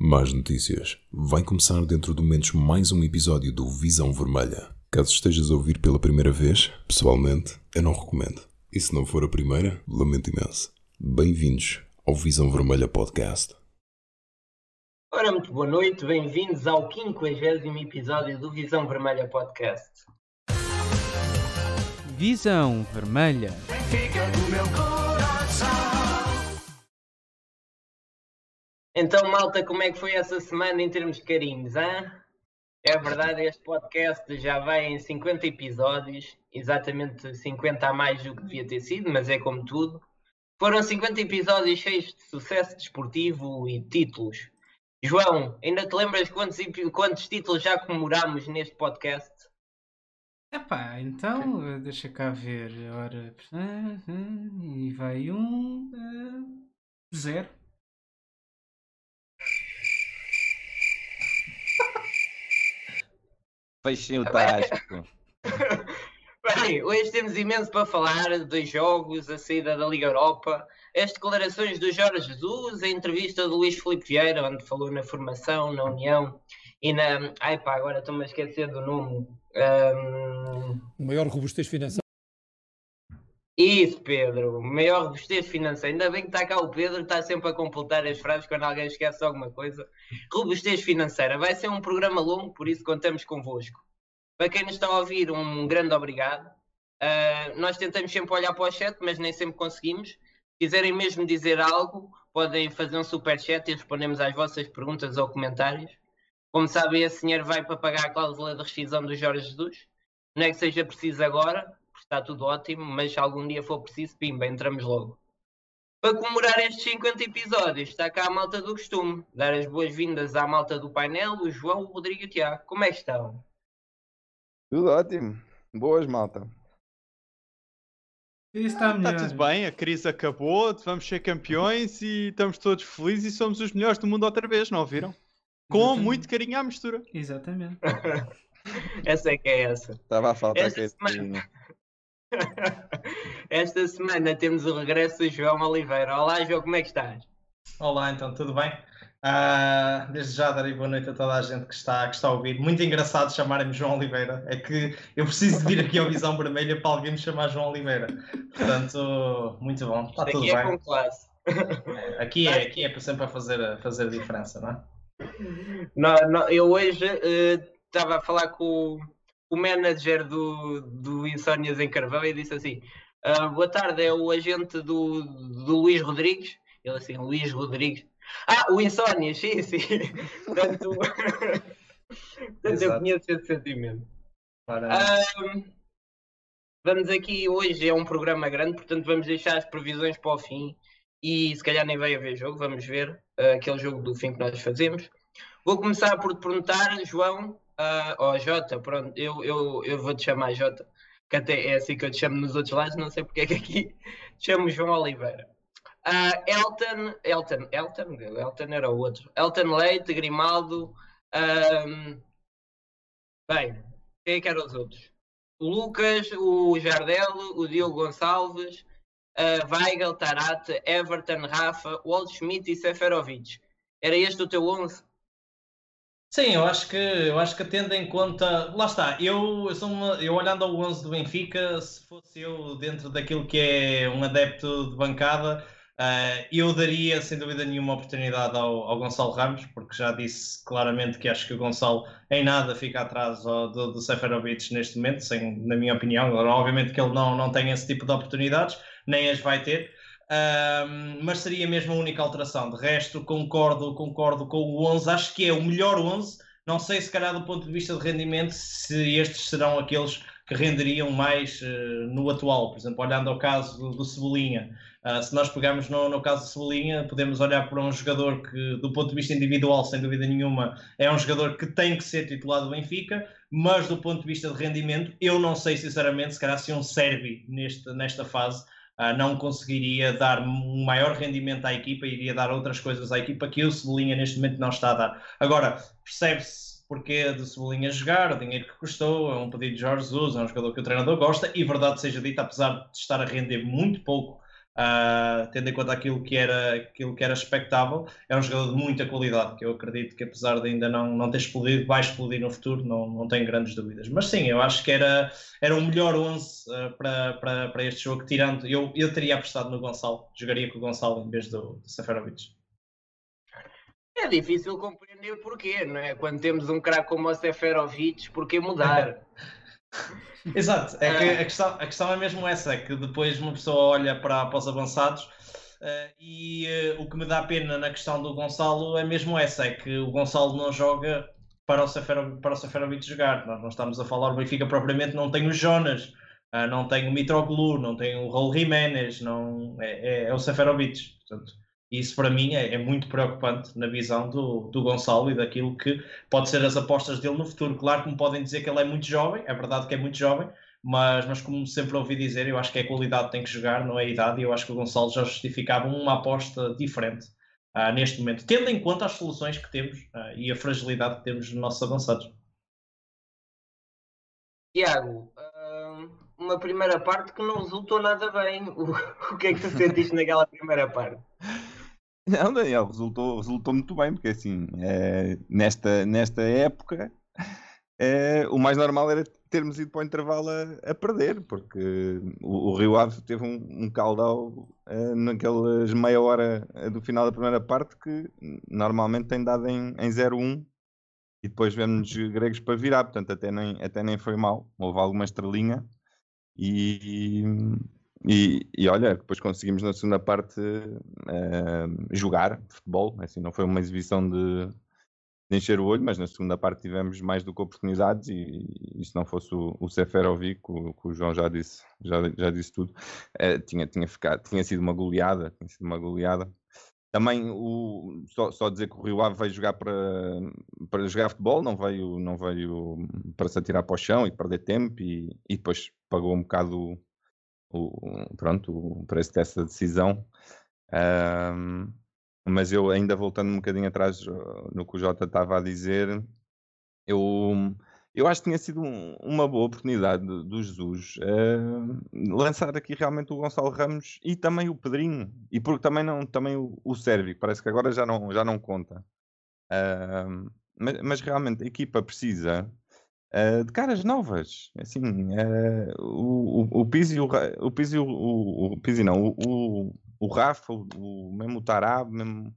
Más notícias. Vai começar dentro de momentos mais um episódio do Visão Vermelha. Caso estejas a ouvir pela primeira vez, pessoalmente, eu não recomendo. E se não for a primeira, lamento imenso. Bem-vindos ao Visão Vermelha Podcast. Ora, muito boa noite, bem-vindos ao 50 episódio do Visão Vermelha Podcast. Visão Vermelha. Então, malta, como é que foi essa semana em termos de carinhos, hein? É verdade, este podcast já vai em 50 episódios, exatamente 50 a mais do que devia ter sido, mas é como tudo. Foram 50 episódios cheios de sucesso desportivo e títulos. João, ainda te lembras quantos, quantos títulos já comemorámos neste podcast? Epá, então, deixa cá ver. Ora, e vai um. Uh, zero. Fechem o tástico. Bem, hoje temos imenso para falar dos jogos, a saída da Liga Europa, as declarações do Jorge Jesus, a entrevista do Luís Filipe Vieira, onde falou na formação, na União e na. Ai pá, agora estou-me a esquecer do nome. Um... O maior robustez financeira. Isso, Pedro, maior robustez financeira. Ainda bem que está cá o Pedro, está sempre a completar as frases quando alguém esquece alguma coisa. Robustez financeira. Vai ser um programa longo, por isso contamos convosco. Para quem nos está a ouvir, um grande obrigado. Uh, nós tentamos sempre olhar para o chat, mas nem sempre conseguimos. Se quiserem mesmo dizer algo, podem fazer um super chat e respondemos às vossas perguntas ou comentários. Como sabem, esse dinheiro vai para pagar a cláusula de rescisão do Jorge Jesus. Não é que seja preciso agora, está tudo ótimo, mas se algum dia for preciso, pimba, entramos logo. Para comemorar estes 50 episódios, está cá a malta do costume. Dar as boas-vindas à malta do painel, o João, o Rodrigo e o Tiago. Como é que estão? Tudo ótimo. Boas, malta. Está, está tudo bem, a crise acabou, vamos ser campeões e estamos todos felizes e somos os melhores do mundo outra vez, não ouviram? Com Exatamente. muito carinho à mistura. Exatamente. essa é que é essa. Estava a faltar essa semana... Esta semana temos o regresso do João Oliveira. Olá, João, como é que estás? Olá, então, tudo bem? Uh, desde já darei boa noite a toda a gente que está, que está a ouvir. Muito engraçado chamarem-me João Oliveira. É que eu preciso vir aqui ao Visão Vermelha para alguém me chamar João Oliveira. Portanto, muito bom. Está tudo aqui bem. É com classe. É, aqui é, aqui é sempre a fazer, fazer a diferença, não é? Não, não, eu hoje uh, estava a falar com o manager do, do Insónias em Carvão e disse assim: uh, Boa tarde, é o agente do, do Luís Rodrigues. Ele assim, Luís Rodrigues. Ah, o Insónias, sim, sim. Portanto, Portanto eu conheço esse sentimento. Um, vamos aqui, hoje é um programa grande, portanto vamos deixar as previsões para o fim e se calhar nem vai haver jogo, vamos ver uh, aquele jogo do fim que nós fazemos. Vou começar por te perguntar, João, Uh, oh, Jota, pronto, eu, eu, eu vou te chamar Jota, que até é assim que eu te chamo nos outros lados, não sei porque é que aqui te chamo João Oliveira. Uh, Elton, Elton, Elton, Elton era o outro. Elton Leite, Grimaldo. Bem, quem é que eram os outros? O Lucas, o Jardel, o Diogo Gonçalves, uh, Weigel, Tarate, Everton, Rafa, Walt Schmidt e Seferovic. Era este o teu 11? Sim, eu acho que eu acho que tendo em conta, lá está, eu, eu, sou uma, eu olhando ao 11 do Benfica, se fosse eu dentro daquilo que é um adepto de bancada, uh, eu daria sem dúvida nenhuma oportunidade ao, ao, Gonçalo Ramos, porque já disse claramente que acho que o Gonçalo em nada fica atrás do, do Seferovic neste momento, sem, na minha opinião. Agora, obviamente que ele não, não tem esse tipo de oportunidades, nem as vai ter. Um, mas seria mesmo a única alteração. De resto, concordo, concordo com o 11. Acho que é o melhor 11. Não sei, se calhar, do ponto de vista de rendimento, se estes serão aqueles que renderiam mais uh, no atual. Por exemplo, olhando ao caso do, do Cebolinha. Uh, se nós pegarmos no, no, caso do Cebolinha, podemos olhar para um jogador que, do ponto de vista individual, sem dúvida nenhuma, é um jogador que tem que ser titulado do Benfica, mas do ponto de vista de rendimento, eu não sei, sinceramente, se calhar se um serve neste, nesta fase não conseguiria dar um maior rendimento à equipa, iria dar outras coisas à equipa que o Cebolinha neste momento não está a dar. Agora, percebe-se porque de Cebolinha jogar, o dinheiro que custou, é um pedido de Jorge Jesus, é um jogador que o treinador gosta, e verdade seja dita, apesar de estar a render muito pouco uh, tendo em conta aquilo que, era, aquilo que era expectável. É um jogador de muita qualidade, que eu acredito que apesar de ainda não, não ter explodido, vai explodir no futuro, não, não tenho grandes dúvidas. Mas sim, eu acho que era, era o melhor 11 uh, para, para, para este jogo, tirando, eu, eu teria apostado no Gonçalo, jogaria com o Gonçalo em vez do, do Seferovic. É difícil compreender porquê, não é? Quando temos um craque como o Seferovic, porquê mudar? Exato, é que a questão, a questão é mesmo essa, é que depois uma pessoa olha para, para os avançados uh, e uh, o que me dá pena na questão do Gonçalo é mesmo essa, é que o Gonçalo não joga para o, Sefero, para o Seferovic jogar. Nós não estamos a falar, o Benfica propriamente não tem o Jonas, uh, não tem o Mitroglou, não tem o Raul Jiménez, não, é, é, é o Seferovic. Portanto, isso para mim é, é, muito preocupante na visão do, do Gonçalo e daquilo que pode ser as apostas dele no futuro. Claro que me podem dizer que ele é muito jovem, é verdade que é muito jovem, mas, mas como sempre ouvi dizer, eu acho que é a qualidade que tem que jogar, não é a idade, e eu acho que o Gonçalo já justificava uma aposta diferente uh, neste momento, tendo em conta as soluções que temos uh, e a fragilidade que temos nos nossos avançados. Tiago, uh, uma primeira parte que não resultou nada bem. O, o que é que tu sentiste naquela primeira parte? Não, Daniel, resultou, resultou muito bem, porque assim, é, nesta, nesta época, é, o mais normal era termos ido para o intervalo a, a perder, porque o, o, Rio Ave teve um, um caudal é, naquelas meia hora do final da primeira parte que normalmente tem dado em, em 0-1 e depois vemos gregos para virar, portanto até nem, até nem foi mal, houve alguma estrelinha e, e, e, olha, depois conseguimos na segunda parte uh, jogar futebol, assim, não foi uma exibição de, de, encher o olho, mas na segunda parte tivemos mais do que oportunidades e, e se não fosse o, o Seferovic, que o, o João já disse, já, já disse tudo, uh, tinha, tinha, ficado, tinha sido uma goleada, tinha sido uma goleada. Também o, só, só dizer que o Rio Ave veio jogar para, para jogar futebol, não veio, não veio para se atirar para o chão e perder tempo e, e depois pagou um bocado o, pronto, o preço dessa decisão. Um, mas eu ainda voltando um bocadinho atrás uh, no que o Jota estava a dizer, eu, eu acho que tinha sido um, uma boa oportunidade do, Jesus uh, lançar aqui realmente o Gonçalo Ramos e também o Pedrinho, e porque também não também o, o Sérvio, parece que agora já não, já não conta. Uh, mas, mas realmente a equipa precisa Uh, de caras novas. Assim, uh, o, o, o Pizzi, o, o Pizzi, o, o, Pizzi não, o, o, o Rafa, o, o, mesmo o Tarab, mesmo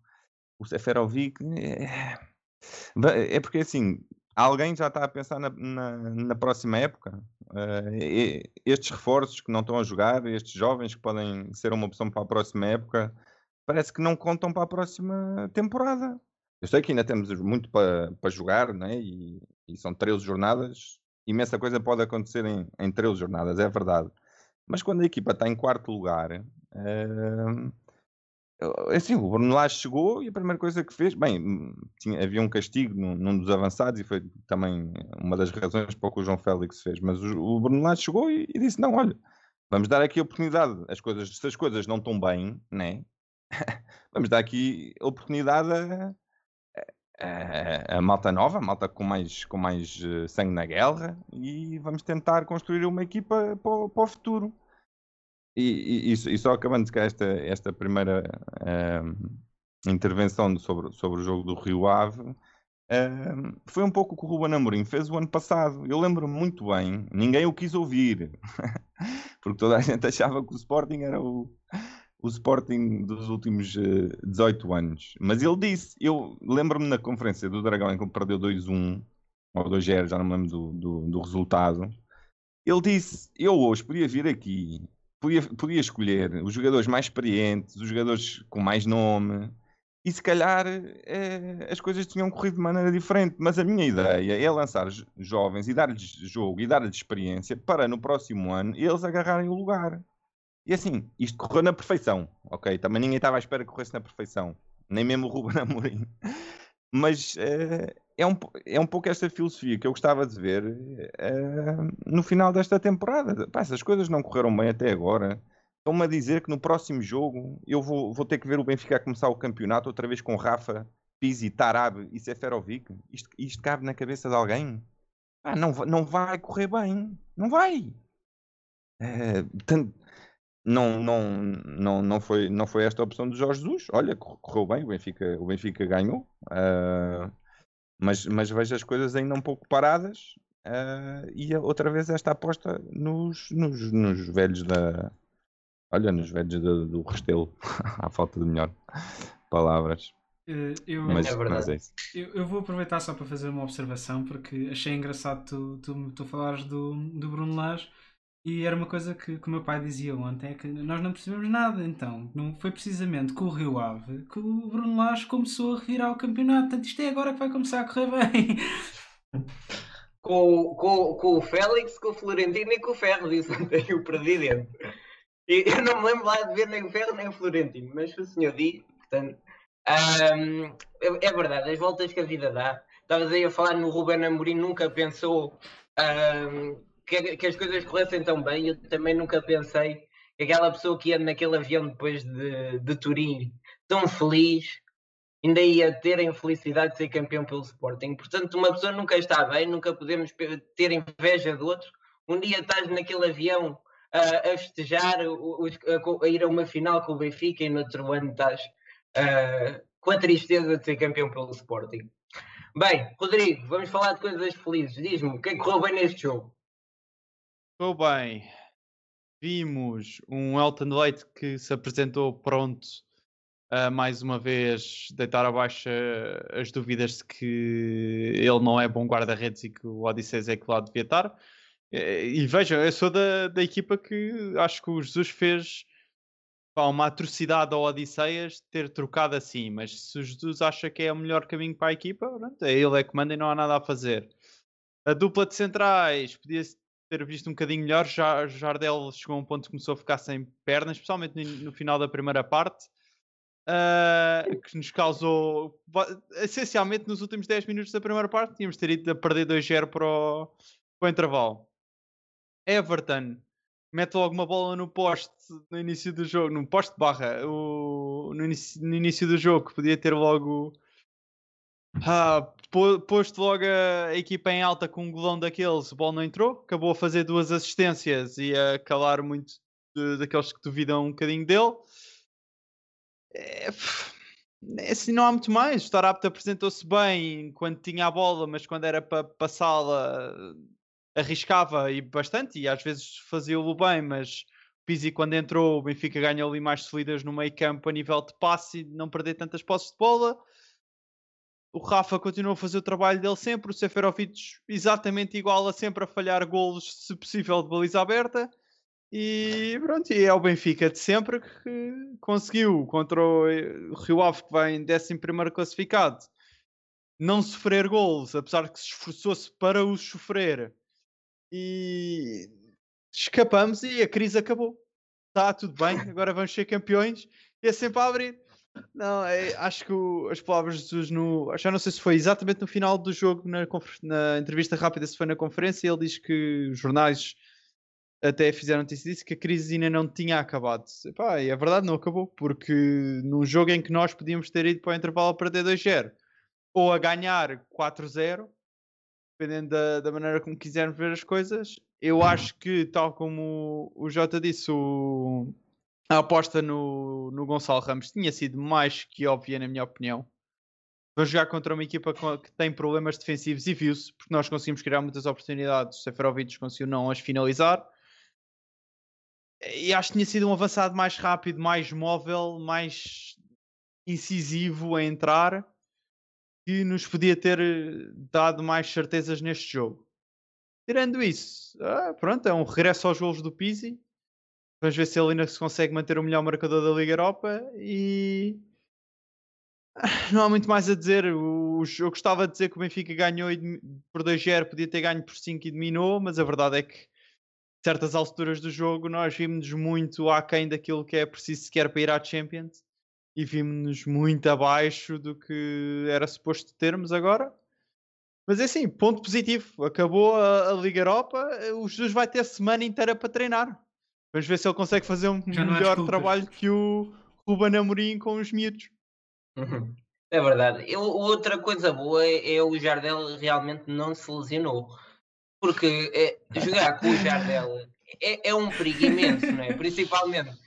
o Seferovic, é, é porque assim, alguém já está a pensar na, na, na próxima época. Uh, estes reforços que não estão a jogar, estes jovens que podem ser uma opção para a próxima época, parece que não contam para a próxima temporada. Eu sei que ainda temos muito para, para jogar, né? e e são 13 jornadas, imensa coisa pode acontecer em, em 13 jornadas, é verdade. Mas quando a equipa está em quarto lugar, uh, assim, o Bruno Lage chegou e a primeira coisa que fez, bem, hum, tinha, havia um castigo num, num, dos avançados e foi também uma das razões para o que o João Félix fez, mas o, o Bruno Lage chegou e, e, disse, não, olha, vamos dar aqui a oportunidade, as coisas, se as coisas não estão bem, né? vamos dar aqui a oportunidade a, a, malta nova, a malta com mais, com mais uh, sangue na guerra e vamos tentar construir uma equipa para, para o futuro. E, e, e, só acabando de esta, esta primeira uh, intervenção sobre, sobre o jogo do Rio Ave, uh, foi um pouco o que o Ruben Amorim fez o ano passado. Eu lembro-me muito bem, ninguém o quis ouvir, porque toda a gente achava que o Sporting era o, o Sporting dos últimos uh, eh, 18 anos. Mas ele disse, eu lembro-me na conferência do Dragão em que ele perdeu 2-1, ou 2-0, já não me lembro do, do, do, resultado. Ele disse, eu hoje podia vir aqui, podia, podia escolher os jogadores mais experientes, os jogadores com mais nome, e se calhar eh, as coisas tinham corrido de maneira diferente. Mas a minha ideia é lançar jovens e dar-lhes jogo e dar-lhes experiência para no próximo ano eles agarrarem o lugar. E assim, isto correu na perfeição, ok? Também ninguém estava à espera que corresse na perfeição, nem mesmo o Ruben Amorim. Mas uh, é, um, é um pouco esta filosofia que eu gostava de ver uh, no final desta temporada. Pá, essas coisas não correram bem até agora. Estão-me a dizer que no próximo jogo eu vou, vou ter que ver o Benfica começar o campeonato outra vez com Rafa, Pizzi, Tarab e Seferovic. Isto, isto cabe na cabeça de alguém? Ah, não, não vai correr bem. Não vai. Uh, tanto, não, não, não, não, foi, não foi esta a opção do Jorge Jesus. Olha, cor- correu bem, o Benfica, o Benfica ganhou. ah, mas, mas vejo as coisas ainda um pouco paradas. ah, e outra vez esta aposta nos, nos, nos velhos da. Olha, nos velhos do, do Restelo. à falta de melhor palavras. Eh, Eu, Mas, É verdade. mas é isso. eu, eu vou aproveitar só para fazer uma observação porque achei engraçado tu, tu, tu falares do, do Bruno Lage e era uma coisa que, que o meu pai dizia ontem, é que nós não percebemos nada, então não foi precisamente com o Rio Ave que o Bruno Lage começou a revirar o campeonato, portanto isto é agora que vai começar a correr bem. Com, com, com o Félix, com o Florentino e com o Ferro, disse ontem o presidente. E eu não me lembro lá de ver nem o Ferro nem o Florentino, mas o senhor disse, portanto. é, verdade, as voltas que a vida dá. Estavas aí a falar no Ruben Amorim, nunca pensou que, que as coisas corressem tão bem. Eu também nunca pensei que aquela pessoa que ia naquele avião depois de, de Turim, tão feliz, ainda ia ter a infelicidade de ser campeão pelo Sporting. Portanto, uma pessoa nunca está bem, nunca podemos ter inveja do outro. Um dia estás naquele avião ah, a festejar, a, a ir a uma final com o Benfica e no outro ano estás com a tristeza de ser campeão pelo Sporting. Bem, Rodrigo, vamos falar de coisas felizes. Diz-me, o que é que correu bem neste jogo? Ficou bem. Vimos um Elton Leite que se apresentou pronto a mais uma vez deitar abaixo eh, as dúvidas de que ele não é bom guarda-redes e que o Odisseus é que lá devia estar. Eh, E vejam, eu sou da, da equipa que acho que o Jesus fez pá, uma atrocidade ao Odisseias ter trocado assim, mas se o Jesus acha que é o melhor caminho para a equipa, pronto, é ele é que manda e não há nada a fazer. A dupla de centrais podia ter visto um bocadinho melhor. Já Jardel chegou a um ponto que começou a ficar sem pernas, especialmente no, no final da primeira parte, ah, que nos causou essencialmente nos últimos 10 minutos da primeira parte. Tínhamos ter ido a perder 2-0 para o, para o intervalo. Everton mete logo uma bola no poste no início do jogo, no poste barra, o, no, inici- no início do jogo, que podia ter logo ah, posto logo a, equipa em alta com um golão daqueles, o bola não entrou, acabou a fazer duas assistências e a calar muito de- daqueles que duvidam um bocadinho dele. É, é assim, não há muito mais. O Starapta apresentou-se bem quando tinha a bola, mas quando era para passá-la arriscava e bastante e às vezes fazia-o bem, mas Pizzi quando entrou o Benfica ganhou ali mais sólidas no meio campo a nível de passe e não perder tantas posses de bola. O Rafa continuou a fazer o trabalho dele sempre, o Seferovic exatamente igual a sempre a falhar golos, se possível, de baliza aberta. E pronto, e é o Benfica de sempre que conseguiu contra o o Rio Ave, que vai em 11 classificado, não sofrer golos, apesar de que se esforçou-se para os sofrer. E escapamos e a crise acabou. Está tudo bem, agora vamos ser campeões e é sempre a abrir. Não, é- acho que o- as palavras de Jesus no. Não sei se foi exatamente no final do jogo, na, na entrevista rápida, se foi na conferência, ele diz que os jornais até fizeram notícia disso, que a crise ainda não tinha acabado. Epá, e é verdade, não acabou, porque num jogo em que nós podíamos ter ido para o intervalo a perder 2-0 ou a ganhar 4-0, dependendo da, da maneira como quisermos ver as coisas, eu acho que, tal como o Jota disse, o- a aposta no, no Gonçalo Ramos tinha sido mais que óbvia, na minha opinião. Vou jogar contra uma equipa que tem problemas defensivos e viu-se, porque nós conseguimos criar muitas oportunidades. O Seferovic conseguiu não as finalizar. E acho que tinha sido um avançado mais rápido, mais móvel, mais incisivo a entrar, que nos podia ter eh, dado mais certezas neste jogo. Tirando isso, ah, pronto, é um regresso aos golos do Pizzi. Vamos ver se ele ainda se consegue manter o melhor marcador da Liga Europa e não há muito mais a dizer. Eu gostava de dizer que o Benfica ganhou por 2-0, podia ter ganho por 5 e dominou, mas a verdade é que certas alturas do jogo nós vimos-nos muito aquém daquilo que é preciso sequer para ir à Champions e vimos-nos muito abaixo do que era suposto termos agora. Mas é assim, ponto positivo. Acabou a, a Liga Europa, o Jesus vai ter semana inteira para treinar. Vamos ver se ele consegue fazer um Já melhor trabalho que o Ruben Amorim com os miúdos. Uhum. É verdade. Eu, outra coisa boa é, é o Jardel realmente não se lesionou. Porque é, jogar com o Jardel é, é um perigo imenso, não é? Principalmente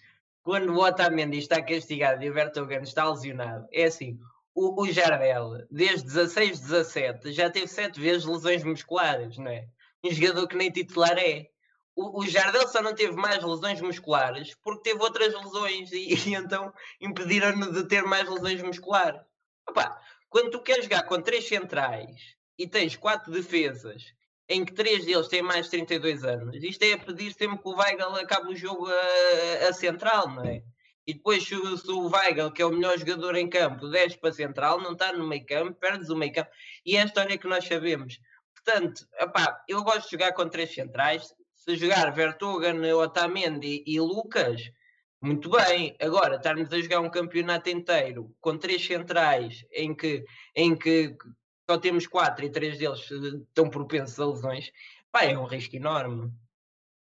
quando o Otamendi está castigado e o Vertonghen está lesionado. É assim, o, o Jardel, desde 16, 17, já teve sete vezes lesões musculares, não é? Um jogador que nem titular é. O, Jardel só não teve mais lesões musculares porque teve outras lesões e, e então impediram-no de ter mais lesões musculares. Opa, quando tu queres jogar com três centrais e tens quatro defesas em que três deles têm mais de 32 anos, isto é a pedir sempre que o Weigl acabe o jogo a, a central, não é? E depois, se o, Weigl, que é o melhor jogador em campo, desce para central, não está no meio campo, perdes o meio campo. E é a história que nós sabemos. Portanto, eu gosto de jogar com três centrais. Se jogar Vertogen, Otamendi e Lucas, muito bem. Agora, estarmos a jogar um campeonato inteiro com três centrais em que, em que só temos quatro e três deles estão propensos a lesões, pá, é um risco enorme.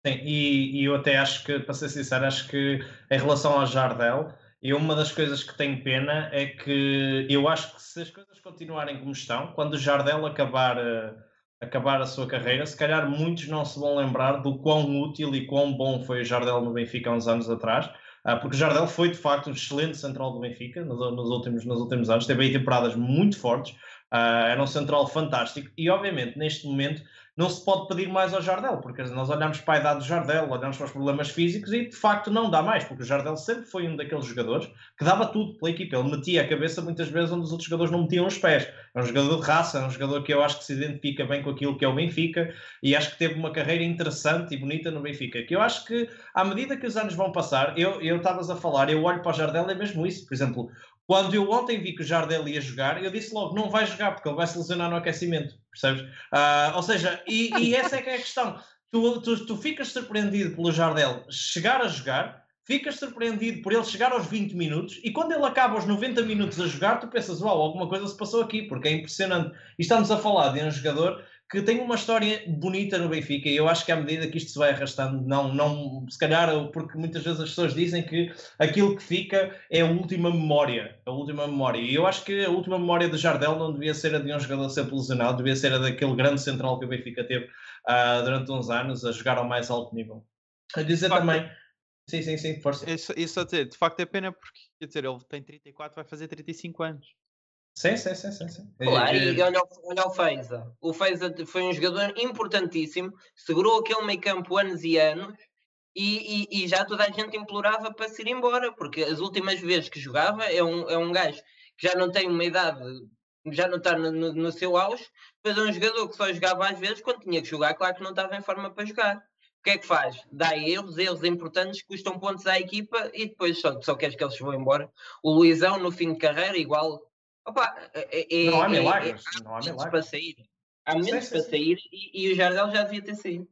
Sim, e, e, eu até acho que, para ser sincero, acho que em relação ao Jardel, e uma das coisas que tenho pena é que eu acho que se as coisas continuarem como estão, quando o Jardel acabar, uh, acabar a sua carreira, se calhar muitos não se vão lembrar do quão útil e quão bom foi o Jardel no Benfica há uns anos atrás, uh, porque o Jardel foi de facto um excelente central do Benfica nos, últimos, nos últimos anos, teve aí temporadas muito fortes, uh, era um central fantástico. E obviamente neste momento não se pode pedir mais ao Jardel, porque nós olhamos para a idade do Jardel, olhamos para os problemas físicos e de facto não dá mais, porque o Jardel sempre foi um daqueles jogadores que dava tudo pela equipa. Ele metia a cabeça muitas vezes onde os outros jogadores não metiam os pés. É um jogador de raça, é um jogador que eu acho que se identifica bem com aquilo que é o Benfica e acho que teve uma carreira interessante e bonita no Benfica. Que eu acho que à medida que os anos vão passar, eu estavas a falar, eu olho para o Jardel, é mesmo isso. Por exemplo, quando eu ontem vi que o Jardel ia jogar, eu disse logo: não vai jogar, porque ele vai se lesionar no aquecimento, percebes? Uh, ou seja, e, e, essa é que é a questão. Tu, tu, tu ficas surpreendido pelo Jardel chegar a jogar, ficas surpreendido por ele chegar aos 20 minutos e quando ele acaba aos 90 minutos a jogar, tu pensas, uau, alguma coisa se passou aqui, porque é impressionante. E estamos a falar de um jogador que tem uma história bonita no Benfica e eu acho que à medida que isto se vai arrastando, não, não, se calhar, porque muitas vezes as pessoas dizem que aquilo que fica é a última memória, a última memória. E eu acho que a última memória de Jardel não devia ser a de um jogador sempre lesionado, devia ser a daquele grande central que o Benfica teve uh, durante uns anos a jogar ao mais alto nível. A dizer também. Sim, sim, sim, força. Isso, isso a dizer, de facto é pena porque, quer dizer, ele tem 34, vai fazer 35 anos. Sim, sim, sim, sim. sim. Claro, e, olha, olha o Feiza. O Feiza foi um jogador importantíssimo, segurou aquele meio campo anos e anos e, e, e, já toda a gente implorava para se ir embora, porque as últimas vezes que jogava é um, é um gajo que já não tem uma idade, já não está no, no, no seu auge, mas é um jogador que só jogava às vezes quando tinha que jogar, claro que não estava em forma para jogar. O que é que faz? Dá erros, erros importantes custam pontos à equipa e depois só, só queres que eles vão embora. O Luizão, no fim de carreira, igual Opa, é, é, não há milagres. É, não há milagres. Para sair. Há menos para sair e, e, o Jardel já devia ter saído.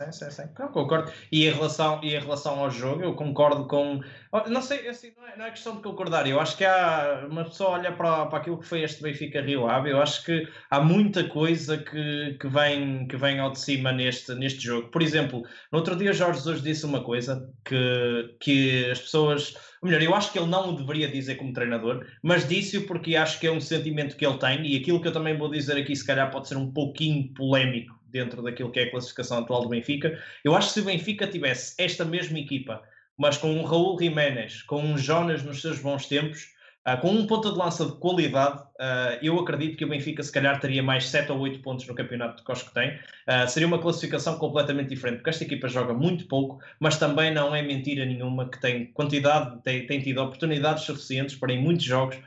Sim, sim, sim. Concordo. E em, relação, e em relação ao jogo, eu concordo com. Não sei, assim, não, é, não é questão de concordar. Eu acho que há. Uma pessoa olha para, para aquilo que foi este Benfica Rio Ave. Eu acho que há muita coisa que, que, vem, que vem ao de cima neste, neste jogo. Por exemplo, no outro dia, Jorge Jesus disse uma coisa que, que as pessoas. Ou melhor, eu acho que ele não o deveria dizer como treinador, mas disse-o porque acho que é um sentimento que ele tem e aquilo que eu também vou dizer aqui, se calhar, pode ser um pouquinho polémico dentro daquilo que é a classificação atual do Benfica. Eu acho que se o Benfica tivesse esta mesma equipa, mas com um Raul Jiménez, com um Jonas nos seus bons tempos, Uh, com um ponto de lança de qualidade, uh, eu acredito que o Benfica se calhar teria mais 7 ou 8 pontos no campeonato de Cos que tem. Uh, seria uma classificação completamente diferente, porque esta equipa joga muito pouco, mas também não é mentira nenhuma que tem quantidade, tem, tem tido oportunidades suficientes para em muitos jogos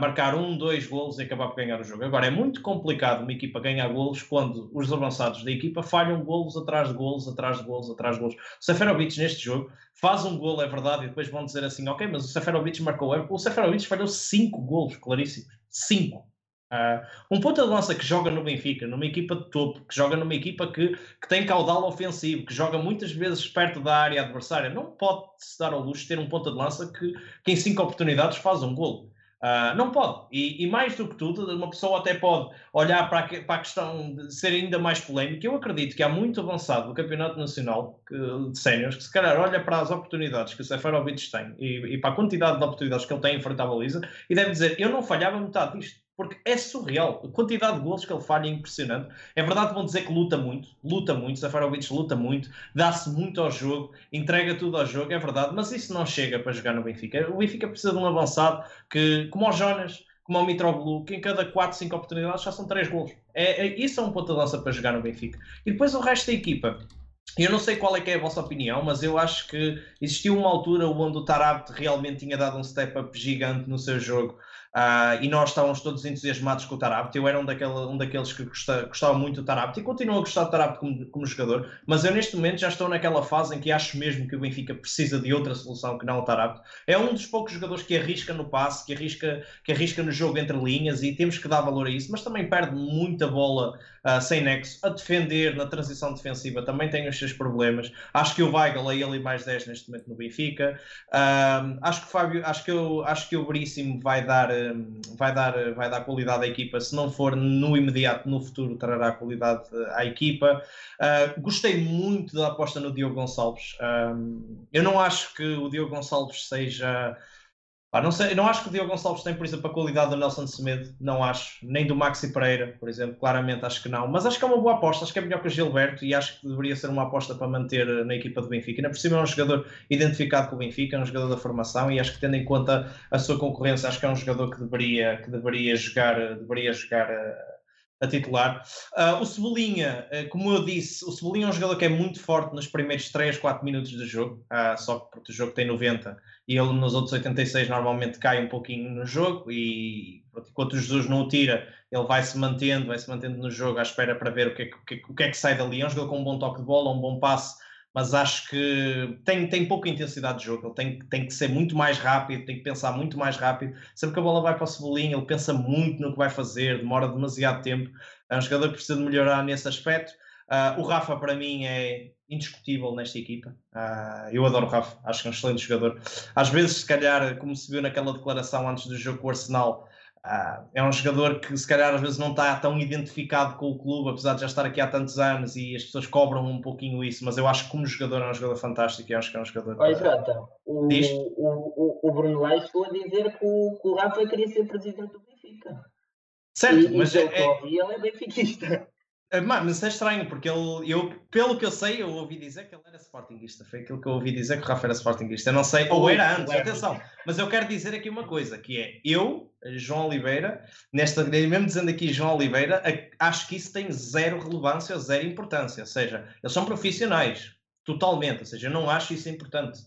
marcar um, dois golos e acabar por ganhar o jogo. Agora, é muito complicado uma equipa ganhar golos quando os avançados da equipa falham golos atrás de golos, atrás de golos, atrás de golos. O Seferovic neste jogo faz um golo, é verdade, e depois vão dizer assim, ok, mas o Seferovic marcou o Seferovic falhou cinco golos claríssimos. Cinco. Uh, um ponta de lança que joga no Benfica, numa equipa de topo, que joga numa equipa que, que tem caudal ofensivo, que joga muitas vezes perto da área adversária, não pode se dar ao luxo de ter um ponta de lança que, que em cinco oportunidades faz um golo. Uh, não pode. E, e, mais do que tudo, uma pessoa até pode olhar para a, para a, questão de ser ainda mais polémica. Eu acredito que há muito avançado no Campeonato Nacional que, de Séniores que, se calhar, olha para as oportunidades que o Seferovic tem e, e, para a quantidade de oportunidades que ele tem em frente à baliza e deve dizer: Eu não falhava metade disto. Porque é surreal. A quantidade de gols que ele falha é impressionante. É verdade que vão dizer que luta muito, luta muito, Seferovic luta muito, dá-se muito ao jogo, entrega tudo ao jogo, é verdade, mas isso não chega para jogar no Benfica. O Benfica precisa de um avançado que, como o Jonas, como o Mitroglou, que em cada 4, 5 oportunidades já são 3 gols. É, é, isso é um ponto de lança para jogar no Benfica. E depois o resto da equipa. Eu não sei qual é que é a vossa opinião, mas eu acho que existiu uma altura onde o Tarabt realmente tinha dado um step up gigante no seu jogo. Uh, e nós estávamos todos entusiasmados com o Tarabt. Eu era um, daquele, um daqueles que gostava, muito do Tarabt e continuo a gostar do Tarabt como, como, jogador, mas eu neste momento já estou naquela fase em que acho mesmo que o Benfica precisa de outra solução que não o Tarabt. É um dos poucos jogadores que arrisca no passe, que arrisca, que arrisca no jogo entre linhas e temos que dar valor a isso, mas também perde muita bola uh, sem nexo. A defender na transição defensiva também tem os seus problemas. Acho que o Weigl é ele mais 10 neste momento no Benfica. Uh, acho que o Fábio, acho que, eu, acho que o Veríssimo vai dar vai, dar, vai dar qualidade à equipa. Se não for no imediato, no futuro, trará qualidade à equipa. Uh, gostei muito da aposta no Diogo Gonçalves. Um, eu não acho que o Diogo Gonçalves seja Pá, não, sei, não acho que o Diogo Gonçalves tem, por exemplo, a qualidade do Nelson Semedo, não acho, nem do Maxi Pereira, por exemplo, claramente acho que não, mas acho que é uma boa aposta, acho que é melhor que o Gilberto e acho que deveria ser uma aposta para manter na equipa do Benfica. Ainda por cima é um jogador identificado com o Benfica, é um jogador da formação e acho que tendo em conta a sua concorrência, acho que é um jogador que deveria, que deveria jogar, deveria jogar a, a titular. Uh, o Cebolinha, como eu disse, o Cebolinha é um jogador que é muito forte nos primeiros 3, 4 minutos do jogo, uh, só que o jogo tem 90 e ele nos outros 86 normalmente cai um pouquinho no jogo e enquanto o Jesus não o tira, ele vai se mantendo, vai se mantendo no jogo à espera para ver o que é que, o que, é que sai dali. É um jogador com um bom toque de bola, um bom passe, mas acho que tem, tem pouca intensidade de jogo. Ele tem, tem que ser muito mais rápido, tem que pensar muito mais rápido. Sempre que a bola vai para o Cebolinha, ele pensa muito no que vai fazer, demora demasiado tempo. É um jogador que precisa de melhorar nesse aspecto. Uh, o Rafa, para mim, é indiscutível nesta equipa. Uh, eu adoro o Rafa, acho que é um excelente jogador. Às vezes, se calhar, como se viu naquela declaração antes do jogo com o Arsenal, uh, é um jogador que, se calhar, às vezes não está tão identificado com o clube, apesar de já estar aqui há tantos anos e as pessoas cobram um pouquinho isso. Mas eu acho que, como jogador, é um jogador fantástico e acho que é um jogador. Olha, Jota, o, o, o, o Bruno Lage chegou a dizer que o, que o Rafa queria ser presidente do Benfica. Certo, e, mas e é, é... ele é benfiquista. Ah, mas é estranho, porque ele, eu, pelo que eu sei, eu ouvi dizer que ele era Sportingista. Foi aquilo que eu ouvi dizer que o Rafa era Sportingista. Eu não sei, ou era antes, atenção. Mas eu quero dizer aqui uma coisa, que é, eu, João Oliveira, nesta, mesmo dizendo aqui João Oliveira, acho que isso tem zero relevância, zero importância. Ou seja, eles são profissionais, totalmente. Ou seja, eu não acho isso importante.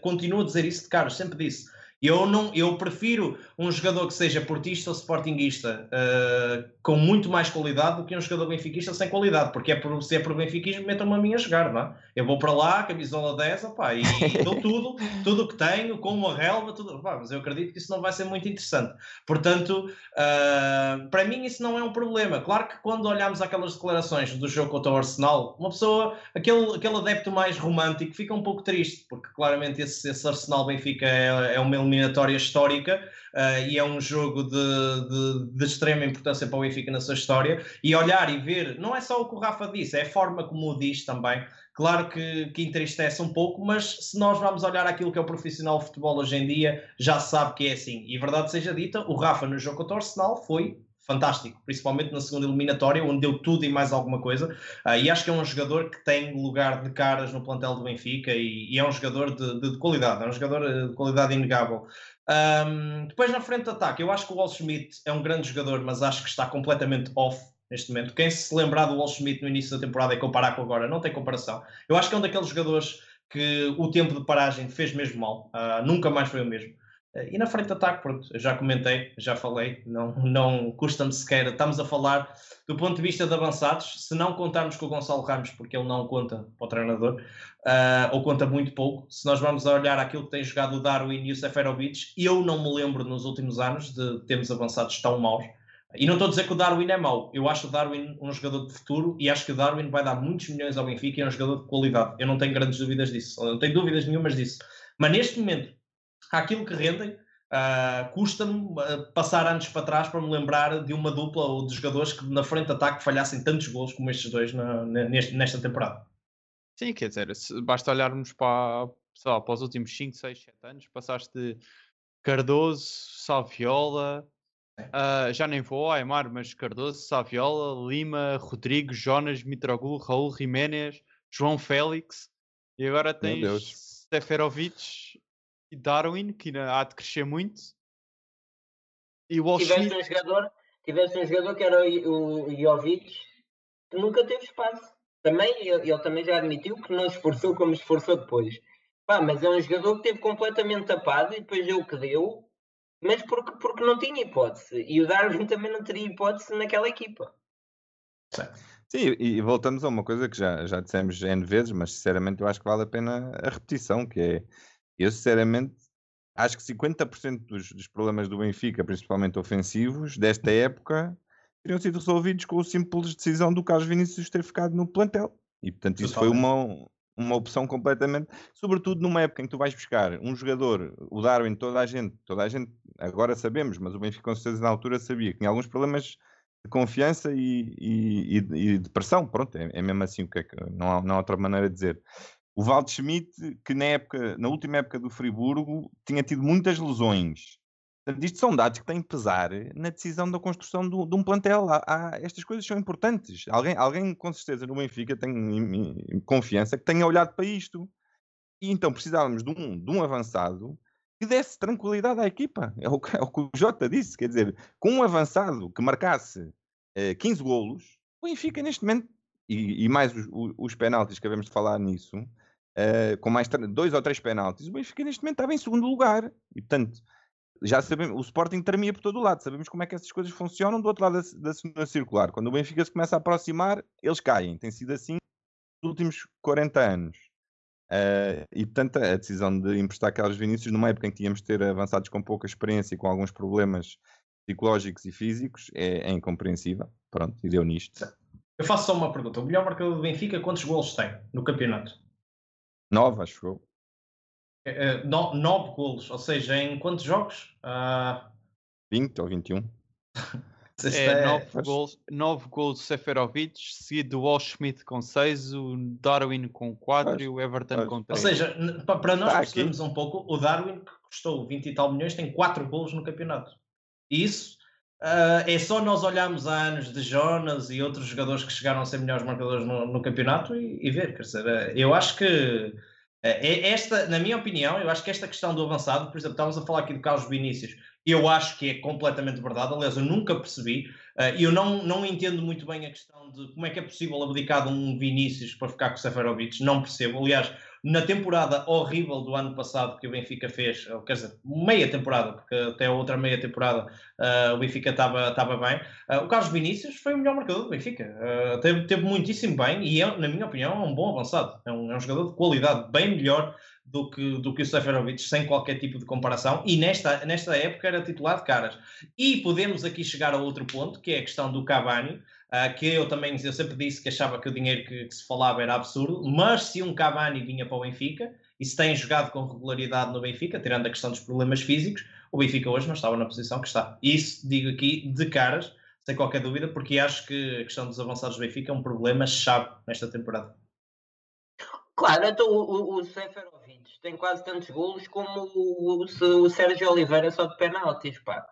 Continuo a dizer isso de caras, sempre disse. Eu, não, eu prefiro um jogador que seja portista ou sportinguista uh, com muito mais qualidade do que um jogador benfiquista sem qualidade, porque é por, se é por benfiquismo, metam-me a mim a jogar, não é? Eu vou para lá, camisola 10, opá, e, e dou tudo, tudo o que tenho, com uma relva, tudo, opá, mas eu acredito que isso não vai ser muito interessante. Portanto, uh, para mim isso não é um problema. Claro que quando olhamos aquelas declarações do jogo contra o Arsenal, uma pessoa, aquele, aquele adepto mais romântico, fica um pouco triste, porque claramente esse, esse Arsenal-Benfica é, é uma eliminatória histórica uh, e é um jogo de, de, de, extrema importância para o Benfica na sua história. E olhar e ver, não é só o que o Rafa disse, é a forma como o diz também. Claro que, que entristece um pouco, mas se nós vamos olhar aquilo que é o profissional de futebol hoje em dia, já sabe que é assim. E verdade seja dita, o Rafa no jogo contra o Arsenal foi fantástico, principalmente na segunda eliminatória, onde deu tudo e mais alguma coisa. Uh, e acho que é um jogador que tem lugar de caras no plantel do Benfica e, e é um jogador de, de, de, qualidade, é um jogador eh, de qualidade inegável. Um, depois na frente de ataque, eu acho que o Wall Schmidt é um grande jogador, mas acho que está completamente off neste momento. Quem se lembrar do Wall Schmidt no início da temporada e comparar com agora, não tem comparação. Eu acho que é um daqueles jogadores que o tempo de paragem fez mesmo mal, uh, nunca mais foi o mesmo. Eh, e na frente de ataque, pronto, já comentei, já falei, não, não custa-me sequer. Estamos a falar do ponto de vista de avançados, se não contarmos com o Gonçalo Ramos, porque ele não conta para o treinador, uh, ou conta muito pouco, se nós vamos olhar aquilo que tem jogado o Darwin e o Seferovic, eu não me lembro nos últimos anos de termos avançados tão maus. E não estou a dizer que o Darwin é mau, eu acho o Darwin um jogador de futuro e acho que o Darwin vai dar muitos milhões ao Benfica e é um jogador de qualidade. Eu não tenho grandes dúvidas disso, não tenho dúvidas nenhumas disso. Mas neste momento, aquilo que rendem, uh, custa-me ah, passar anos para trás para me lembrar de uma dupla ou de jogadores que na frente de ataque falhassem tantos gols como estes dois na, neste, nesta temporada. Sim, quer dizer, basta olharmos para, lá, para os últimos 5, 6, 7 anos, passaste de Cardoso, Salviola, Ah, já nem vou, Aymar, mas Cardoso, Saviola, Lima, Rodrigo, Jonas, Mitroglou, Raul Jiménez, João Félix. E agora tens. Seferovic e Darwin, que ainda há de crescer muito. E o Tiveste um jogador, tiveste um jogador que era o, o Jovic, que nunca teve espaço. Também, ele, ele também já admitiu que não esforçou como esforçou depois. Pá, mas é um jogador que teve completamente tapado e depois deu o que deu, mas porque, porque não tinha hipótese. E o Darwin também não teria hipótese naquela equipa. Sim, e, e voltamos a uma coisa que já, já dissemos N vezes, mas sinceramente eu acho que vale a pena a repetição, que é, eu sinceramente acho que 50% dos, dos problemas do Benfica, principalmente ofensivos, desta época, teriam sido resolvidos com a simples decisão do Carlos Vinícius ter ficado no plantel. E portanto isso foi uma, uma opção completamente, sobretudo numa época em que tu vais buscar um jogador, o Darwin, toda a gente, toda a gente, agora sabemos, mas o Benfica com certeza na altura sabia que tinha alguns problemas de confiança e, e, e- e de pressão, pronto, é, é mesmo assim, o que é que, não, há, não há outra maneira de dizer. O Valde Schmidt, que na, época, na última época do Friburgo tinha tido muitas lesões. Portanto, isto são dados que têm pesar na decisão da construção do- de um plantel. Há- há- estas coisas são importantes. Alguém, alguém, com certeza, no Benfica tem confiança que tenha olhado para isto. E então precisávamos de um, de um avançado que desse tranquilidade à equipa. É o, que- é o que o Jota disse. Quer dizer, com um avançado que marcasse eh, 15 golos, o Benfica neste momento, e, e mais os, os penaltis que acabamos de falar nisso, eh, com mais dois ou três penaltis, o Benfica neste momento estava em segundo lugar. E portanto, já sabemos, o Sporting tremia por todo o lado, sabemos como é que essas coisas funcionam do outro lado da, da circular. Quando o Benfica se começa a aproximar, eles caem. Tem sido assim nos últimos 40 anos. Eh, e portanto, a decisão de emprestar Carlos Vinícius numa época em que tínhamos de ter avançados com pouca experiência e com alguns problemas psicológicos e físicos é, é incompreensível. Pronto, e deu nisto. Eu faço só uma pergunta. O melhor marcador do Benfica, quantos golos tem no campeonato? Nove, acho que eu. Eh, eh, no- nove golos, ou seja, em quantos jogos? Ah, 20 ou 21. isto É, 9 Pois. gols, 9 gols do Seferovic, seguido do Wall Schmidt com 6, o Darwin com 4 Pois, e o Everton pois. com Ou 3. seja, n- pa- para nós aqui. percebermos um pouco, o Darwin, que custou 20 e tal milhões, tem 4 golos no campeonato. E isso ah, é só nós olharmos há anos de Jonas e outros jogadores que chegaram a ser melhores marcadores no, no campeonato e, e ver. Quer dizer, ah, eu acho que ah, é esta, na minha opinião, eu acho que esta questão do avançado, por exemplo, estávamos a falar aqui do Carlos Vinícius, eu acho que é completamente verdade. Aliás, eu nunca percebi Uh, eu não, não entendo muito bem a questão de como é que é possível abdicar de um Vinícius para ficar com o Seferovic, não percebo. Aliás, na temporada horrível do ano passado que o Benfica fez, quer dizer, meia temporada, porque até a outra meia temporada uh, o Benfica estava estava bem, uh, o Carlos Vinícius foi o melhor marcador do Benfica. Uh, teve, teve muitíssimo bem e, é, na minha opinião, é um bom avançado. É um, é um jogador de qualidade bem melhor do que, do que o Seferovic, sem qualquer tipo de comparação, e nesta, nesta época era titular de caras. E podemos aqui chegar a outro ponto, que é a questão do Cavani, uh, que eu também eu sempre disse que achava que o dinheiro que, que, se falava era absurdo, mas se um Cavani vinha para o Benfica, e se tem jogado com regularidade no Benfica, tirando a questão dos problemas físicos, o Benfica hoje não estava na posição que está. Isso digo aqui de caras, sem qualquer dúvida, porque acho que a questão dos avançados do Benfica é um problema-chave nesta temporada. Claro, então o, o, o Seferovic tem quase tantos golos como o, o, o Sérgio Oliveira só de penaltis, pá.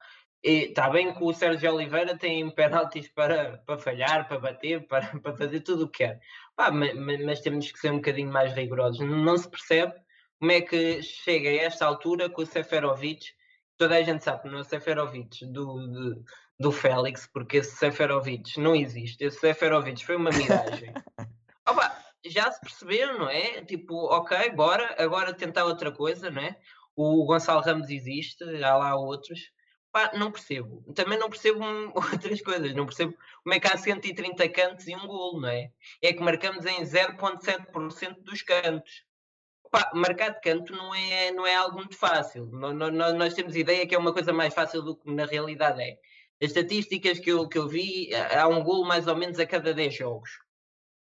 Está bem que o Sérgio Oliveira tem penaltis para, para falhar, para bater, para, para fazer tudo o que quer. Pá, mas, mas, temos que ser um bocadinho mais rigorosos. Não se percebe como é que chega a esta altura com o Seferovic. Toda a gente sabe não é o Seferovic do, do, do Félix, porque esse Seferovic não existe. Esse Seferovic foi uma miragem. Opa, já se percebeu, não é? Tipo, ok, bora, agora tentar outra coisa, não é? O Gonçalo Ramos existe, há lá outros. Pá, não percebo. Também não percebo outras coisas. Não percebo como é que há 130 cantos e um golo, não é? É que marcamos em 0,7% dos cantos. Pá, marcar de canto não é, não é algo muito fácil. Nós, nós temos ideia que é uma coisa mais fácil do que na realidade é. As estatísticas que eu, que eu vi, há um golo mais ou menos a cada 10 jogos.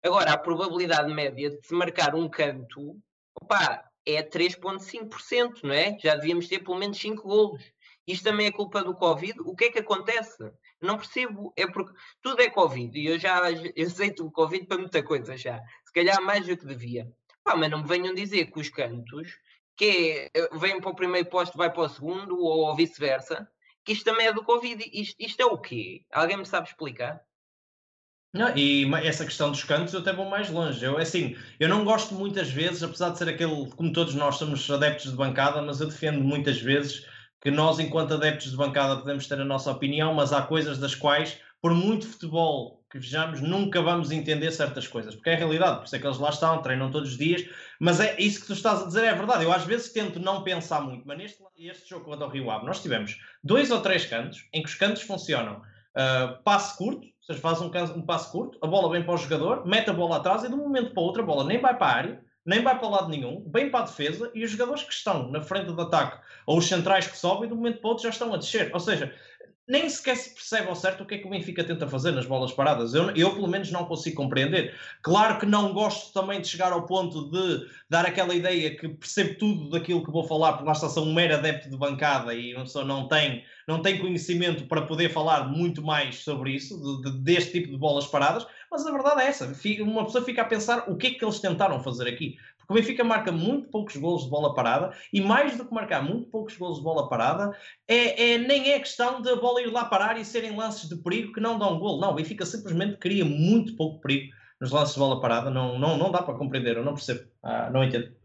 Agora, a probabilidade média de se marcar um canto opa, é 3,5%, não é? Já devíamos ter pelo menos 5 golos. Isto também é culpa do Covid. O que é que acontece? Não percebo. É porque tudo é Covid. E eu já aceito o Covid para muita coisa já. Se calhar mais do que devia. Pá, mas não me venham dizer que os cantos, que é, vêm para o primeiro posto, vai para o segundo, ou vice-versa, que isto também é do Covid. Isto, isto é o quê? Alguém me sabe explicar? Não, e essa questão dos cantos eu até vou mais longe. Eu, assim, eu não gosto muitas vezes, apesar de ser aquele, como todos nós somos adeptos de bancada, mas eu defendo muitas vezes que nós, enquanto adeptos de bancada, podemos ter a nossa opinião, mas há coisas das quais, por muito futebol que vejamos, nunca vamos entender certas coisas, porque é a realidade, por isso é que eles lá estão, treinam todos os dias, mas é isso que tu estás a dizer, é verdade. Eu às vezes tento não pensar muito, mas neste este jogo contra o Rio Ave, nós tivemos dois ou três cantos em que os cantos funcionam. Uh, passe curto, seja, faz um, um passe curto, a bola vem para o jogador, mete a bola atrás e de um momento para o outro a bola nem vai para a área, nem vai para lado nenhum, vem para a defesa e os jogadores que estão na frente do ataque ou os centrais que sobem de um momento para o outro já estão a descer. Ou seja, nem sequer se percebe ao certo o que é que o Benfica tenta fazer nas bolas paradas. Eu, eu, pelo menos, não consigo compreender. Claro que não gosto também de chegar ao ponto de dar aquela ideia que percebo tudo daquilo que vou falar, porque lá está, sou um mero adepto de bancada e uma pessoa não tem, não tem conhecimento para poder falar muito mais sobre isso, de- de- deste tipo de bolas paradas, mas a verdade é essa. Uma pessoa fica a pensar o que é que eles tentaram fazer aqui. O Benfica marca muito poucos golos de bola parada e mais do que marcar muito poucos golos de bola parada, é, é- nem é questão da bola ir lá parar e serem lances de perigo que não dão gol. Não, o Benfica simplesmente cria muito pouco perigo nos lances de bola parada. Não, não, não dá para compreender, eu não percebo. Ah, não entendo.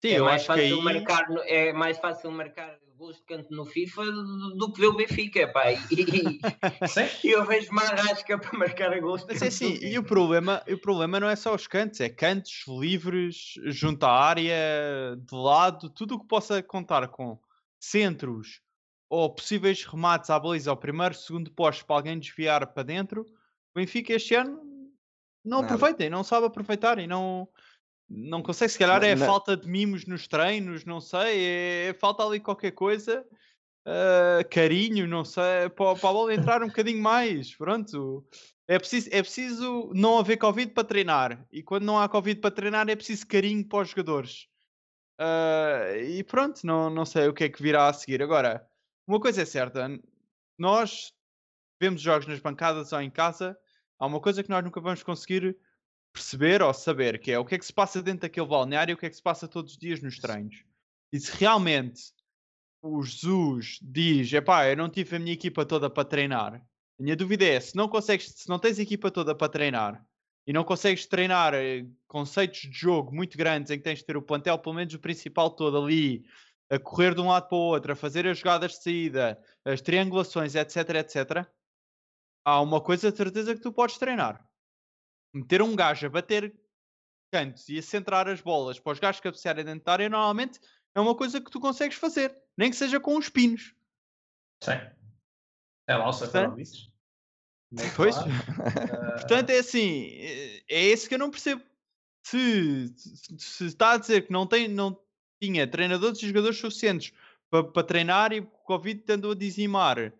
Sim, é, eu acho que aí. marcar, é mais fácil marcar gols de canto no FIFA do, do que ver o Benfica, pá. E, e- e eu vejo uma arrasca para marcar gols de Mas canto é assim, e o problema, o problema não é só os cantos, é cantos livres, junto à área, de lado, tudo o que possa contar com centros ou possíveis remates à baliza ao primeiro, segundo posto para alguém desviar para dentro. O Benfica este ano não Nada. aproveita e não sabe aproveitar e não, não consegue. Se calhar é não- falta de mimos nos treinos, não sei, é, é falta ali qualquer coisa. ah, carinho, não sei, para, para a bola entrar um bocadinho mais. Pronto, é preciso, é preciso não haver Covid para treinar. E quando não há Covid para treinar, é preciso carinho para os jogadores. Ah, e pronto, não, não sei o que é que virá a seguir. Agora, uma coisa é certa: nós vemos jogos nas bancadas ou em casa. Há uma coisa que nós nunca vamos conseguir perceber ou saber, que é o que é que se passa dentro daquele balneário e o que é que se passa todos os dias nos treinos. E se realmente o Jesus diz, epá, eu não tive a minha equipa toda para treinar. A minha dúvida é, se não consegues, se não tens a equipa toda para treinar e não consegues treinar eh, conceitos de jogo muito grandes em que tens de ter o plantel, pelo menos o principal todo ali, a correr de um lado para o outro, a fazer as jogadas de saída, as triangulações, etc, etc, há uma coisa de certeza que tu podes treinar. Meter um gajo a bater cantos e a centrar as bolas para os gajos cabecearem dentro da área, normalmente é uma coisa que tu consegues fazer, nem que seja com os pinos. Sim. É lá o Seferovic. Pois. Portanto, é assim, é é esse que eu não percebo. Se, se, se está a dizer que não, tem, não tinha treinadores e jogadores suficientes para, para treinar e o Covid andou a dizimar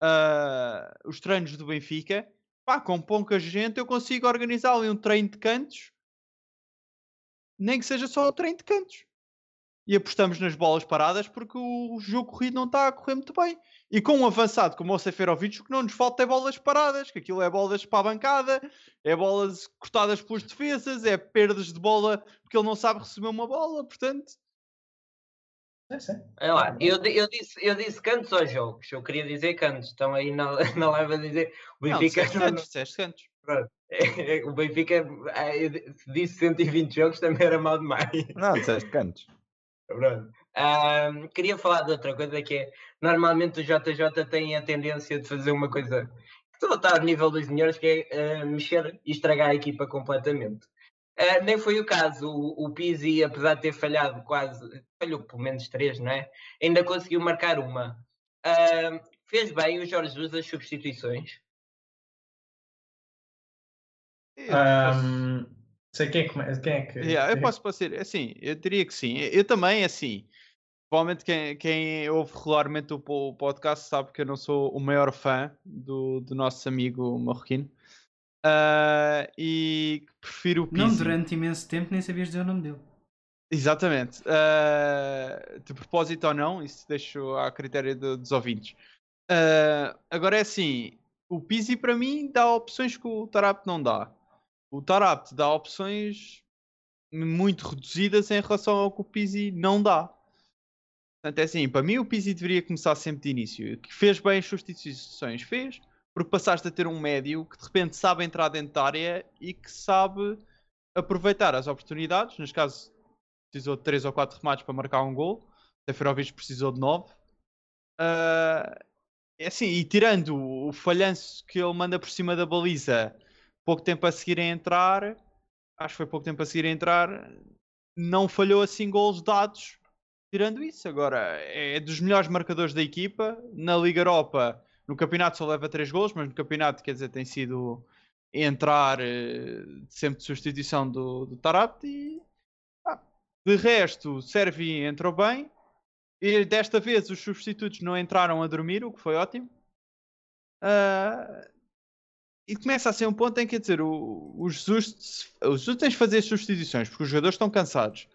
ah, os treinos do Benfica, pá, com pouca gente eu consigo organizar ali um treino de cantos, nem que seja só o treino de cantos. E apostamos nas bolas paradas porque o, jogo corrido não está a correr muito bem. E com um avançado como o Seferovic, o que não nos falta é bolas paradas, que aquilo é bolas para a bancada, é bolas cortadas pelos defesas, é perdas de bola porque ele não sabe receber uma bola, portanto. Sim. Olha lá, eu, eu, disse, eu disse cantos aos jogos, eu queria dizer cantos, estão aí na, na live a dizer o Não, Benfica, não- cantos, disseste cantos. é- o Benfica se disse 120 jogos também era mal demais. Não, disseste cantos. Pronto. Ahm, queria falar de outra coisa que é normalmente o JJ tem a tendência de fazer uma coisa que está ao nível dos melhores, que é ah, mexer e estragar a equipa completamente. Ah, nem foi o caso. O, o Pizzi, apesar de ter falhado quase, falhou pelo menos três, não é? Ainda conseguiu marcar uma. Ahm, fez bem o Jorge Jesus as substituições. Ahm, sei quem é que. Quem é que Yeah, eu posso passar, assim, eu diria que sim. Eu também, assim, provavelmente quem, quem ouve regularmente o podcast sabe que eu não sou o maior fã do, do nosso amigo marroquino. Ah, e prefiro o Pizzi. Não durante imenso tempo nem sabias dizer o nome dele. Exatamente. Ah, de propósito ou não, isso deixo à critério do- dos ouvintes. Ah, agora é assim, o Pizzi para mim dá opções que o Tarap não dá. O Tarap dá opções muito reduzidas em relação ao que o Pizzi não dá. Portanto, é assim, para mim o Pizzi deveria começar sempre de início. Que fez bem as substituições, fez, porque passaste a ter um médio que de repente sabe entrar dentro da área e que sabe aproveitar as oportunidades. Neste caso, precisou de 3 ou 4 remates para marcar um gol. Seferovic precisou de 9. Uh, é assim, e tirando o falhanço que ele manda por cima da baliza, pouco tempo a seguir a entrar, acho que foi pouco tempo a seguir a entrar, não falhou assim gols dados. Tirando isso, agora é dos melhores marcadores da equipa. Na Liga Europa, no campeonato só leva 3 gols, mas no campeonato, quer dizer, tem sido entrar eh, sempre de substituição do, do Tarat. E ah, de resto, Servi entrou bem. E desta vez os substitutos não entraram a dormir, o que foi ótimo. Uh, e começa a ser um ponto em que, dizer, o, o, Jesus, o Jesus tem de fazer substituições porque os jogadores estão cansados.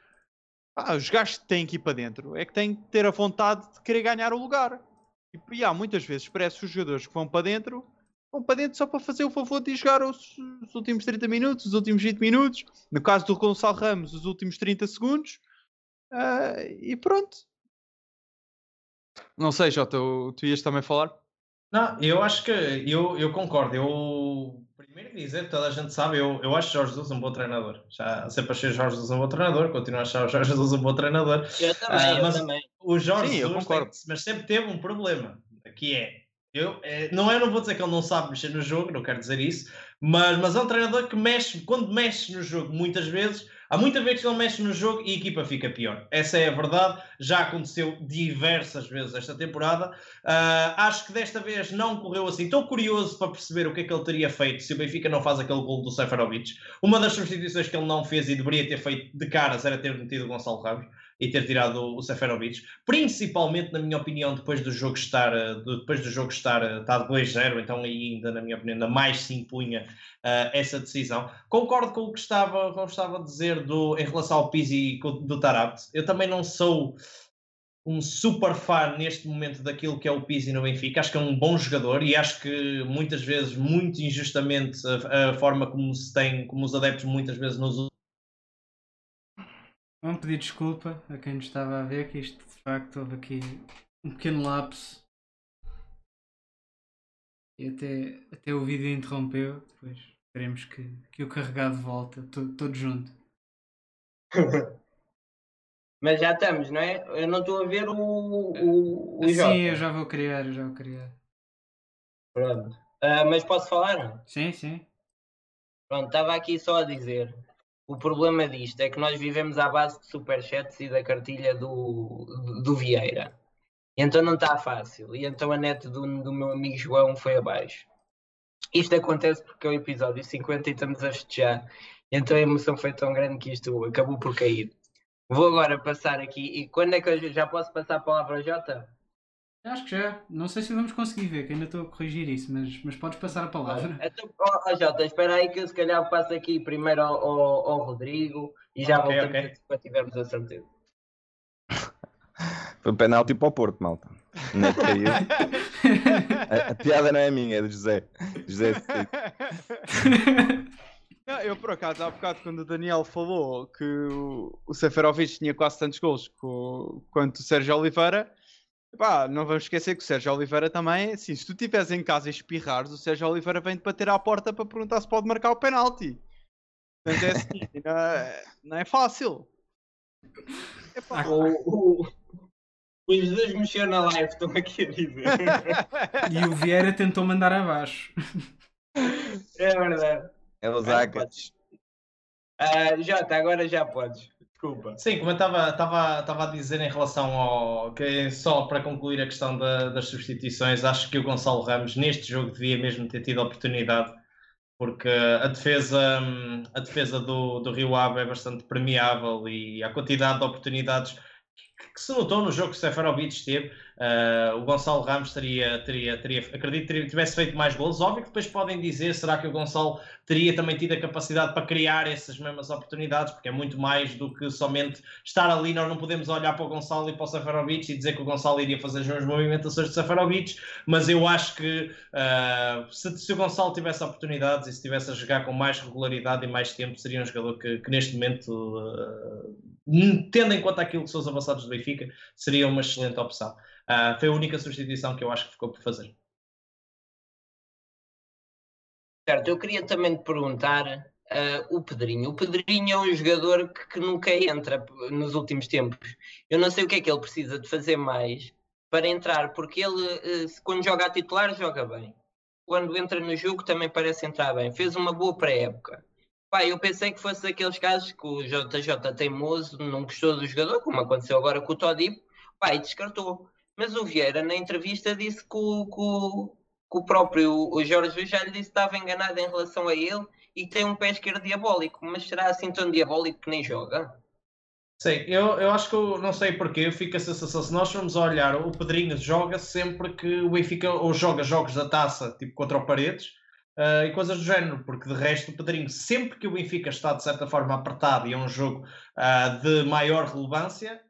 Ah, os gajos que têm que ir para dentro é que têm que ter a vontade de querer ganhar o lugar. E, e há muitas vezes parece que os jogadores que vão para dentro vão para dentro só para fazer o favor de jogar os, os, últimos 30 minutos, os últimos 20 minutos. No caso do Gonçalo Ramos, os últimos 30 segundos. Uh, e pronto. Não sei, Jota, tu ias também falar? Não, eu acho que eu, eu concordo. Eu primeiro dizer, toda a gente sabe, eu, eu acho Jorge Jesus um bom treinador. Já sempre achei Jorge Jesus um bom treinador, continuo a achar Jorge Jesus um bom treinador. Eu também, uh, mas eu também. O Jorge Sim, Jesus tem, mas sempre teve um problema, que é eu, é, não é, não vou dizer que ele não sabe mexer no jogo, não quero dizer isso, mas, mas é um treinador que mexe, quando mexe no jogo, muitas vezes, há muitas vezes que ele mexe no jogo e a equipa fica pior. Essa é a verdade, já aconteceu diversas vezes esta temporada. Uh, acho que desta vez não correu assim. Estou curioso para perceber o que é que ele teria feito se o Benfica não faz aquele gol do Seferovic. Uma das substituições que ele não fez e deveria ter feito de caras era ter metido o Gonçalo Ramos e ter tirado o Seferovic, principalmente na minha opinião depois do jogo estar eh, depois do jogo estar está de 2-0, então aí ainda na minha opinião ainda mais se impunha uh, essa decisão. Concordo com o que estava, com o que estava a dizer do, em relação ao Pizzi do Tarabt. Eu também não sou um super fã neste momento daquilo que é o Pizzi no Benfica. Acho que é um bom jogador e acho que muitas vezes, muito injustamente, a, a forma como se tem, como os adeptos muitas vezes nos Vamos pedir desculpa a quem nos estava a ver, que isto de facto houve aqui um pequeno lapso. E até, até o vídeo interrompeu. Depois esperemos que, que o carregado volta, todo, todo junto. Mas já estamos, não é? Eu não estou a ver o, o, o Sim, eu já vou criar, eu já vou criar. Pronto. Uh, mas posso falar? Sim, sim. Pronto, estava aqui só a dizer o problema disto é que nós vivemos à base de superchats e da cartilha do, do, do Vieira. Então não está fácil. E então a net do, do meu amigo João foi abaixo. Isto acontece porque é o episódio 50 e estamos a festejar. Então a emoção foi tão grande que isto acabou por cair. Vou agora passar aqui. E quando é que eu já posso passar a palavra ao Jota? Acho que já. Não sei se vamos conseguir ver, que ainda estou a corrigir isso, mas, mas podes passar a palavra. Então, oh, Jota, espera aí que eu se calhar passo aqui primeiro ao, ao, ao Rodrigo e já okay, voltamos okay. tivermos a certeza. Foi um penalti para o Porto, malta. Não é a, a, piada não é minha, é do José. José não, eu por acaso, há bocado, quando o Daniel falou que o, o Seferovic tinha quase tantos gols quanto o Sérgio Oliveira, Pá, não vamos esquecer que o Sérgio Oliveira também, assim, se tu estiveres em casa e espirrares, o Sérgio Oliveira vem-te bater à porta para perguntar se pode marcar o penalti. Portanto, é assim, não, é, não é fácil. Epá. O, o, os dois mexeram na live, estão aqui a dizer. e o Vieira tentou mandar abaixo. É verdade. É os Agas. Uh, Jota, agora já podes. Desculpa. Sim, como eu estava a dizer em relação ao. que só para concluir a questão da, das substituições, acho que o Gonçalo Ramos neste jogo devia mesmo ter tido a oportunidade, porque a defesa, a defesa do, do Rio Ave é bastante premiável e a quantidade de oportunidades que, que se notou no jogo que o Seferovic teve, Uh, o Gonçalo Ramos teria, teria, teria acredito que tivesse feito mais gols. Óbvio que depois podem dizer, será que o Gonçalo teria também tido a capacidade para criar essas mesmas oportunidades, porque é muito mais do que somente estar ali. Nós não podemos olhar para o Gonçalo e para o Safarovic e dizer que o Gonçalo iria fazer as mesmas movimentações de Safarovic, mas eu acho que uh, se, se, o Gonçalo tivesse oportunidades e se estivesse a jogar com mais regularidade e mais tempo, seria um jogador que, que neste momento, uh, tendo em conta aquilo que são os avançados do Benfica, seria uma excelente opção. Uh, foi a única substituição que eu acho que ficou por fazer. Certo, eu queria também te perguntar uh, o Pedrinho. O Pedrinho é um jogador que, que, nunca entra nos últimos tempos. Eu não sei o que é que ele precisa de fazer mais para entrar, porque ele, uh, quando joga a titular, joga bem. Quando entra no jogo, também parece entrar bem. Fez uma boa pré-época. Pá, eu pensei que fosse daqueles casos que o JJ teimoso não gostou do jogador, como aconteceu agora com o Todipo, e descartou. Mas o Vieira, na entrevista, disse que o, que o, que o próprio o Jorge já lhe disse que estava enganado em relação a ele e tem um pé esquerdo diabólico. Mas será assim tão diabólico que nem joga? Sim, eu, eu acho que eu não sei porquê, eu fico a sensação, se nós formos a olhar, o Pedrinho joga sempre que o Benfica ou joga jogos da taça, tipo contra o Paredes, uh, e coisas do género, porque de resto o Pedrinho, sempre que o Benfica está de certa forma apertado e é um jogo uh, de maior relevância,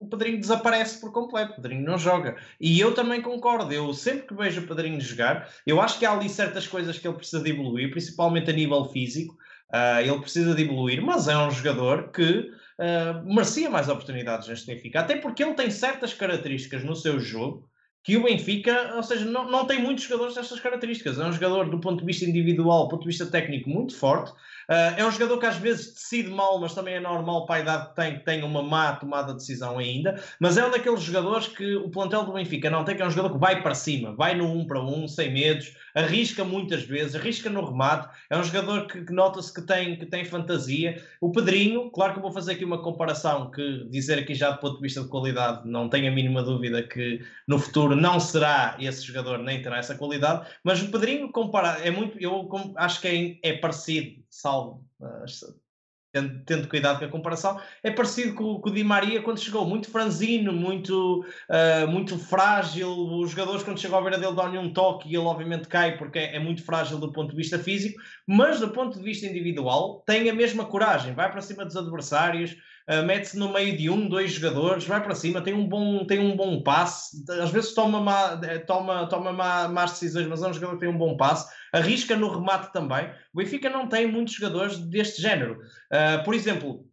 o Pedrinho desaparece por completo, o Pedrinho não joga. E eu também concordo, eu sempre que vejo o Pedrinho jogar, eu acho que há ali certas coisas que ele precisa de evoluir, principalmente a nível físico, uh, ele precisa de evoluir, mas é um jogador que uh, merecia mais oportunidades neste Benfica, até porque ele tem certas características no seu jogo que o Benfica, ou seja, não, não tem muitos jogadores destas características. É um jogador do ponto de vista individual, do ponto de vista técnico, muito forte. Uh, é um jogador que às vezes decide mal, mas também é normal para a idade que tem, que tem uma má tomada de decisão ainda. Mas é um daqueles jogadores que o plantel do Benfica não tem, que é um jogador que vai para cima, vai no um para um, sem medos, arrisca muitas vezes, arrisca no remate. É um jogador que, que nota-se que tem, que tem fantasia. O Pedrinho, claro que eu vou fazer aqui uma comparação, que dizer aqui já do ponto de vista de qualidade, não tenho a mínima dúvida que no futuro não será esse jogador, nem terá essa qualidade, mas o Pedrinho compara, é muito, eu acho que é, é parecido, salvo. Uh, tendo, tendo, cuidado com a comparação, é parecido com, com, o Di Maria quando chegou, muito franzino, muito, uh, muito frágil. Os jogadores, quando chegam à beira dele, dão-lhe um toque e ele, obviamente, cai porque é, é, muito frágil do ponto de vista físico, mas do ponto de vista individual, tem a mesma coragem, vai para cima dos adversários. Uh, mete-se no meio de um, dois jogadores, vai para cima, tem um bom, tem um bom passe, às vezes toma, má, eh, toma, toma má, más decisões, mas é um jogador que tem um bom passe arrisca no remate também. O Benfica não tem muitos jogadores deste género. Uh, por exemplo,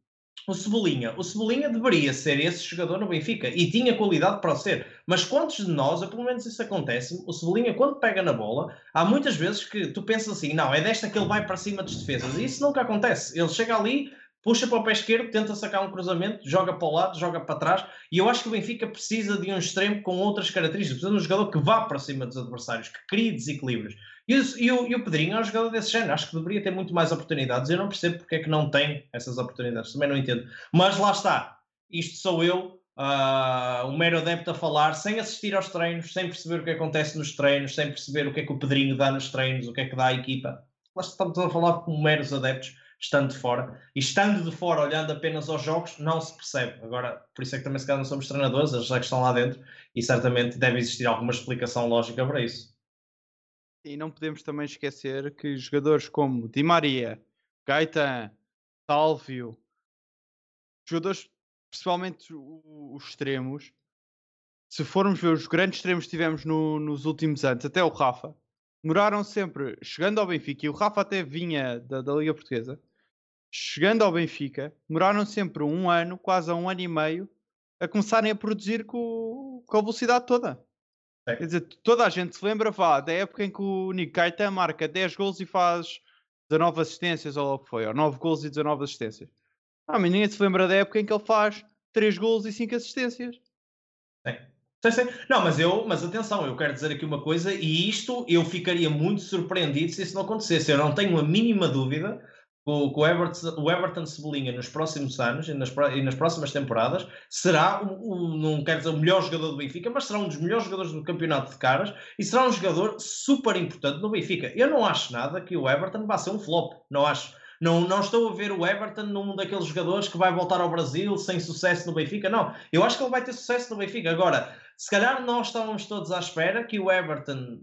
o Cebolinha. O Cebolinha deveria ser esse jogador no Benfica e tinha qualidade para o ser. Mas quantos de nós, ou pelo menos isso acontece, o Cebolinha, quando pega na bola, há muitas vezes que tu pensas assim: não, é desta que ele vai para cima dos defesas. E isso nunca acontece. Ele chega ali, puxa para o pé esquerdo, tenta sacar um cruzamento, joga para o lado, joga para trás. E eu acho que o Benfica precisa de um extremo com outras características. Precisa de um jogador que vá para cima dos adversários, que crie desequilíbrios. E, e, o, e o Pedrinho é um jogador desse género. Acho que deveria ter muito mais oportunidades. Eu não percebo porque é que não tem essas oportunidades. Também não entendo. Mas lá está. Isto sou eu, uh, um mero adepto a falar, sem assistir aos treinos, sem perceber o que acontece nos treinos, sem perceber o que é que o Pedrinho dá nos treinos, o que é que dá à equipa. Lá estamos a falar como meros adeptos, estando de fora. E estando de fora, olhando apenas aos jogos, não se percebe. Agora, por isso é que também se calhar não somos treinadores, eles já que estão lá dentro, e certamente deve existir alguma explicação lógica para isso. E não podemos também esquecer que jogadores como Di Maria, Gaetan, Salvio, jogadores, principalmente os extremos, se formos ver os grandes extremos que tivemos no, nos últimos anos, até o Rafa, demoraram sempre, chegando ao Benfica, e o Rafa até vinha da, da Liga Portuguesa, chegando ao Benfica, demoraram sempre um ano, quase a um ano e meio, a começarem a produzir com, com a velocidade toda. É. Quer dizer, toda a gente se lembra vá, da época em que o Nick Caeta marca 10 gols e faz 19 assistências, ou o que foi, ou 9 gols e 19 assistências. Ah, mas ninguém se lembra da época em que ele faz 3 gols e 5 assistências. Sim. Não, mas eu, mas atenção, eu quero dizer aqui uma coisa, e isto eu ficaria muito surpreendido se isso não acontecesse. Eu não tenho a mínima dúvida com, o, Everton, o Everton Cebolinha nos próximos anos e nas, e nas próximas temporadas será, um, um, não quero dizer o melhor jogador do Benfica, mas será um dos melhores jogadores do campeonato de caras e será um jogador super importante no Benfica. Eu não acho nada que o Everton vá ser um flop, não acho. Não, não estou a ver o Everton num daqueles jogadores que vai voltar ao Brasil sem sucesso no Benfica. Não, eu acho que ele vai ter sucesso no Benfica. Agora, se calhar nós estávamos todos à espera que o Everton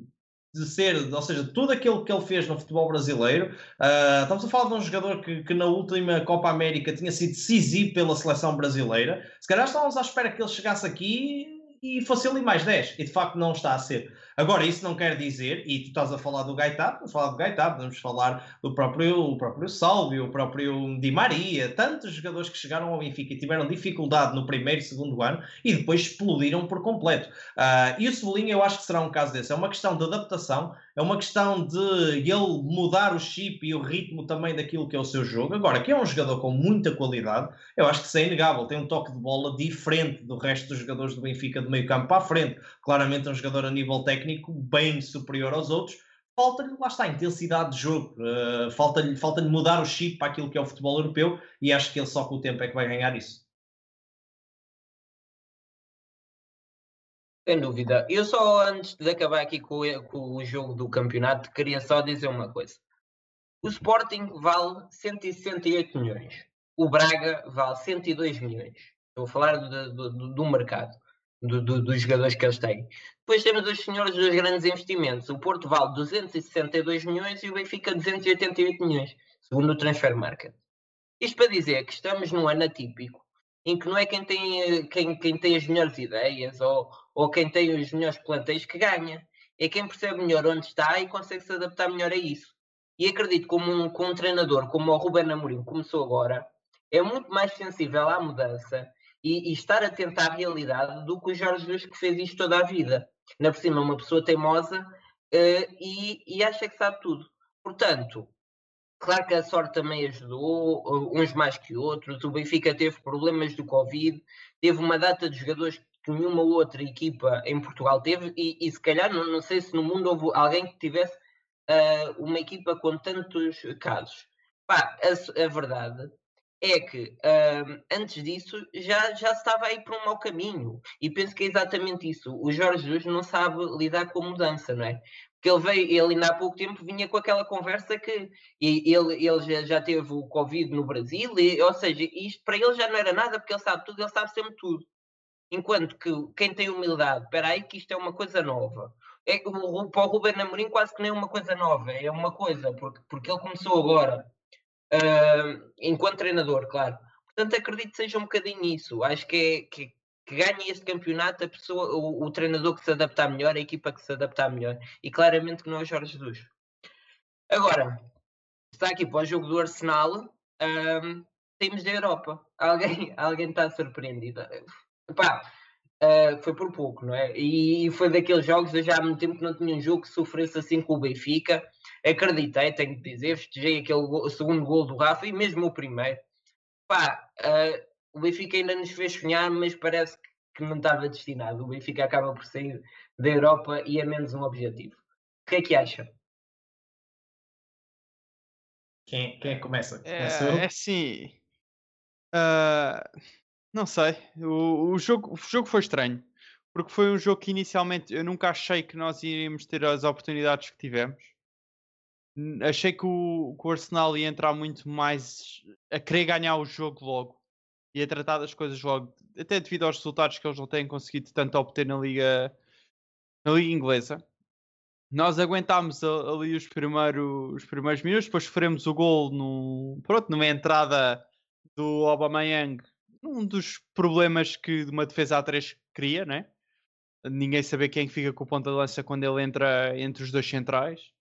de ser, ou seja, tudo aquilo que ele fez no futebol brasileiro. Uh, estamos a falar de um jogador que, que, na última Copa América tinha sido decisivo pela seleção brasileira. Se calhar estávamos à espera que ele chegasse aqui e fosse ali mais 10, e de facto não está a ser. Agora, isso não quer dizer, e tu estás a falar do Gaetá, vamos falar do Gaetá, podemos falar do próprio, o próprio Salvio, o próprio Di Maria, tantos jogadores que chegaram ao Benfica e tiveram dificuldade no primeiro e segundo ano e depois explodiram por completo. Uh, e o Cebolinha eu acho que será um caso desse. É uma questão de adaptação, é uma questão de ele mudar o chip e o ritmo também daquilo que é o seu jogo. Agora, que é um jogador com muita qualidade, eu acho que isso é inegável. Tem um toque de bola diferente do resto dos jogadores do Benfica de meio campo para a frente. Claramente é um jogador a nível técnico bem superior aos outros. Falta-lhe, lá está, intensidade de jogo. Uh, Falta-lhe falta mudar o chip para aquilo que é o futebol europeu e acho que ele só com o tempo é que vai ganhar isso. Sem dúvida. Eu só, antes de acabar aqui com, com, o jogo do campeonato, queria só dizer uma coisa. O Sporting vale 168 milhões. O Braga vale 102 milhões. Estou a falar do, do, do mercado do, do, dos jogadores que eles têm. Depois temos os senhores dos grandes investimentos. O Porto vale 262 milhões e o Benfica 288 milhões, segundo o Transfer Market. Isto para dizer que estamos num ano atípico, em que não é quem tem, quem, quem tem as melhores ideias ou, ou quem tem os melhores plantéis que ganha. É quem percebe melhor onde está e consegue se adaptar melhor a isso. E acredito que um, um treinador como o Ruben Amorim começou agora, é muito mais sensível à mudança e, e, estar atento à realidade do que o Jorge Jesus que fez isto toda a vida. Na por cima, uma pessoa teimosa uh, e, e, acha que sabe tudo. Portanto, claro que a sorte também ajudou, uh, uns mais que outros. O Benfica teve problemas do Covid, teve uma data de jogadores que nenhuma outra equipa em Portugal teve, e, e se calhar, não, não, sei se no mundo houve alguém que tivesse uh, uma equipa com tantos casos. Pá, a, a verdade é que uh, antes disso já, já estava aí para um mau caminho. E penso que é exatamente isso. O Jorge Jesus não sabe lidar com a mudança, não é? Porque ele veio, ele ainda há pouco tempo vinha com aquela conversa que ele, ele já, já teve o Covid no Brasil, e, ou seja, isto para ele já não era nada, porque ele sabe tudo, ele sabe sempre tudo. Enquanto que quem tem humildade, espera aí que isto é uma coisa nova. É, o, para o Ruben Amorim quase que nem é uma coisa nova, é uma coisa, porque, porque ele começou agora uh, enquanto treinador, claro. Portanto, acredito que seja um bocadinho isso. Acho que, é, que, que este campeonato a pessoa, o, o, treinador que se adaptar melhor, a equipa que se adaptar melhor. E claramente que não é o Jorge Jesus. Agora, está aqui para o jogo do Arsenal. Um, temos da Europa. Alguém, alguém está surpreendido? Epá, uh, foi por pouco, não é? E, foi daqueles jogos, eu já há muito tempo que não tinha um jogo que sofresse assim com o Benfica acreditei, tenho que dizer, festejei aquele gol, segundo gol do Rafa e mesmo o primeiro. Pá, uh, o Benfica ainda nos fez sonhar, mas parece que não estava destinado. O Benfica acaba por sair da Europa e é menos um objetivo. O que é que acha? Quem, quem é começa? É, é assim. Uh, não sei. O, o, jogo, o jogo foi estranho. Porque foi um jogo que inicialmente eu nunca achei que nós iríamos ter as oportunidades que tivemos achei que o, que o, Arsenal ia entrar muito mais a querer ganhar o jogo logo e a tratar das coisas logo, até devido aos resultados que eles não têm conseguido tanto obter na Liga, na Liga Inglesa. Nós aguentámos ali os primeiros, os primeiros minutos, depois sofremos o gol no, pronto, numa entrada do Aubameyang, um dos problemas que uma defesa A3 cria, né? Ninguém saber quem fica com o ponta de lança quando ele entra entre os dois centrais.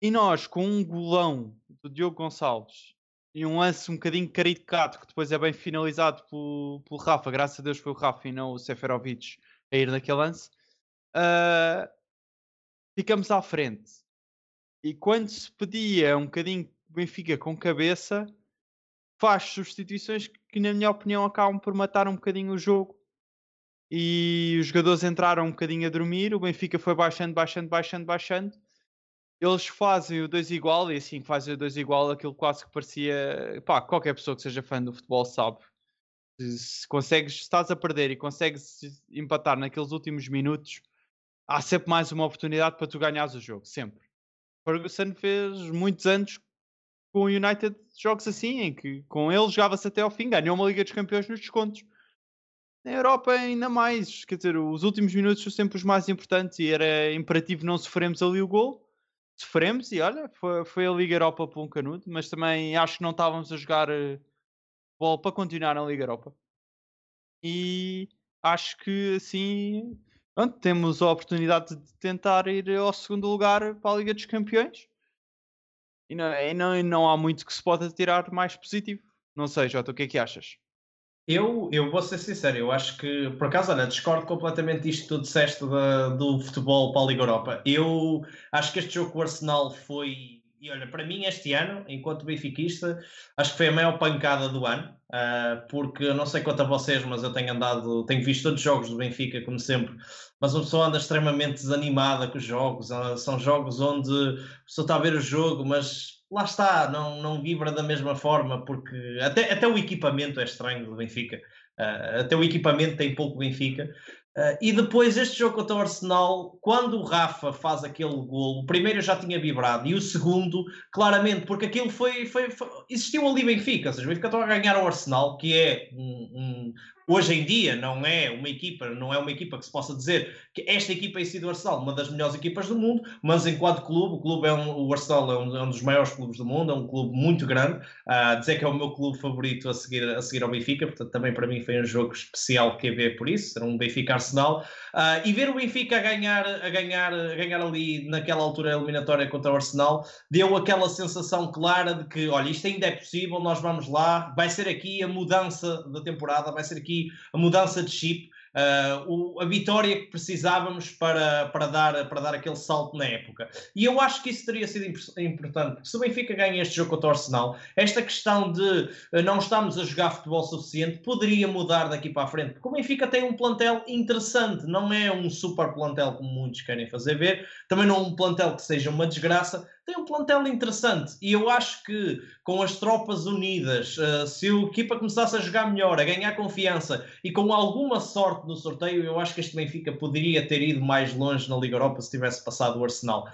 E nós, com um golão do Diogo Gonçalves e um lance um bocadinho caricato, que depois é bem finalizado pelo, pelo Rafa, graças a Deus foi o Rafa e não o Seferovic a ir naquele lance, uh, ficamos à frente. E quando se pedia um bocadinho Benfica com cabeça, faz substituições que, na minha opinião, acabam por matar um bocadinho o jogo. E os jogadores entraram um bocadinho a dormir, o Benfica foi baixando, baixando, baixando, baixando eles fazem o 2 igual e assim que fazem o 2 igual, aquilo quase que parecia. Pá, qualquer pessoa que seja fã do futebol sabe. Se consegues, se estás a perder e consegues empatar naqueles últimos minutos, há sempre mais uma oportunidade para tu ganhares o jogo, sempre. Ferguson fez muitos anos com o United jogos assim, em que com ele jogava-se até ao fim, ganhou uma Liga dos Campeões nos descontos. Na Europa ainda mais, quer dizer, os últimos minutos são sempre os mais importantes e era imperativo não sofrermos ali o gol. Sofremos e olha, foi, foi a Liga Europa por um canudo, mas também acho que não estávamos a jogar uh, bola para continuar na Liga Europa. E acho que assim pronto, temos a oportunidade de tentar ir ao segundo lugar para a Liga dos Campeões. E não, e não, e não há muito que se possa tirar mais positivo. Não sei, Jota, o que é que achas? Eu, eu vou ser sincero, eu acho que, por acaso, olha, discordo completamente disto que tu disseste da, do futebol para a Liga Europa. Eu acho que este jogo com o Arsenal foi e olha, para mim este ano, enquanto benfiquista, acho que foi a maior pancada do ano, uh, porque não sei quanto a vocês, mas eu tenho andado, tenho visto todos os jogos do Benfica, como sempre, mas uma pessoa anda extremamente desanimada com os jogos, uh, são jogos onde a pessoa está a ver o jogo, mas lá está, não, não vibra da mesma forma, porque até, até o equipamento é estranho do Benfica, uh, até o equipamento tem pouco Benfica, Uh, e depois este jogo contra o Arsenal, quando o Rafa faz aquele golo, o primeiro eu já tinha vibrado e o segundo, claramente, porque aquilo foi, foi, foi existiu ali Benfica, ou seja, o Benfica estava a ganhar o Arsenal, que é um, um, hoje em dia não é uma equipa, não é uma equipa que se possa dizer que esta equipa em si do Arsenal, uma das melhores equipas do mundo, mas enquanto clube, o clube é um, o Arsenal é um, é um, dos maiores clubes do mundo, é um clube muito grande, uh, dizer que é o meu clube favorito a seguir, a seguir ao Benfica, portanto também para mim foi um jogo especial que ver por isso, era um Benfica Arsenal, uh, e ver o Benfica a ganhar, a ganhar, a ganhar ali naquela altura eliminatória contra o Arsenal, deu aquela sensação clara de que, olha, isto ainda é possível, nós vamos lá, vai ser aqui a mudança da temporada, vai ser aqui a mudança de chip, uh, o, a vitória que precisávamos para, para, dar, para dar aquele salto na época. E eu acho que isso teria sido importante, porque se o Benfica ganha este jogo contra o Arsenal, esta questão de uh, não estamos a jogar futebol suficiente poderia mudar daqui para a frente, porque o Benfica tem um plantel interessante, não é um super plantel como muitos querem fazer ver, também não é um plantel que seja uma desgraça, tem um plantel interessante e eu acho que com as tropas unidas, uh, se a equipa começasse a jogar melhor, a ganhar confiança e com alguma sorte no sorteio, eu acho que este Benfica poderia ter ido mais longe na Liga Europa se tivesse passado o Arsenal.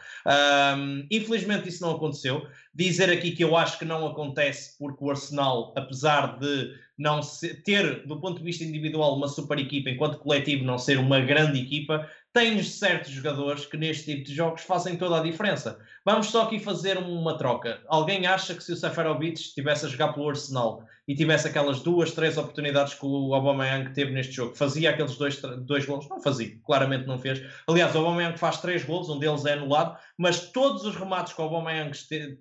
Um, infelizmente isso não aconteceu. Dizer aqui que eu acho que não acontece porque o Arsenal, apesar de não ter, do ponto de vista individual, uma super equipa, enquanto coletivo não ser uma grande equipa, tens certos jogadores que neste tipo de jogos fazem toda a diferença. Vamos só aqui fazer uma troca. Alguém acha que se o Seferovic estivesse a jogar pelo Arsenal e tivesse aquelas duas, três oportunidades que o Aubameyang teve neste jogo, fazia aqueles dois, dois golos? Não fazia, claramente não fez. Aliás, o Aubameyang faz três golos, um deles é anulado, mas todos os remates que o Aubameyang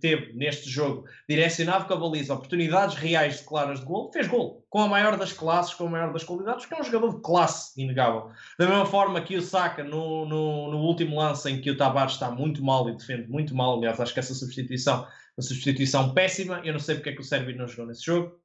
teve neste jogo, direcionado com a baliza, oportunidades reais de claras de gol, fez gol. Com a maior das classes, com a maior das qualidades, porque é um jogador de classe inegável. Da mesma forma que o Saka, no, no, no último lance em que o Tavares está muito mal e defende muito mal, aliás, acho que essa substituição, uma substituição péssima, eu não sei porque é que o Sérvio não jogou nesse jogo,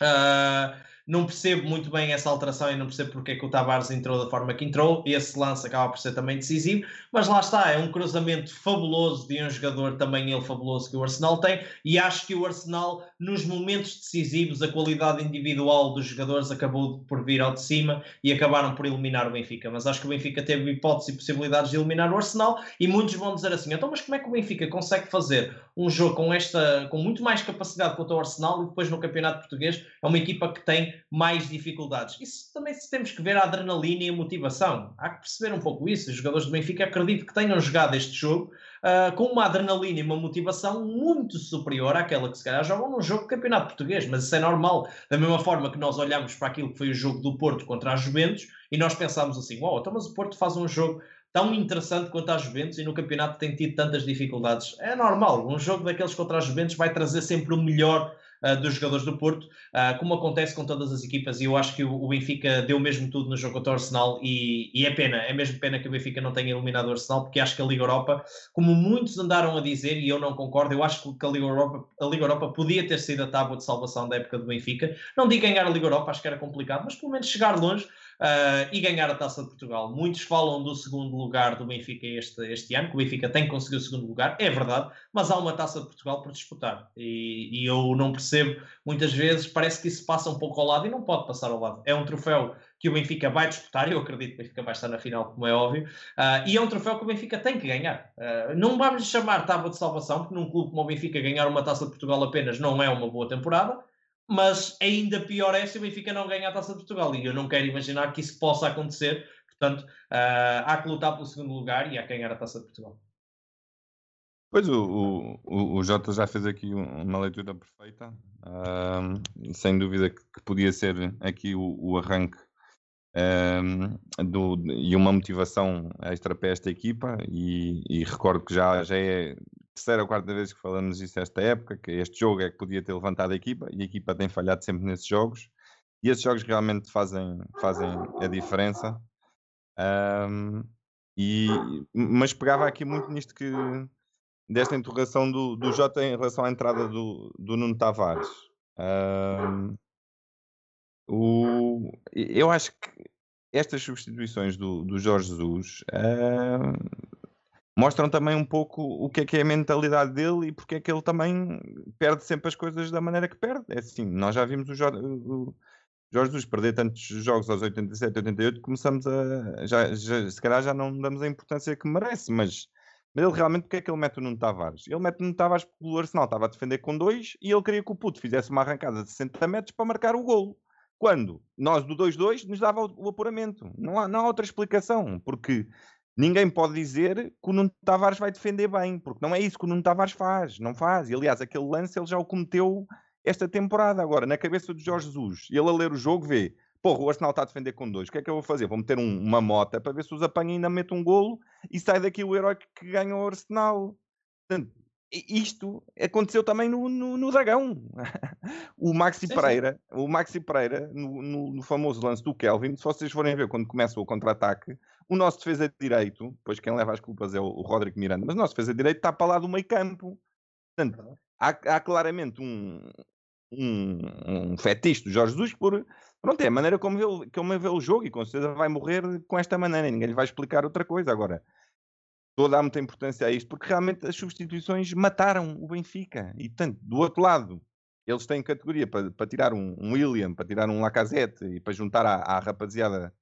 Uh, não percebo muito bem essa alteração e não percebo porque é que o Tavares entrou da forma que entrou. Esse lance acaba por ser também decisivo, mas lá está, é um cruzamento fabuloso de um jogador também ele fabuloso que o Arsenal tem. E acho que o Arsenal, nos momentos decisivos, a qualidade individual dos jogadores acabou por vir ao de cima e acabaram por eliminar o Benfica. Mas acho que o Benfica teve hipótese e possibilidades de eliminar o Arsenal e muitos vão dizer assim: então, mas como é que o Benfica consegue fazer um jogo com esta, com muito mais capacidade contra o Arsenal e depois no Campeonato Português é uma equipa que tem mais dificuldades. Isso também temos que ver a adrenalina e a motivação. Há que perceber um pouco isso. Os jogadores do Benfica acredito que tenham jogado este jogo uh, com uma adrenalina e uma motivação muito superior àquela que se calhar jogam num jogo de campeonato português, mas isso é normal. Da mesma forma que nós olhamos para aquilo que foi o jogo do Porto contra a Juventus e nós pensamos assim, oh, então mas o Porto faz um jogo tão interessante quanto a Juventus e no campeonato tem tido tantas dificuldades. É normal, um jogo daqueles contra a Juventus vai trazer sempre o melhor uh, dos jogadores do Porto, uh, como acontece com todas as equipas, e eu acho que o, o Benfica deu mesmo tudo no jogo contra o Arsenal, e, e, é pena, é mesmo pena que o Benfica não tenha eliminado o Arsenal, porque acho que a Liga Europa, como muitos andaram a dizer, e eu não concordo, eu acho que a Liga Europa, a Liga Europa podia ter sido a tábua de salvação da época do Benfica. Não digo ganhar a Liga Europa, acho que era complicado, mas pelo menos chegar longe. Uh, e ganhar a Taça de Portugal. Muitos falam do segundo lugar do Benfica este, este ano, que o Benfica tem conseguido o segundo lugar, é verdade, mas há uma Taça de Portugal para disputar. E, e eu não percebo, muitas vezes parece que isso passa um pouco ao lado e não pode passar ao lado. É um troféu que o Benfica vai disputar, eu acredito que o Benfica vai estar na final, como é óbvio, uh, e é um troféu que o Benfica tem que ganhar. Uh, não vamos chamar tábua de salvação, porque num clube como o Benfica ganhar uma taça de Portugal apenas não é uma boa temporada, mas ainda pior é se o Benfica não ganhar a taça de Portugal, e eu não quero imaginar que isso possa acontecer, portanto, uh, há que lutar pelo segundo lugar e há que ganhar a taça de Portugal. Pois o, o, o Jota já fez aqui uma leitura perfeita, uh, sem dúvida que, que, podia ser aqui o, o arranque um, do, e uma motivação extra para esta equipa. E, e, recordo que já, já é terceira ou quarta vez que falamos isso esta época, que este jogo é que podia ter levantado a equipa e a equipa tem falhado sempre nesses jogos. E esses jogos realmente fazem, fazem a diferença. Um, e, mas pegava aqui muito nisto que desta interrogação do, do Jota em relação à entrada do, do Nuno Tavares. Um, o, eu acho que estas substituições do, do Jorge Jesus mostram também um pouco o que é que é a mentalidade dele e porque é que ele também perde sempre as coisas da maneira que perde. É assim, nós já vimos o Jorge, o Jorge Jesus perder tantos jogos aos 87, 88, começamos a. Já, já, se calhar já não damos a importância que merece, mas, mas ele realmente, porque é que ele mete o Nuno Tavares? Ele mete o Nuno Tavares porque o Arsenal estava a defender com dois e ele queria que o puto fizesse uma arrancada de 60 metros para marcar o golo. Quando nós do 2-2 nos dava o, o apuramento. Não há, não há outra explicação, porque ninguém pode dizer que o Nuno Tavares vai defender bem, porque não é isso que o Nuno Tavares faz, não faz. E, aliás, aquele lance ele já o cometeu esta temporada. Agora, na cabeça do Jorge Jesus, ele a ler o jogo vê, porra, o Arsenal está a defender com dois, o que é que eu vou fazer? Vou meter um, uma mota para ver se os apanha e ainda mete um golo e sai daqui o herói que ganha o Arsenal. Portanto, isto aconteceu também no, no, no Dragão. o Maxi sim, Pereira, sim. o Maxi Pereira, no, no, no, famoso lance do Kelvin, se vocês forem ver quando começa o contra-ataque, o nosso defesa de direito, pois quem leva as culpas é o, o Rodrigo Miranda, mas o nosso defesa de direito está para lá do meio campo. Portanto, há, há claramente um, um, um fetiche do Jorge Jesus por. Pronto, é a maneira como ele, como vê o jogo e com certeza vai morrer com esta maneira. Ninguém lhe vai explicar outra coisa. Agora, estou a dar muita importância a isto, porque realmente as substituições mataram o Benfica. E tanto, do outro lado, eles têm categoria para, para tirar um, um, William, para tirar um Lacazette e para juntar à, à rapaziada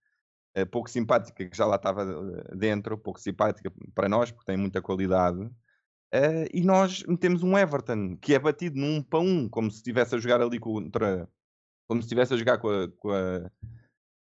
uh, pouco simpática que já lá estava eh, dentro, pouco simpática para nós, porque tem muita qualidade. Uh, e nós metemos um Everton que é batido num para um, como se estivesse a jogar ali contra. Como se estivesse a jogar com a, com a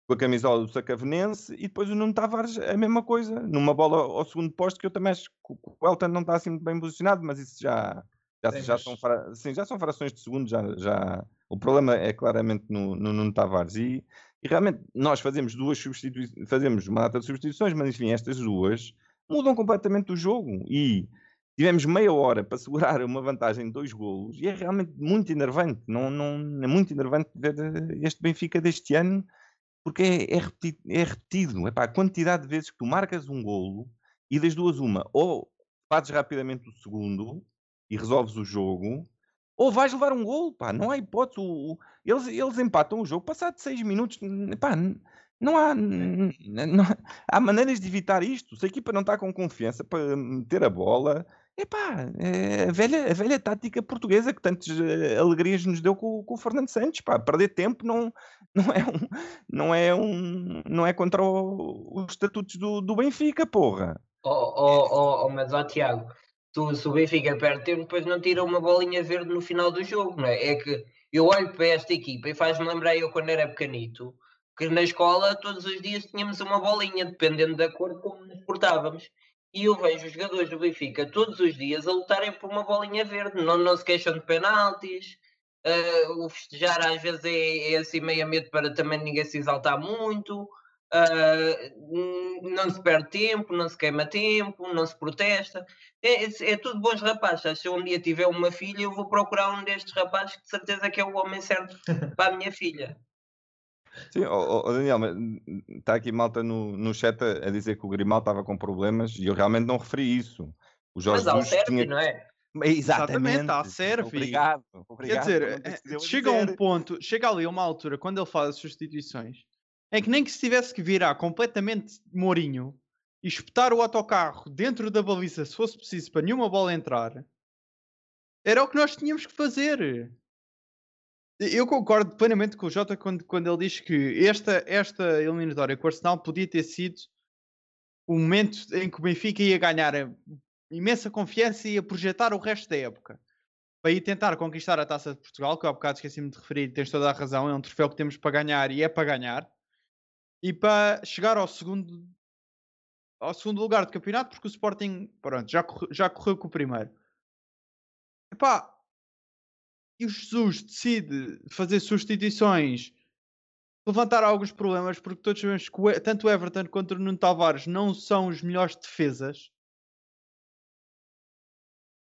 com a camisola do Sacavenense e depois o Nuno Tavares a mesma coisa, numa bola ao segundo posto que eu também acho que o Elton não está assim muito bem posicionado, mas isso já, já, sim, já, mas... são, sim, já são frações de segundo, já, já... o problema é claramente no, no Nuno Tavares. E, e realmente nós fazemos duas substituições, fazemos uma data de substituições, mas enfim, estas duas mudam completamente o jogo. E tivemos meia hora para segurar uma vantagem de dois golos e é realmente muito enervante, não, não, é muito enervante ver este Benfica deste ano porque é, é repetido. É repetido. Epá, a quantidade de vezes que tu marcas um golo e das duas uma, ou fazes rapidamente o segundo e resolves o jogo, ou vais levar um golo, pá, não há hipótese. O, eles, eles empatam o jogo passado seis minutos, pá, não há, não, há maneiras de evitar isto. Se a equipa não está com confiança para meter a bola, Epá, é a velha, a velha tática portuguesa que tantas uh, alegrias nos deu com, com, o Fernando Santos, pá, perder tempo não, não é um, não é um, não é contra o, os estatutos do, do Benfica, porra. Oh, oh, oh, oh mas ó oh, Tiago, tu, se o Benfica perde depois não tira uma bolinha verde no final do jogo, não é? É que eu olho para esta equipa e faz-me lembrar eu quando era pequenito, que na escola todos os dias tínhamos uma bolinha, dependendo da cor como nos portávamos e eu vejo os jogadores do Benfica todos os dias a lutarem por uma bolinha verde, não, não se queixam de penaltis. Uh, o festejar às vezes é, é assim meio a medo para também ninguém se exaltar muito. Uh, não se perde tempo, não se queima tempo, não se protesta. É, é, é, tudo bons rapazes. Se eu um dia tiver uma filha, eu vou procurar um destes rapazes que de certeza que é o homem certo para a minha filha. Sim, oh, oh, Daniel, está aqui malta no, no chat a, dizer que o Grimal estava com problemas e eu realmente não referi isso. O Jorge Mas Jesus tinha... não é? Exatamente, Exatamente serve. Obrigado, obrigado. Quer dizer, eh, chega a um ponto, chega ali a uma altura, quando ele faz as substituições, é que nem que se tivesse que virar completamente Mourinho e espetar o autocarro dentro da baliza se fosse preciso para nenhuma bola entrar, era o que nós tínhamos que fazer. Eu concordo plenamente com o Jota quando, quando ele diz que esta, esta eliminatória com o Arsenal podia ter sido o momento em que o Benfica ia ganhar imensa confiança e ia projetar o resto da época para ir tentar conquistar a taça de Portugal, que há bocado esqueci-me de referir, tens toda a razão, é um troféu que temos para ganhar e é para ganhar, e para chegar ao segundo ao segundo lugar do campeonato, porque o Sporting pronto, já, corre, já correu com o primeiro. Epá, e o Jesus decide fazer substituições, levantar alguns problemas, porque todos sabemos que tanto o Everton quanto o Nuno Tavares não são os melhores defesas.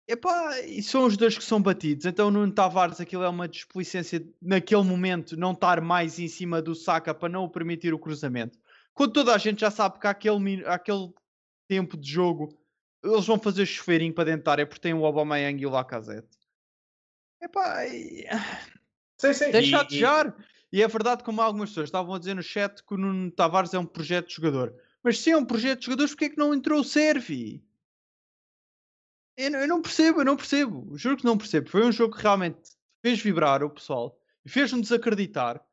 Epá, e são os dois que são batidos. Então, Nuno Tavares, aquilo é uma desplicência naquele momento, não estar mais em cima do saca para não o permitir o cruzamento. Quando toda a gente já sabe que aquele, aquele tempo de jogo eles vão fazer chuveirinho para dentro da área porque tem o Aubameyang e o Lacazette. Epá, e... sim, sim. deixa de desejar. E... e é verdade, como algumas pessoas estavam a dizer no chat, que o Nuno Tavares é um projeto de jogador. Mas se é um projeto de jogadores, porquê é que não entrou o Servi? Eu, eu, não percebo, eu não percebo. Juro que não percebo. Foi um jogo que realmente fez vibrar o pessoal, fez-nos desacreditar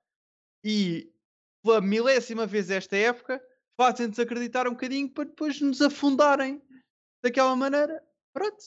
e pela milésima vez esta época fazem desacreditar um bocadinho para depois nos afundarem daquela maneira. Pronto.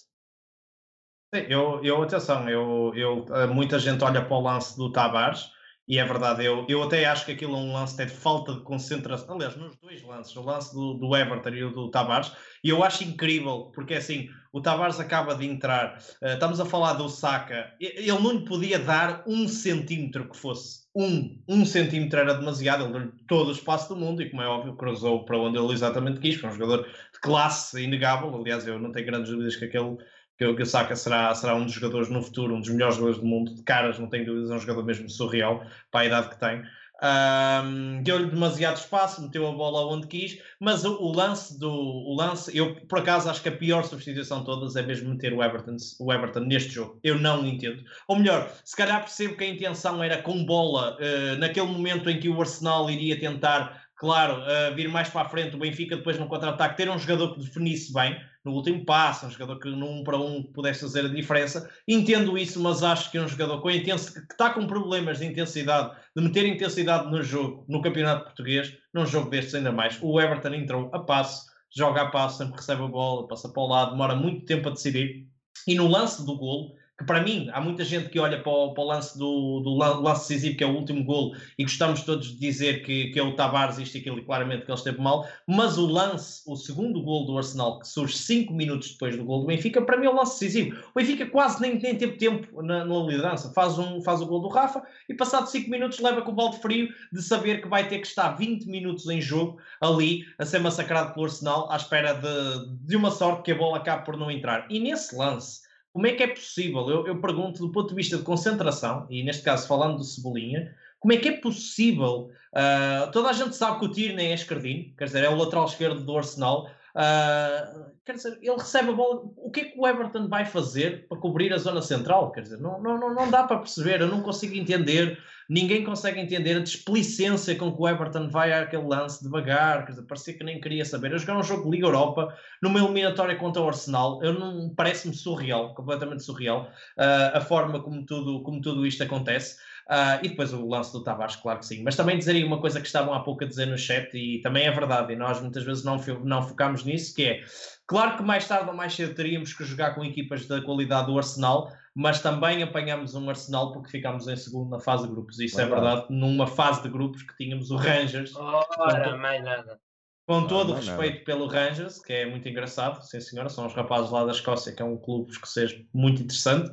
Sim, eu, eu atenção, eu, eu, eh, muita gente olha para o lance do Tavares e é verdade, eu, eu até acho que aquilo é um lance de falta de concentração. Aliás, nos dois lances, o lance do, do Everton e o do Tavares, e eu acho incrível, porque assim, o Tavares acaba de entrar, uh, estamos a falar do Saka, ele não lhe podia dar um centímetro que fosse. Um, um centímetro era demasiado, ele deu todo o espaço do mundo e, como é óbvio, cruzou para onde ele exatamente quis. Foi um jogador de classe inegável. Aliás, eu não tenho grandes dúvidas que aquele que o Saka será, será um dos jogadores no futuro, um dos melhores jogadores do mundo, de caras, não tenho dúvidas, é um jogador mesmo surreal para a idade que tem. Um, deu-lhe demasiado espaço, meteu a bola onde quis, mas o, o, lance do o lance, eu por acaso acho que a pior substituição de todas é mesmo meter o Everton, o Everton neste jogo. Eu não entendo. Ou melhor, se calhar percebo que a intenção era com bola, uh, naquele momento em que o Arsenal iria tentar claro, uh, vir mais para a frente, o Benfica depois no contra-ataque, ter um jogador que definisse bem no último passo, um jogador que num para um pudesse fazer a diferença. Entendo isso, mas acho que um jogador com intenso, que está com problemas de intensidade, de meter intensidade no jogo, no campeonato português, num jogo destes ainda mais. O Everton entrou a passo, joga a passo, sempre recebe a bola, passa para o lado, demora muito tempo a decidir. E no lance do golo, que para mim, há muita gente que olha para o, para o lance do, do, lance decisivo, que é o último gol, e gostamos todos de dizer que, que é o Tavares, isto e aquilo, e claramente que ele esteve mal, mas o lance, o segundo gol do Arsenal, que surge 5 minutos depois do gol do Benfica, para mim é o lance decisivo. O Benfica quase nem, nem teve tempo na, na liderança, faz, um, faz o gol do Rafa, e passado 5 minutos leva com o balde frio de saber que vai ter que estar 20 minutos em jogo, ali, a ser massacrado pelo Arsenal, à espera de, de uma sorte que a bola acabe por não entrar. E nesse lance como é que é possível? Eu, eu, pergunto do ponto de vista de concentração, e neste caso falando do Cebolinha, como é que é possível? Uh, toda a gente sabe que o Tierney é esquerdino, quer dizer, é o lateral esquerdo do Arsenal. Uh, quer dizer, ele recebe a bola. O que é que o Everton vai fazer para cobrir a zona central? Quer dizer, não, não, não dá para perceber, eu não consigo entender ninguém consegue entender a displicência com que o Everton vai àquele lance devagar, quer dizer, parecia que nem queria saber. Eu jogar um jogo de Liga Europa numa eliminatória contra o Arsenal, eu não parece-me surreal, completamente surreal, uh, a forma como tudo, como tudo isto acontece. Uh, e depois o lance do Tavares, claro que sim. Mas também dizer aí uma coisa que estavam há pouco a dizer no chat, e também é verdade, e nós muitas vezes não, não focamos nisso, que é, claro que mais tarde ou mais cedo teríamos que jogar com equipas da qualidade do Arsenal, mas também apanhamos um Arsenal porque ficámos em segundo na fase de grupos. Isso é verdade, numa fase de grupos que tínhamos o Rangers. Ora, mais nada. Com todo o respeito nada. pelo Rangers, que é muito engraçado, sim senhora, são os rapazes lá da Escócia, que é um clube escocês muito interessante.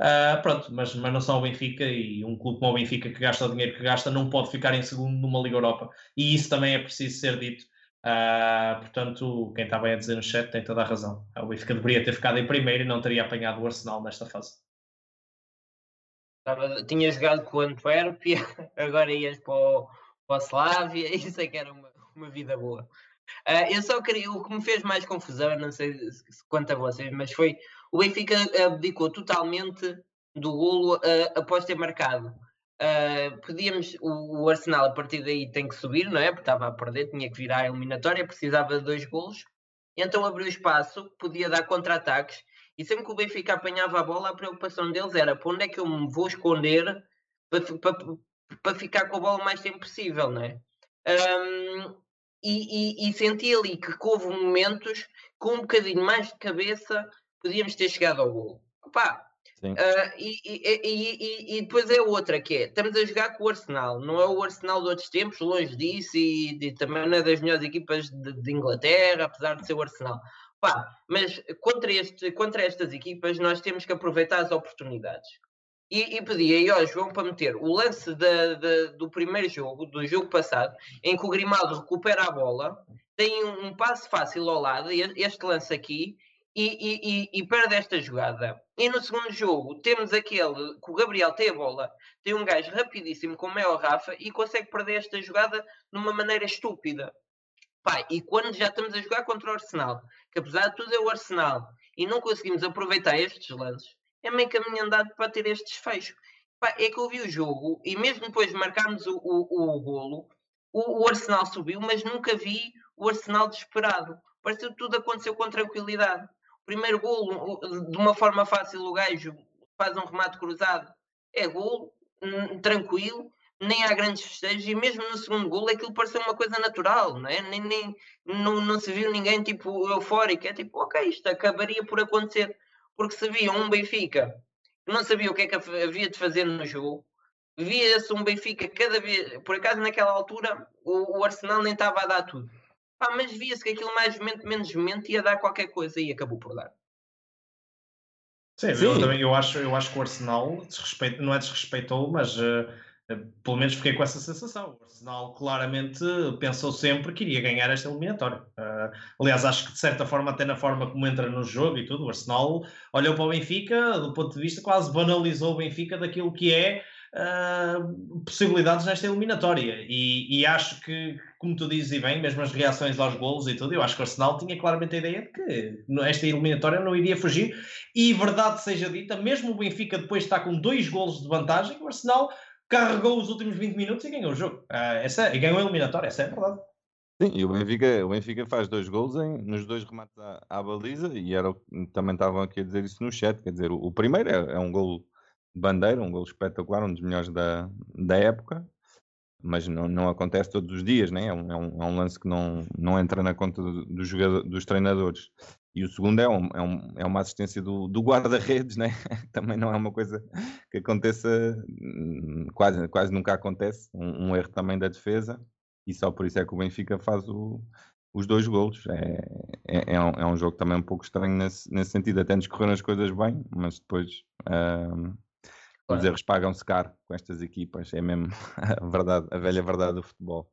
Uh, pronto, mas, mas não são o Benfica e um clube como o Benfica que gasta o dinheiro que gasta não pode ficar em segundo numa Liga Europa. E isso também é preciso ser dito. Uh, portanto, quem estava a dizer no chat tem toda a razão. O Benfica deveria ter ficado em primeiro e não teria apanhado o Arsenal nesta fase. Tinha jogado com o Antuérpia, agora ias para o, para o Slavia, isso é que era uma, uma vida boa. Uh, eu só queria, o que me fez mais confusão, não sei se, quanto a vocês, mas foi o Benfica abdicou totalmente do golo uh, após ter marcado. Uh, podíamos, o, o, Arsenal a partir daí tem que subir, não é? Porque estava a perder, tinha que virar a eliminatória, precisava de dois golos. Então abriu espaço, podia dar contra-ataques. E sempre que o Benfica apanhava a bola, a preocupação deles era para onde é que eu me vou esconder para, ficar com a bola o mais tempo possível, não é? Um, e, e, e, senti ali que houve momentos com um bocadinho mais de cabeça podíamos ter chegado ao gol. Opa, Uh, e, e, e, depois é outra que é, estamos a jogar com o Arsenal, não é o Arsenal de outros tempos, longe disso, e, também não é das melhores equipas de, de Inglaterra, apesar de ser o Arsenal. Pá, mas contra, este, contra estas equipas nós temos que aproveitar as oportunidades. E, e pedi aí ao João para meter o lance da, da, do primeiro jogo, do jogo passado, em que o Grimaldo recupera a bola, tem um, um passo fácil ao lado, este lance aqui, e, e, e, perde esta jogada. E no segundo jogo temos aquele que o Gabriel tem a bola, tem um gajo rapidíssimo como é o Rafa e consegue perder esta jogada de uma maneira estúpida. Pai, e quando já estamos a jogar contra o Arsenal, que apesar de tudo é o Arsenal, e não conseguimos aproveitar estes lances, é meio caminho andado para ter este desfecho. Pá, é que eu vi o jogo e mesmo depois de marcarmos o, o, o golo, o, o Arsenal subiu, mas nunca vi o Arsenal desesperado. Pareceu que tudo aconteceu com tranquilidade primeiro golo, de uma forma fácil, o gajo faz um remate cruzado, é golo, tranquilo, nem há grandes festejos, e mesmo no segundo golo aquilo pareceu uma coisa natural, não é? Nem, nem, não, não se viu ninguém tipo eufórico, é tipo, ok, isto acabaria por acontecer, porque se via um Benfica que não sabia o que é que havia de fazer no jogo, via-se um Benfica cada vez, por acaso naquela altura o, o Arsenal nem estava a dar tudo Pá, mas via-se que aquilo mais momento, menos momento ia dar qualquer coisa e acabou por dar. Sim, Sim. Eu, também, eu, acho, eu acho que o Arsenal não é desrespeitou, mas uh, pelo menos fiquei com essa sensação. O Arsenal claramente pensou sempre que iria ganhar esta eliminatória. Uh, aliás, acho que de certa forma, até na forma como entra no jogo e tudo, o Arsenal olhou para o Benfica, do ponto de vista, quase banalizou o Benfica daquilo que é uh, possibilidades nesta eliminatória. E, e, acho que, como tu dizes e bem, mesmo as reações aos golos e tudo, eu acho que o Arsenal tinha claramente a ideia de que esta eliminatória não iria fugir. E verdade seja dita, mesmo o Benfica depois está com dois golos de vantagem, o Arsenal carregou os últimos 20 minutos e ganhou o jogo. Uh, essa, ganhou a eliminatória, essa é a verdade. Sim, e o Benfica, o Benfica faz dois gols em, nos dois remates à, à baliza e era, também estavam aqui a dizer isso no chat, quer dizer, o, o primeiro é, é um gol bandeira, um gol espetacular, um dos melhores da, da época, mas não, não acontece todos os dias, né? é, um, é, um, é lance que não, não entra na conta do, do jogador, dos treinadores. E o segundo é, um, é, um, é uma assistência do, do guarda-redes, né? também não é uma coisa que aconteça, hum, quase, quase nunca acontece, um, um erro também da defesa, e só por isso é que o Benfica faz o, os dois golos. É, é, é, um, é um jogo também um pouco estranho nesse, nesse sentido, até nos correram as coisas bem, mas depois hum, os erros pagam-se caro com estas equipas, é mesmo a, verdade, a velha verdade do futebol.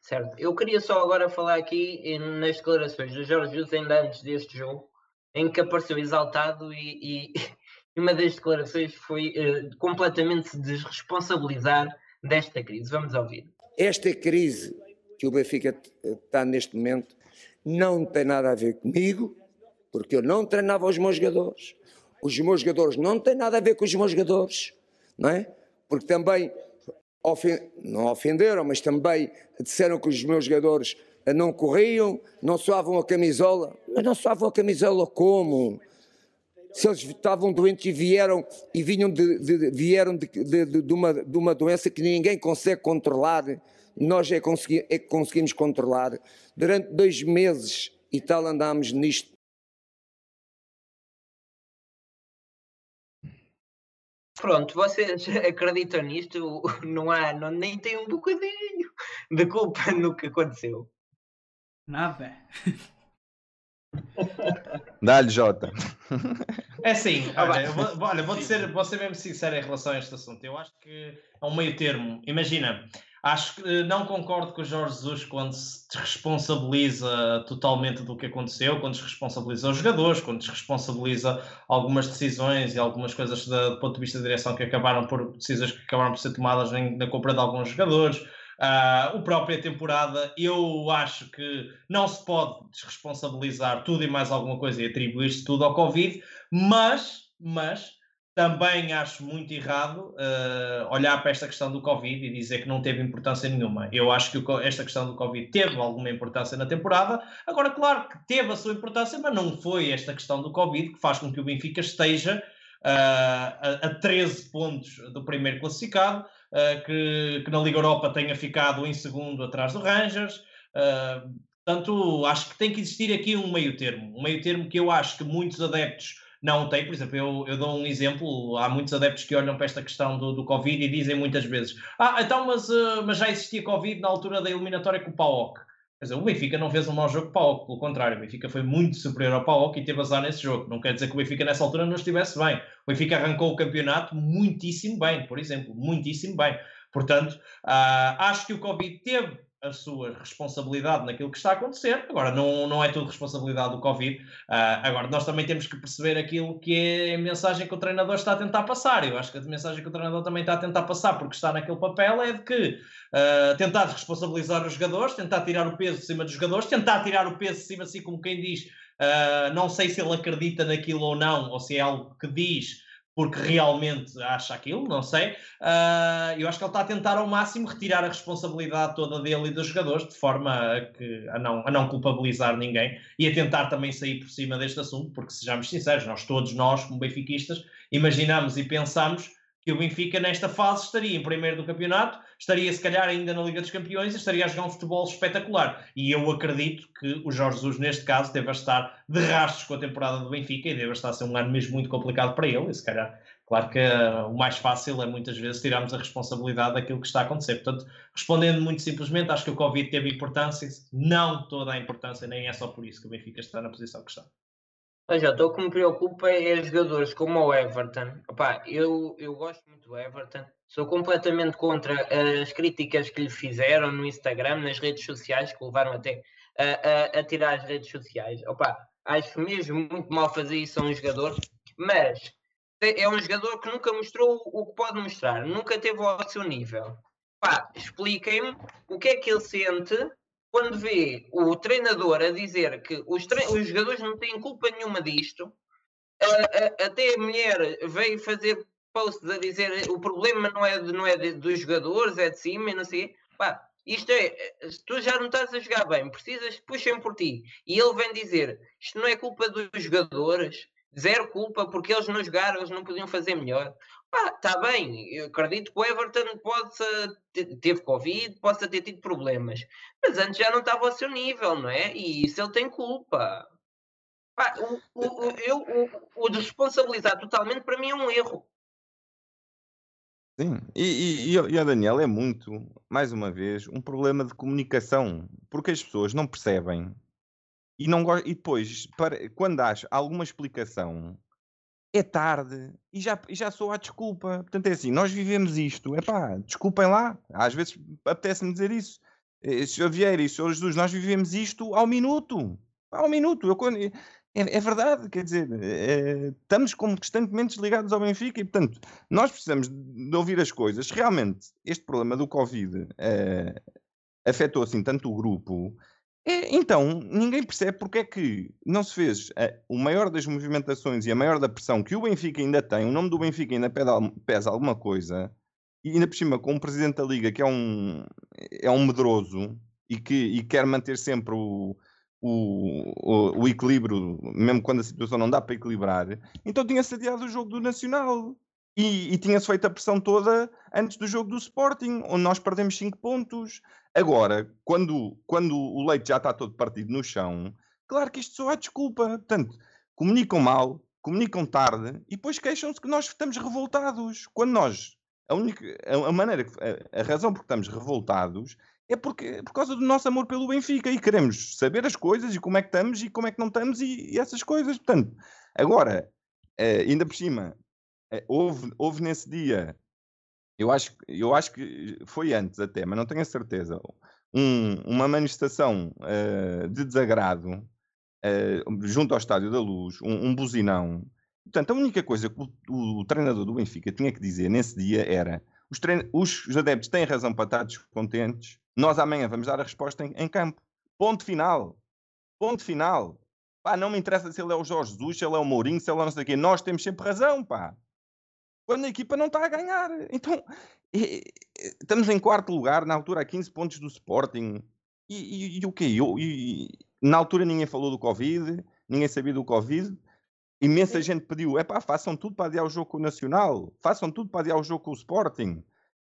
Certo. Eu queria só agora falar aqui nas declarações do Jorge Jesus ainda antes deste jogo, em que apareceu exaltado e, e uma das declarações foi uh, completamente se desresponsabilizar desta crise. Vamos ouvir. Esta crise que o Benfica está neste momento não tem nada a ver comigo, porque eu não treinava os meus jogadores, os meus jogadores não têm nada a ver com os meus jogadores, não é? Porque também não ofenderam, mas também disseram que os meus jogadores não corriam, não suavam a camisola. Mas não suavam a camisola como? Se eles estavam doentes e vieram e vinham de, de vieram de, de, de, uma, de uma doença que ninguém consegue controlar, nós é, consegui, é que conseguimos controlar. Durante dois meses e tal andámos nisto Pronto, vocês acreditam nisto? Não há, não, nem tem um bocadinho de culpa no que aconteceu. Nada. Dá-lhe, Jota. É assim, olha, vou, olha vou, ser, vou ser mesmo sincero em relação a este assunto. Eu acho que é um meio termo. Imagina, Acho que eh, não concordo com o Jorge Jesus quando se desresponsabiliza totalmente do que aconteceu, quando desresponsabiliza os jogadores, quando desresponsabiliza algumas decisões e algumas coisas do ponto de vista da direção que acabaram por decisões que acabaram por ser tomadas na compra de alguns jogadores. Uh, o própria temporada, eu acho que não se pode desresponsabilizar tudo e mais alguma coisa e atribuir-se tudo ao Covid, mas, mas também acho muito errado uh, olhar para esta questão do Covid e dizer que não teve importância nenhuma. Eu acho que esta questão do Covid teve alguma importância na temporada. Agora, claro que teve a sua importância, mas não foi esta questão do Covid que faz com que o Benfica esteja uh, a, a 13 pontos do primeiro classificado, uh, que, que, na Liga Europa tenha ficado em segundo atrás do Rangers. portanto, acho que tem que existir aqui um meio termo. Um meio termo que eu acho que muitos adeptos não tem. Por exemplo, eu, eu dou um exemplo: há muitos adeptos que olham para esta questão do, do Covid e dizem muitas vezes: Ah, então, mas, uh, mas já existia Covid na altura da eliminatória com o PAOK. Quer dizer, o Benfica não fez um mau jogo para o PAOK, pelo contrário, o Benfica foi muito superior ao PAOK e teve azar nesse jogo. Não quer dizer que o Benfica nessa altura não estivesse bem. O Benfica arrancou o campeonato muitíssimo bem, por exemplo, muitíssimo bem. Portanto, uh, acho que o Covid teve a sua responsabilidade naquilo que está a acontecer. Agora, não, não é tudo responsabilidade do Covid. Uh, agora, nós também temos que perceber aquilo que é a mensagem que o treinador está a tentar passar. Eu acho que a mensagem que o treinador também está a tentar passar, porque está naquele papel, é de que uh, tentar responsabilizar os jogadores, tentar tirar o peso de cima dos jogadores, tentar tirar o peso de cima, assim como quem diz, uh, não sei se ele acredita naquilo ou não, ou se é algo que diz porque realmente acha aquilo, não sei. Uh, eu acho que ele está a tentar ao máximo retirar a responsabilidade toda dele e dos jogadores, de forma a, que, a, não, a não culpabilizar ninguém e a tentar também sair por cima deste assunto, porque sejamos sinceros, nós todos nós, como benfiquistas, imaginamos e pensamos que o Benfica nesta fase estaria em primeiro do campeonato, estaria se calhar ainda na Liga dos Campeões e estaria a jogar um futebol espetacular. E eu acredito que o Jorge Jesus, neste caso, deve estar de rastros com a temporada do Benfica e deve estar a ser um ano mesmo muito complicado para ele. E se calhar, claro que uh, o mais fácil é muitas vezes tirarmos a responsabilidade daquilo que está a acontecer. Portanto, respondendo muito simplesmente, acho que o Covid teve importância, não toda a importância, nem é só por isso que o Benfica está na posição que está. O que me preocupa é jogadores como o Everton. Opa, eu, eu gosto muito do Everton. Sou completamente contra as críticas que lhe fizeram no Instagram, nas redes sociais, que levaram até a, a, a tirar as redes sociais. Opa, acho mesmo muito mal fazer isso a um jogador, mas é um jogador que nunca mostrou o que pode mostrar, nunca teve ao seu nível. Expliquem-me o que é que ele sente quando vê o treinador a dizer que os, os jogadores não têm culpa nenhuma disto, até a mulher veio fazer posts a dizer o problema não é, de, não é de, dos jogadores, é de cima e não sei. Pá, isto é, tu já não estás a jogar bem, precisas que puxem por ti. E ele vem dizer: isto não é culpa dos jogadores, zero culpa, porque eles não jogaram, eles não podiam fazer melhor. Pá, está bem, eu acredito que o Everton possa teve Covid, possa ter tido problemas, mas antes já não estava ao seu nível, não é? E isso ele tem culpa. Pá, o, o, eu, o, o de responsabilizar totalmente para mim é um erro. Sim, e, e, e a Daniel é muito, mais uma vez, um problema de comunicação, porque as pessoas não percebem e não e depois, para, quando há alguma explicação, é tarde e já, e já sou a desculpa. Portanto, é assim, nós vivemos isto. É pá, desculpem lá. Às vezes apetece-me dizer isso. Eh, Sr. Vieira e Sr. Jesus, nós vivemos isto ao minuto. Ao minuto. Eu, é, é, verdade, quer dizer, é, estamos constantemente ligados ao Benfica e, portanto, nós precisamos de ouvir as coisas. Realmente, este problema do Covid é, afetou assim tanto o grupo é, então, ninguém percebe porque é que não se fez a, o maior das movimentações e a maior da pressão que o Benfica ainda tem, o nome do Benfica ainda pesa alguma coisa, e ainda por cima com o Presidente da Liga que é um, é um medroso e que e quer manter sempre o, o, o, o, equilíbrio, mesmo quando a situação não dá para equilibrar, então tinha-se adiado o jogo do Nacional. E, e tinha-se feito a pressão toda antes do jogo do Sporting, onde nós perdemos 5 pontos. Agora, quando, quando o leite já está todo partido no chão, claro que isto só é desculpa. Portanto, comunicam mal, comunicam tarde e depois queixam-se que nós estamos revoltados. Quando nós, a única, a, maneira, a, a razão por que estamos revoltados é porque, por causa do nosso amor pelo Benfica e queremos saber as coisas e como é que estamos e como é que não estamos e, e essas coisas. Portanto, agora, eh, ainda por cima, eh, houve, houve nesse dia eu acho, eu acho que foi antes até, mas não tenho a certeza. Um, uma manifestação uh, de desagrado junto ao Estádio da Luz, um, um buzinão. Portanto, a única coisa que o, o, treinador do Benfica tinha que dizer nesse dia era: os, trein... os adeptos têm razão para estar descontentes, nós amanhã vamos dar a resposta em, em campo. Ponto final. Ponto final. Pá, não me interessa se ele é o Jorge Jesus, se ele é o Mourinho, se ele é não sei o quê. Nós temos sempre razão, pá. quando a equipa não está a ganhar. Então, estamos em quarto lugar, na altura, a 15 pontos do Sporting. E, e, e o quê? E, na altura ninguém falou do Covid, ninguém sabia do Covid. Imensa gente pediu, é pá, façam tudo para adiar o jogo com o Nacional, façam tudo para adiar o jogo com o Sporting.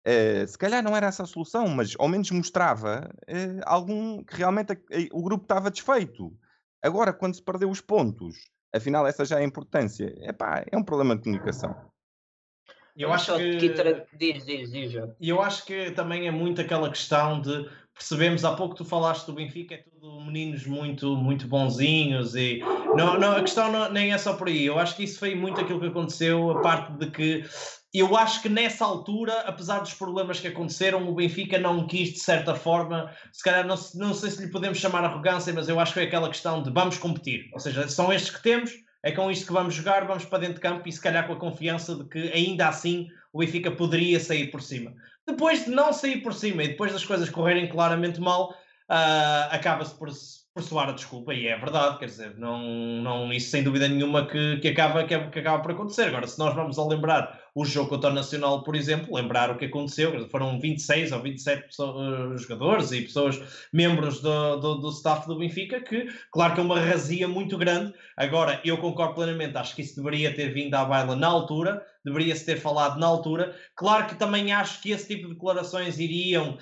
Uh, se calhar não era essa a solução, mas ao menos mostrava uh, algum que realmente a, a, o grupo estava desfeito. Agora, quando se perdeu os pontos, afinal essa já é a importância. Epá, é um problema de comunicação. Eu acho que... Diz, diz, diz. E eu acho que também é muito aquela questão de percebemos há pouco tu falaste do Benfica, é tudo meninos muito, muito bonzinhos e não, não, a questão não, nem é só por aí. Eu acho que isso foi muito aquilo que aconteceu, a parte de que eu acho que nessa altura, apesar dos problemas que aconteceram, o Benfica não quis, de certa forma, se calhar não, não sei se lhe podemos chamar arrogância, mas eu acho que foi aquela questão de vamos competir. Ou seja, são estes que temos, é com isto que vamos jogar, vamos para dentro de campo e se calhar com a confiança de que ainda assim o Benfica poderia sair por cima. Depois de não sair por cima e depois das coisas correrem claramente mal, uh, acaba-se por, por soar a desculpa, e é verdade, quer dizer, não, não, isso sem dúvida nenhuma que, que, acaba, que, que acaba por acontecer. Agora, se nós vamos a lembrar o jogo contra o Nacional, por exemplo, lembrar o que aconteceu, foram 26 ou 27 pessoas, uh, jogadores e pessoas, membros do, do, do, staff do Benfica, que, claro que é uma razia muito grande. Agora, eu concordo plenamente, acho que isso deveria ter vindo à baila na altura, deveria-se ter falado na altura. Claro que também acho que esse tipo de declarações iriam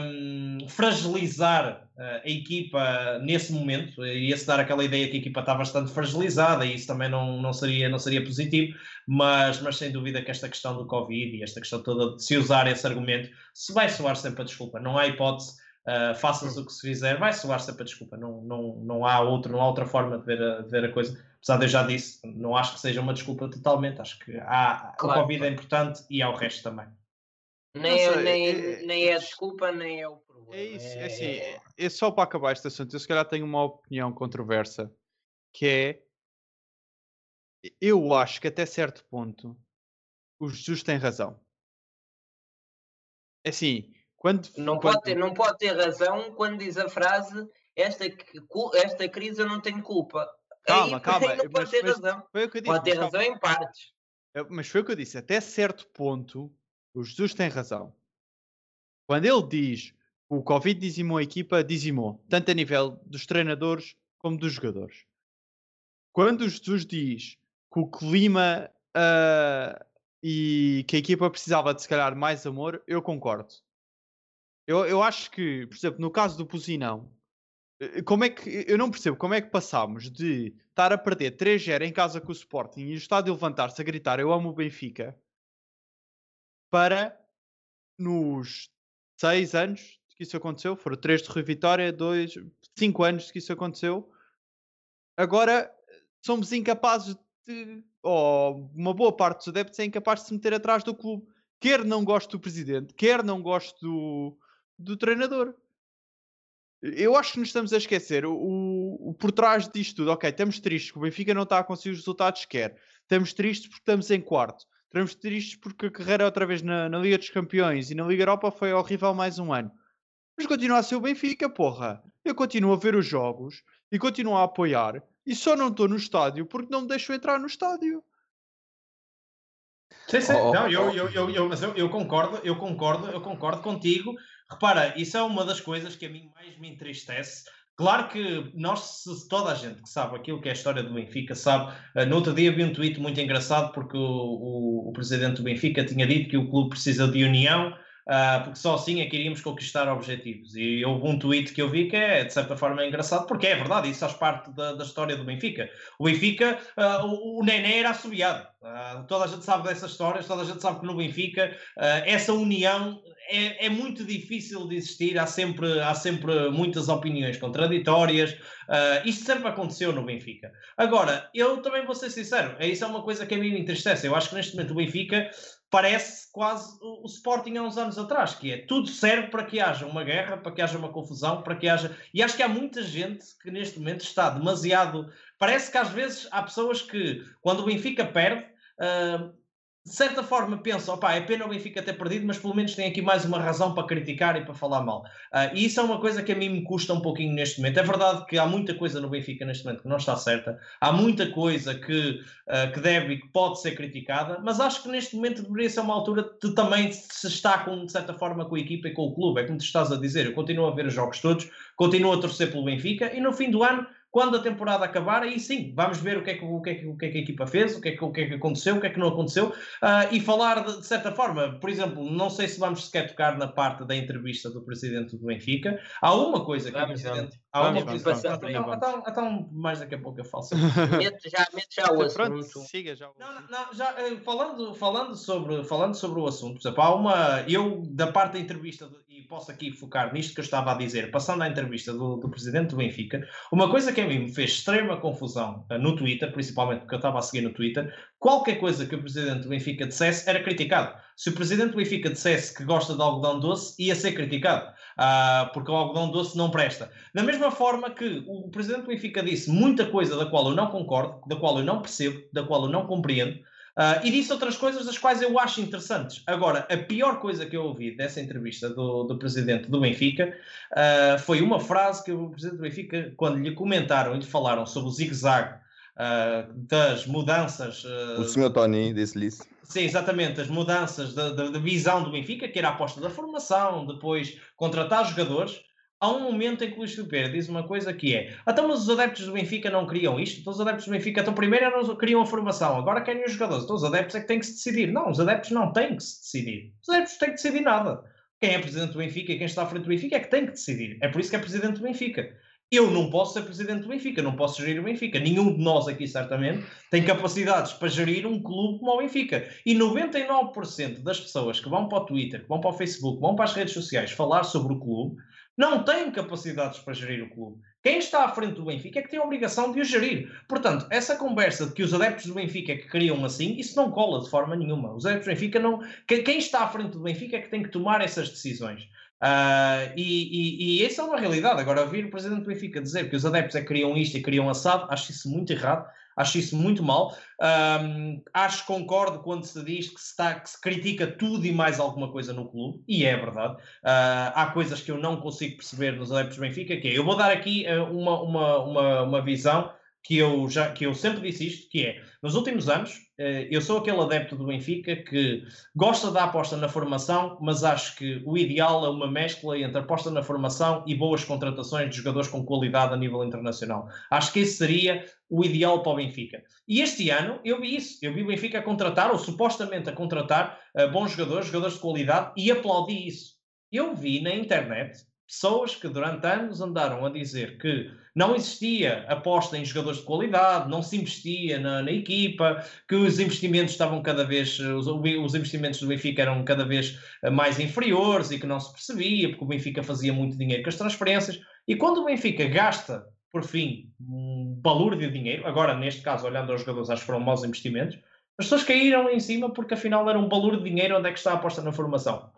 um, fragilizar uh, a equipa nesse momento, iria-se dar aquela ideia que a equipa está bastante fragilizada e isso também não, não, seria, não seria positivo, mas, mas sem dúvida que esta questão do Covid e esta questão toda de se usar esse argumento, se vai soar sempre a desculpa, não há hipótese. Uh, faças o que se fizer, vai soar sempre a desculpa, não, não, não, há outro, não há outra forma de ver a, de ver a coisa apesar de eu já disse, não acho que seja uma desculpa totalmente, acho que há, claro, a Covid é importante e há o resto também. Nem, é, nem, é, nem é a desculpa, nem é o problema. É isso, é, assim, é, é só para acabar este assunto, eu se calhar tenho uma opinião controversa, que é, eu acho que até certo ponto o Jesus tem razão. É assim, quando... Não, quando... Pode ter, não pode ter razão quando diz a frase esta, esta crise eu não tenho culpa. Calma, calma. Não pode ter razão. Foi o que eu disse, pode ter razão em partes. Mas foi o que eu disse. Até certo ponto, o Jesus tem razão. Quando ele diz que o Covid dizimou a equipa, dizimou. Tanto a nível dos treinadores como dos jogadores. Quando o Jesus diz que o clima uh, e que a equipa precisava de se calhar mais amor, eu concordo. Eu, eu acho que, por exemplo, no caso do Pusinão, eh, como é que eu não percebo como é que passámos de estar a perder 3-0 em casa com o Sporting e o estádio levantar-se a gritar eu amo o Benfica para nos 6 anos que isso aconteceu, foram 3 de Rui Vitória, 2, 5 anos que isso aconteceu. Agora somos incapazes de, ou uma boa parte dos adeptos é incapaz de se meter atrás do clube. Quer não gosto do presidente, quer não gosto do, do treinador. Eu acho que nos estamos a esquecer o, o, por trás disto tudo. Ok, estamos tristes que o Benfica não está a conseguir os resultados que quer. Estamos tristes porque estamos em quarto. Estamos tristes porque a carreira outra vez na, na, Liga dos Campeões e na Liga Europa foi horrível mais um ano. Mas continua a ser o Benfica, porra. Eu continuo a ver os jogos e continuo a apoiar e só não estou no estádio porque não me deixo entrar no estádio. Sim, sim. Oh, não, eu, eu, eu, eu, mas eu, eu concordo, eu concordo, eu concordo contigo Repara, isso é uma das coisas que a mim mais me entristece. Claro que nós, toda a gente que sabe aquilo que é a história do Benfica, sabe. Uh, no outro dia vi um tweet muito engraçado porque o, o, o presidente do Benfica tinha dito que o clube precisa de união Uh, porque só assim é que iríamos conquistar objetivos. E houve um tweet que eu vi que é, de certa forma, engraçado, porque é verdade, isso faz parte da, da história do Benfica. O Benfica, uh, o, o Nené era assobiado. Uh, toda a gente sabe dessas histórias, toda a gente sabe que no Benfica essa união é, é, muito difícil de existir, há sempre, há sempre muitas opiniões contraditórias. isto sempre aconteceu no Benfica. Agora, eu também vou ser sincero, isso é uma coisa que a mim me entristece. Eu acho que neste momento o Benfica parece quase o, Sporting há uns anos atrás, que é tudo serve para que haja uma guerra, para que haja uma confusão, para que haja. E acho que há muita gente que neste momento está demasiado. Parece que às vezes há pessoas que, quando o Benfica perde, uh, de certa forma penso, opá, é pena o Benfica ter perdido, mas pelo menos tem aqui mais uma razão para criticar e para falar mal. Uh, e isso é uma coisa que a mim me custa um pouquinho neste momento. É verdade que há muita coisa no Benfica neste momento que não está certa, há muita coisa que, uh, que deve e que pode ser criticada, mas acho que neste momento deveria ser uma altura de também se estar com, de certa forma com a equipa e com o clube. É como tu estás a dizer, eu continuo a ver os jogos todos, continuo a torcer pelo Benfica e no fim do ano quando a temporada acabar, aí sim, vamos ver o que é que, o que, é que, o que, é que a equipa fez, o que, é que, o que é que aconteceu, o que é que não aconteceu, uh, e falar de, de, certa forma, por exemplo, não sei se vamos sequer tocar na parte da entrevista do presidente do Benfica. Há uma coisa que vamos, o presidente. Há uma coisa. Então, então, então, então, mais daqui a pouco eu falo sobre mete já, mete já o assunto. Siga já. Não, não, já, eh, falando, falando, sobre, falando sobre o assunto, por exemplo, há uma. Eu, da parte da entrevista, e posso aqui focar nisto que eu estava a dizer, passando à entrevista do, do presidente do Benfica, uma coisa que mim me fez extrema confusão uh, no Twitter, principalmente porque eu estava a seguir no Twitter, qualquer coisa que o presidente do Benfica dissesse era criticado. Se o presidente do Benfica dissesse que gosta de algodão doce, ia ser criticado, uh, porque o algodão doce não presta. Da mesma forma que o presidente do Benfica disse muita coisa da qual eu não concordo, da qual eu não percebo, da qual eu não compreendo, Uh, e disse outras coisas das quais eu acho interessantes. Agora, a pior coisa que eu ouvi dessa entrevista do, do presidente do Benfica uh, foi uma frase que o presidente do Benfica, quando lhe comentaram e lhe falaram sobre o zigue-zague uh, das mudanças. o senhor Tony disse-lhe isso. Sim, exatamente, as mudanças da, da, da visão do Benfica, que era a aposta da formação, depois contratar jogadores há um momento em que o Luís Filipe diz uma coisa que é então mas os adeptos do Benfica não queriam isto, então os adeptos do Benfica então primeiro não queriam a formação, agora querem os jogadores, então os adeptos é que têm que se decidir. Não, os adeptos não têm que se decidir. Os adeptos têm que decidir nada. Quem é presidente do Benfica e quem está à frente do Benfica é que tem que decidir. É por isso que é presidente do Benfica. Eu não posso ser presidente do Benfica, não posso gerir o Benfica. Nenhum de nós aqui, certamente, tem capacidades para gerir um clube como o Benfica. E 99% das pessoas que vão para o Twitter, que vão para o Facebook, que vão para as redes sociais falar sobre o clube, não têm capacidades para gerir o clube. Quem está à frente do Benfica é que tem a obrigação de o gerir. Portanto, essa conversa de que os adeptos do Benfica é que queriam assim, isso não cola de forma nenhuma. Os adeptos do Benfica não. Quem está à frente do Benfica é que tem que tomar essas decisões. Uh, e, e, e essa é uma realidade. Agora, ouvir o presidente do Benfica dizer que os adeptos é que queriam isto e queriam assado, acho isso muito errado. Acho isso muito mal. Um, acho concordo quando se diz que se, está, que se, critica tudo e mais alguma coisa no clube, e é verdade. Uh, há coisas que eu não consigo perceber nos adeptos do Benfica, que é, eu vou dar aqui uh, uma, uma, uma, uma visão que eu, já, que eu sempre disse isto, que é, nos últimos anos, eh, eu sou aquele adepto do Benfica que gosta da aposta na formação, mas acho que o ideal é uma mescla entre aposta na formação e boas contratações de jogadores com qualidade a nível internacional. Acho que esse seria o ideal para o Benfica. E este ano eu vi isso. Eu vi o Benfica a contratar, ou supostamente a contratar, uh, bons jogadores, jogadores de qualidade, e aplaudi isso. Eu vi na internet pessoas que durante anos andaram a dizer que não existia aposta em jogadores de qualidade, não se investia na, na equipa, que os investimentos estavam cada vez, os, os, investimentos do Benfica eram cada vez eh, mais inferiores e que não se percebia, porque o Benfica fazia muito dinheiro com as transferências. E quando o Benfica gasta, por fim, um valor de dinheiro, agora neste caso, olhando aos jogadores, acho que foram maus investimentos, as pessoas caíram em cima porque afinal era um valor de dinheiro onde é que está a aposta na formação.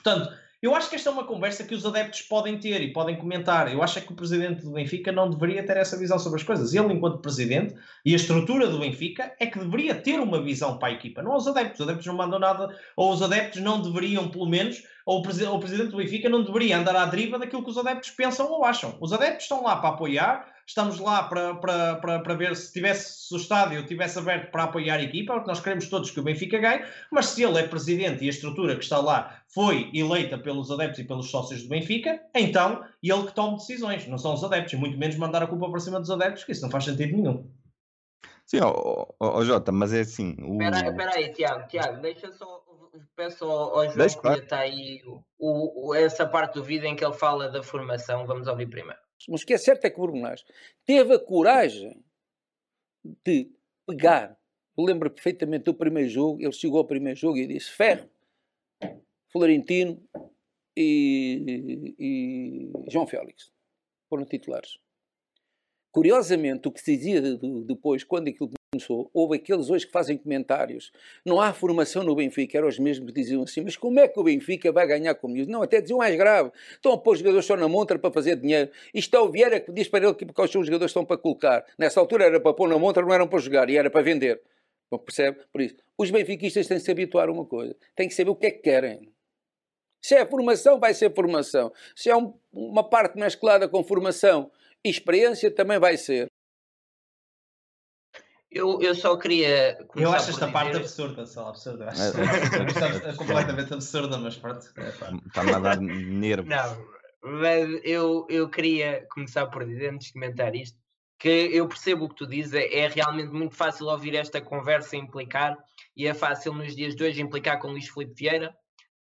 Portanto, eu acho que esta é uma conversa que os adeptos podem ter e podem comentar. Eu acho é que o presidente do Benfica não deveria ter essa visão sobre as coisas. Ele, enquanto presidente, e a estrutura do Benfica, é que deveria ter uma visão para a equipa, não aos adeptos. Os adeptos não mandam nada, ou os adeptos não deveriam, pelo menos, ou o, presidente do Benfica não deveria andar à deriva daquilo que os adeptos pensam ou acham. Os adeptos estão lá para apoiar, estamos lá para, para, para, para ver se tivesse se o estádio tivesse aberto para apoiar a equipa, porque nós queremos todos que o Benfica ganhe, mas se ele é presidente e a estrutura que está lá foi eleita pelos adeptos e pelos sócios do Benfica, então ele que toma decisões, não são os adeptos, e muito menos mandar a culpa para cima dos adeptos, que isso não faz sentido nenhum. Sim, ó, ó, ó Jota, mas é assim. Espera o... aí, Tiago, Tiago, deixa só. Peço ao, ao João que está aí o, o, essa parte do vídeo em que ele fala da formação. Vamos ouvir primeiro. Mas o que é certo é que o Brunás teve a coragem de pegar. Eu lembro perfeitamente do primeiro jogo. Ele chegou ao primeiro jogo e disse: Ferro, Florentino e, e João Félix foram titulares. Curiosamente, o que se dizia depois, quando aquilo começou, houve aqueles hoje que fazem comentários. Não há formação no Benfica, eram os mesmos que diziam assim, mas como é que o Benfica vai ganhar com isso? Não, até diziam mais grave. Estão a pôr os jogadores só na montra para fazer dinheiro. Isto é o Vieira que diz para ele que porque os jogadores estão para colocar. Nessa altura era para pôr na montra, não eram para jogar, e era para vender. Bom, percebe? Por isso, os benfiquistas têm que se habituar a uma coisa. Têm que saber o que é que querem. Se é formação, vai ser formação. Se é um, uma parte mesclada com formação e experiência, também vai ser. Eu, eu só queria. Eu acho esta parte dizer- absurda, só absurda. Acho, É, acho- acho completamente absurda, mas pronto. é. Está-me a dar nervos. Não, mas eu, eu queria começar por dizer, antes de comentar isto, que eu percebo o que tu dizes, é, é realmente muito fácil ouvir esta conversa e implicar, e é fácil nos dias de hoje implicar com Luís Filipe Vieira,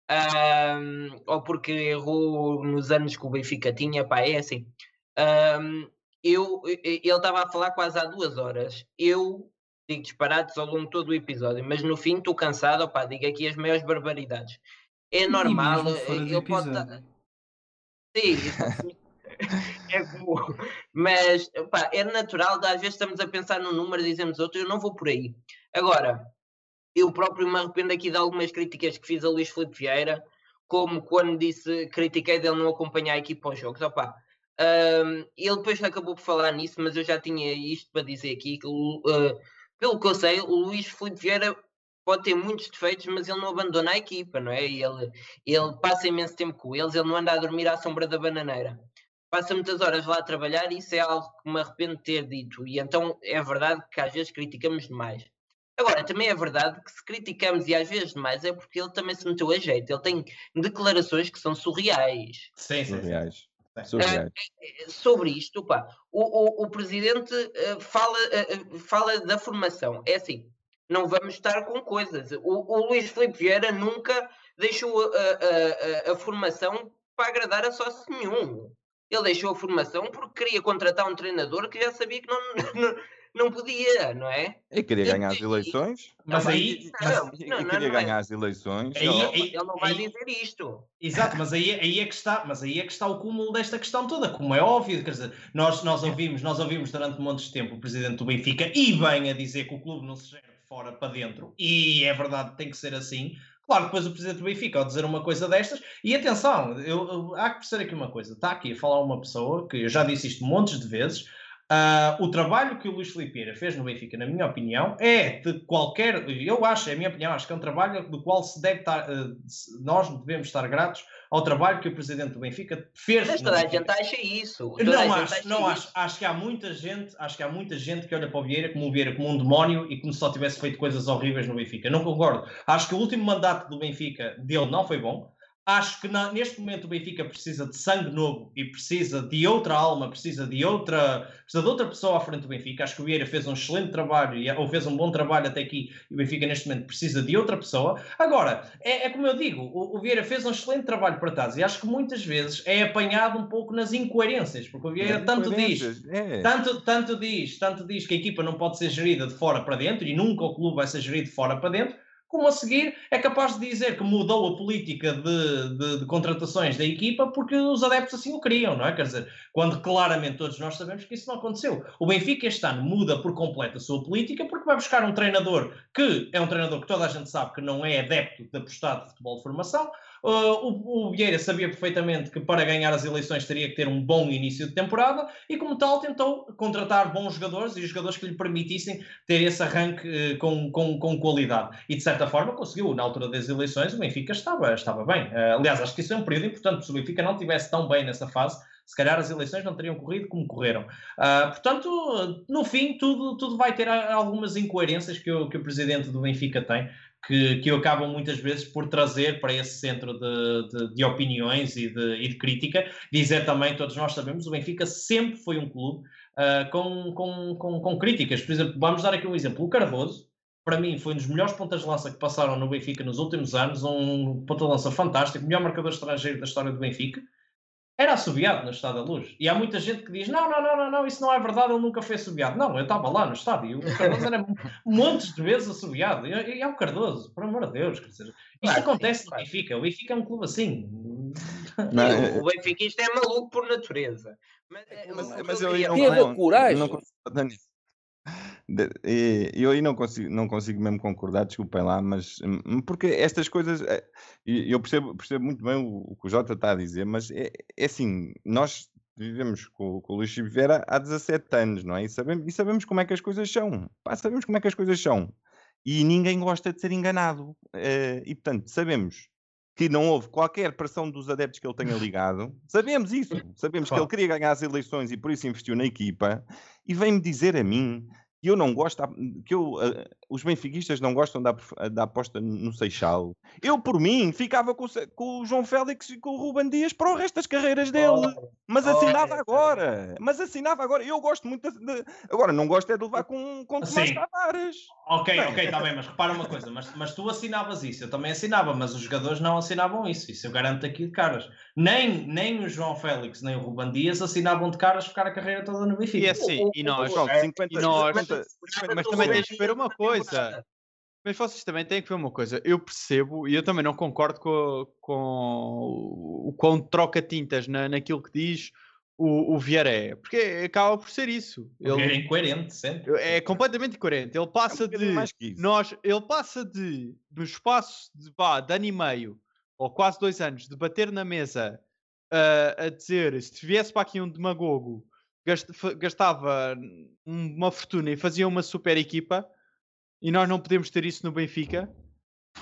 ahm, ou porque errou nos anos que o Benfica tinha, pá, é assim. Ahm, eu, ele estava a falar quase há duas horas, eu digo disparates ao longo de todo o episódio, mas no fim estou cansado, opá, digo aqui as maiores barbaridades. É normal, ele pode estar- Sim, é como. Mas pá, é natural, às vezes estamos a pensar num número e dizemos outro, eu não vou por aí. Agora, eu próprio me arrependo aqui de algumas críticas que fiz a Luís Filipe Vieira, como quando disse, critiquei dele não acompanhar a equipa aos jogos. Opá, hum, ele depois acabou por falar nisso, mas eu já tinha isto para dizer aqui. Que, uh, pelo que eu sei, o Luís Filipe Vieira pode ter muitos defeitos, mas ele não abandona a equipa, não é? Ele, ele passa imenso tempo com eles, ele não anda a dormir à sombra da bananeira. Passa muitas horas lá a trabalhar e isso é algo que me arrependo de ter dito. E então é verdade que às vezes criticamos demais. Agora, também é verdade que se criticamos e às vezes demais é porque ele também se meteu a jeito. Ele tem declarações que são surreais. Sim, sim, sim. Surreais. Sim. Surreais. Sobre isto, pá, o, o, o presidente eh, fala, eh, eh, fala da formação. É assim, não vamos estar com coisas. O, o Luís Filipe Vieira nunca deixou a, a- a- a formação para agradar a sócio nenhum. Ele deixou a formação porque queria contratar um treinador que já sabia que não, não, não podia, não é? E queria ganhar as eleições. Mas aí. não, E queria é. ganhar as eleições. Ele não vai aí- dizer isto. Exato, mas aí, aí é que está, mas aí é que está o cúmulo desta questão toda, como é óbvio, quer dizer, nós, nós ouvimos, nós ouvimos durante um monte de tempo o presidente do Benfica e bem a dizer que o clube não se gera de fora para dentro, e é verdade, tem que ser assim. Claro, depois o presidente do Benfica ao dizer uma coisa destas, e atenção, eu, eu- há que perceber aqui uma coisa, está aqui a falar uma pessoa que eu já disse isto montes de vezes. Ah, o trabalho que o Luís Filipe Vieira fez no Benfica, na minha opinião, é de qualquer. Eu acho, é a minha opinião, acho que é um trabalho do qual se deve estar. se- nós devemos estar gratos ao trabalho que o presidente do Benfica fez. Mas toda a gente acha isso. Não acho, não isso. acho. Acho que há muita gente, acho que há muita gente que olha para o Vieira como o Vieira como um demónio e como se só tivesse feito coisas horríveis no Benfica. Não concordo. Acho que o último mandato do Benfica dele não foi bom. Acho que na- neste momento o Benfica precisa de sangue novo e precisa de outra alma, precisa de outra, precisa de outra pessoa à frente do Benfica. Acho que o Vieira fez um excelente trabalho e, ou fez um bom trabalho até aqui e o Benfica neste momento precisa de outra pessoa. Agora, é, é como eu digo, o, o Vieira fez um excelente trabalho para trás e acho que muitas vezes é apanhado um pouco nas incoerências, porque o Vieira tanto diz É. tanto, tanto, diz, tanto diz que a equipa não pode ser gerida de fora para dentro e nunca o clube vai ser gerido de fora para dentro, como a seguir é capaz de dizer que mudou a política de, de- de contratações da equipa porque os adeptos assim o queriam, não é? Quer dizer, quando claramente todos nós sabemos que isso não aconteceu. O Benfica este ano muda por completo a sua política porque vai buscar um treinador que é um treinador que toda a gente sabe que não é adepto de apostar de futebol de formação, o, o Vieira sabia perfeitamente que para ganhar as eleições teria que ter um bom início de temporada e, como tal, tentou contratar bons jogadores e jogadores que lhe permitissem ter esse arranque uh, com, com, com qualidade. E, de certa forma, conseguiu. Na altura das eleições, o Benfica estava, estava bem. Uh, aliás, acho que isso é um período importante. Se o Benfica não estivesse tão bem nessa fase, se calhar as eleições não teriam corrido como correram. Uh, portanto, no fim, tudo, tudo vai ter algumas incoerências que o, que o presidente do Benfica tem que, que acabam muitas vezes por trazer para esse centro de, de, de opiniões e de, e de, crítica. Dizer também, todos nós sabemos, o Benfica sempre foi um clube uh, com, com, com, com, críticas. Por exemplo, vamos dar aqui um exemplo. O Cardoso, para mim, foi um dos melhores pontas de lança que passaram no Benfica nos últimos anos, um ponta de lança fantástico, melhor marcador estrangeiro da história do Benfica era assobiado no Estado da Luz. E há muita gente que diz: não, não, não, não, não, isso não é verdade, ele nunca foi assobiado. Não, eu estava lá no estádio. O Cardoso era montes de vezes assobiado. E, e é o Cardoso, por amor de Deus. Quer dizer, isto Claro, acontece sim, no. Benfica. O Benfica é um clube assim. Não, é- o Benfiquista é maluco por natureza. Mas, eh, Mas, mas eu eu não, a coragem. não consigo, Dani, de- e- eu aí não consigo, não consigo mesmo concordar, desculpem lá, mas hum, porque estas coisas, eh, eu percebo, percebo muito bem o, o que o Jota está a dizer, mas é, é assim, nós vivemos com, com o Luís Vieira há 17 anos, não é? E sabemos, e sabemos como é que as coisas são. Pá, sabemos como é que as coisas são. e ninguém gosta de ser enganado. Eh, e portanto, sabemos que não houve qualquer pressão dos adeptos que ele tenha ligado. Sabemos isso. Sabemos que ele queria ganhar as eleições e por isso investiu na equipa. E vem-me dizer a mim que eu não gosto, que eu, uh, os benfiquistas não gostam da, da aposta no Seixal. Eu, por mim, ficava com, com, o João Félix e com o Ruben Dias para o resto das carreiras dele. Oh, mas assinava agora. Mas assinava agora. Eu gosto muito de, Agora, não gosto é de levar com, com Tomás Tavares. Ok, bem. ok, está bem, mas repara uma coisa. Mas, mas tu assinavas isso, eu também assinava, mas os jogadores não assinavam isso. Isso eu garanto aqui de caras. Nem, nem o João Félix, nem o Ruben Dias assinavam de caras ficar a carreira toda no Benfica. E assim, e nós, 50, e nós mas também tens que ver uma coisa. Mas vocês também têm que ver uma coisa. Eu percebo, e eu também não concordo com, com o quão troca tintas na, naquilo que diz o, o Vieira. Porque acaba por ser isso. Ele é incoerente, sempre. É completamente incoerente. Ele passa é um de. Nós, ele passa de, no espaço de, vá, de ano e meio, ou quase dois anos, de bater na mesa uh, a dizer se viesse para aqui um demagogo gastava uma fortuna e fazia uma super equipa e nós não podemos ter isso no Benfica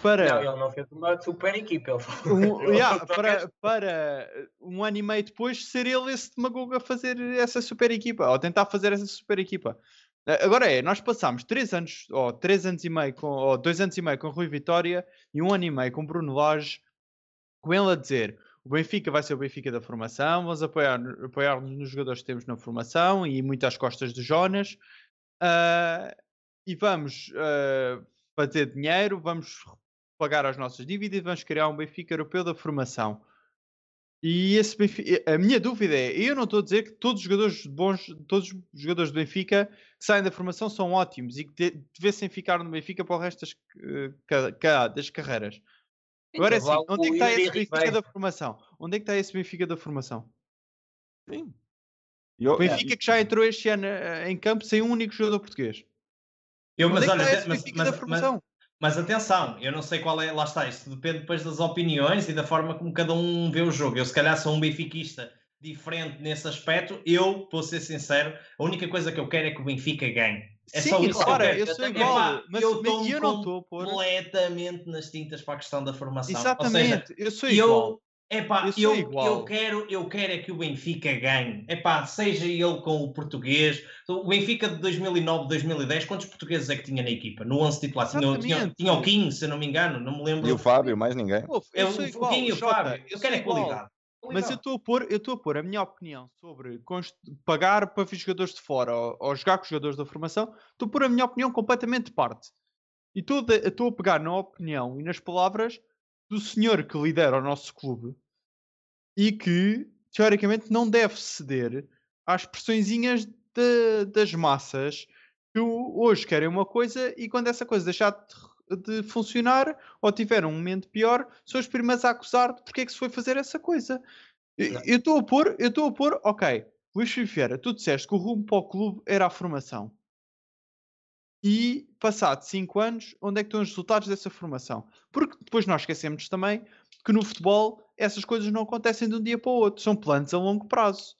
para não, ele não fez uma super equipa ele... um, yeah, para, para um ano e meio depois ser ele esse demagogo a fazer essa super equipa ou tentar fazer essa super equipa. Agora é, nós passámos 3 anos ou 3 anos e meio com, ou 2 anos e meio com Rui Vitória e um ano e meio com Bruno Lage com ele a dizer o Benfica vai ser o Benfica da formação, vamos apoiar, apoiar nos jogadores que temos na formação e muito às costas de Jonas. Uh, e vamos uh, fazer dinheiro, vamos pagar as nossas dívidas, vamos criar um Benfica europeu da formação. E esse Benfica, a minha dúvida é, eu não estou a dizer que todos os jogadores bons, todos os jogadores do Benfica que saem da formação são ótimos e que devessem ficar no Benfica para o resto das, das carreiras. Agora é assim, onde é que está esse Benfica da formação? Onde é que está esse Benfica da formação? Sim. O Benfica que já entrou este ano eh, em campo sem um único jogador português. Eu, mas, é mas, mas, mas, mas, atenção, eu não sei qual é, lá está, isto depende depois das opiniões e da forma como cada um vê o jogo. Eu se calhar sou um benfiquista diferente nesse aspecto, eu, vou ser sincero, a única coisa que eu quero é que o Benfica ganhe. É Sim, só isso claro, eu, eu sou igual, mas eu, mas eu não estou completamente nas tintas para a questão da formação. Exatamente, seja, eu sou igual. Eu, epá, eu, eu, eu, quero, eu quero é que o Benfica ganhe. Epá, seja ele com o português. O Benfica de 2009, 2010, quantos portugueses é que tinha na equipa? No 11 titular? Tinha, tinha, tinha o 15, se eu não me engano, não me lembro. E o Fábio, mais ninguém. Pô, eu, eu o Foguinho e o Fábio. Eu, quero é qualidade. Mas eu estou a pôr, eu estou a pôr a minha opinião sobre pagar para jogadores de fora ou, ou, jogar com os jogadores da formação, estou a pôr a minha opinião completamente de parte. E estou a pegar na opinião e nas palavras do senhor que lidera o nosso clube e que, teoricamente, não deve ceder às pressõezinhas de, das massas que hoje querem uma coisa e quando essa coisa deixar de de funcionar ou tiver um momento pior, são os primeiros a acusar de porque é que se foi fazer essa coisa. Eu estou a pôr, eu estou a pôr, ok, Luís Filipeira, tu disseste que o rumo para o clube era a formação. E, passado 5 anos, onde é que estão os resultados dessa formação? Porque depois nós esquecemos também que no futebol essas coisas não acontecem de um dia para o outro, são planos a longo prazo.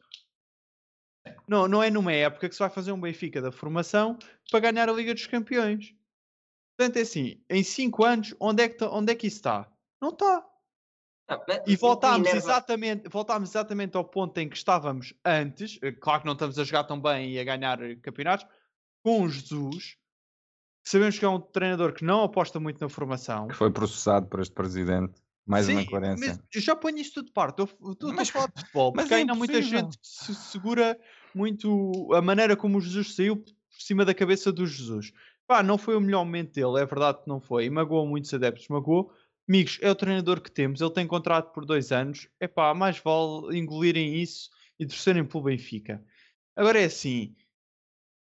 Não, não é numa época que se vai fazer um Benfica da formação para ganhar a Liga dos Campeões. Portanto, é assim, em 5 anos, onde é, que tá, onde é que isso está? Não está. e voltámos exatamente, voltámos exatamente ao ponto em que estávamos antes. Eh, claro que não estamos a jogar tão bem e a ganhar campeonatos. Com o Jesus, sabemos que é um treinador que não aposta muito na formação. Que foi processado por este presidente. Mais Sim, uma incoerência. eu já ponho isto tudo de parte. Eu estou a falar de futebol, porque é ainda há muita gente que se segura muito a maneira como o Jesus saiu por cima da cabeça do Jesus. Pá, não foi o melhor momento dele, é verdade que não foi. E magoou muitos adeptos, magoou. Amigos, é o treinador que temos, ele tem contrato por dois anos. É pá, mais vale engolirem isso e torcerem pelo Benfica. Agora é assim,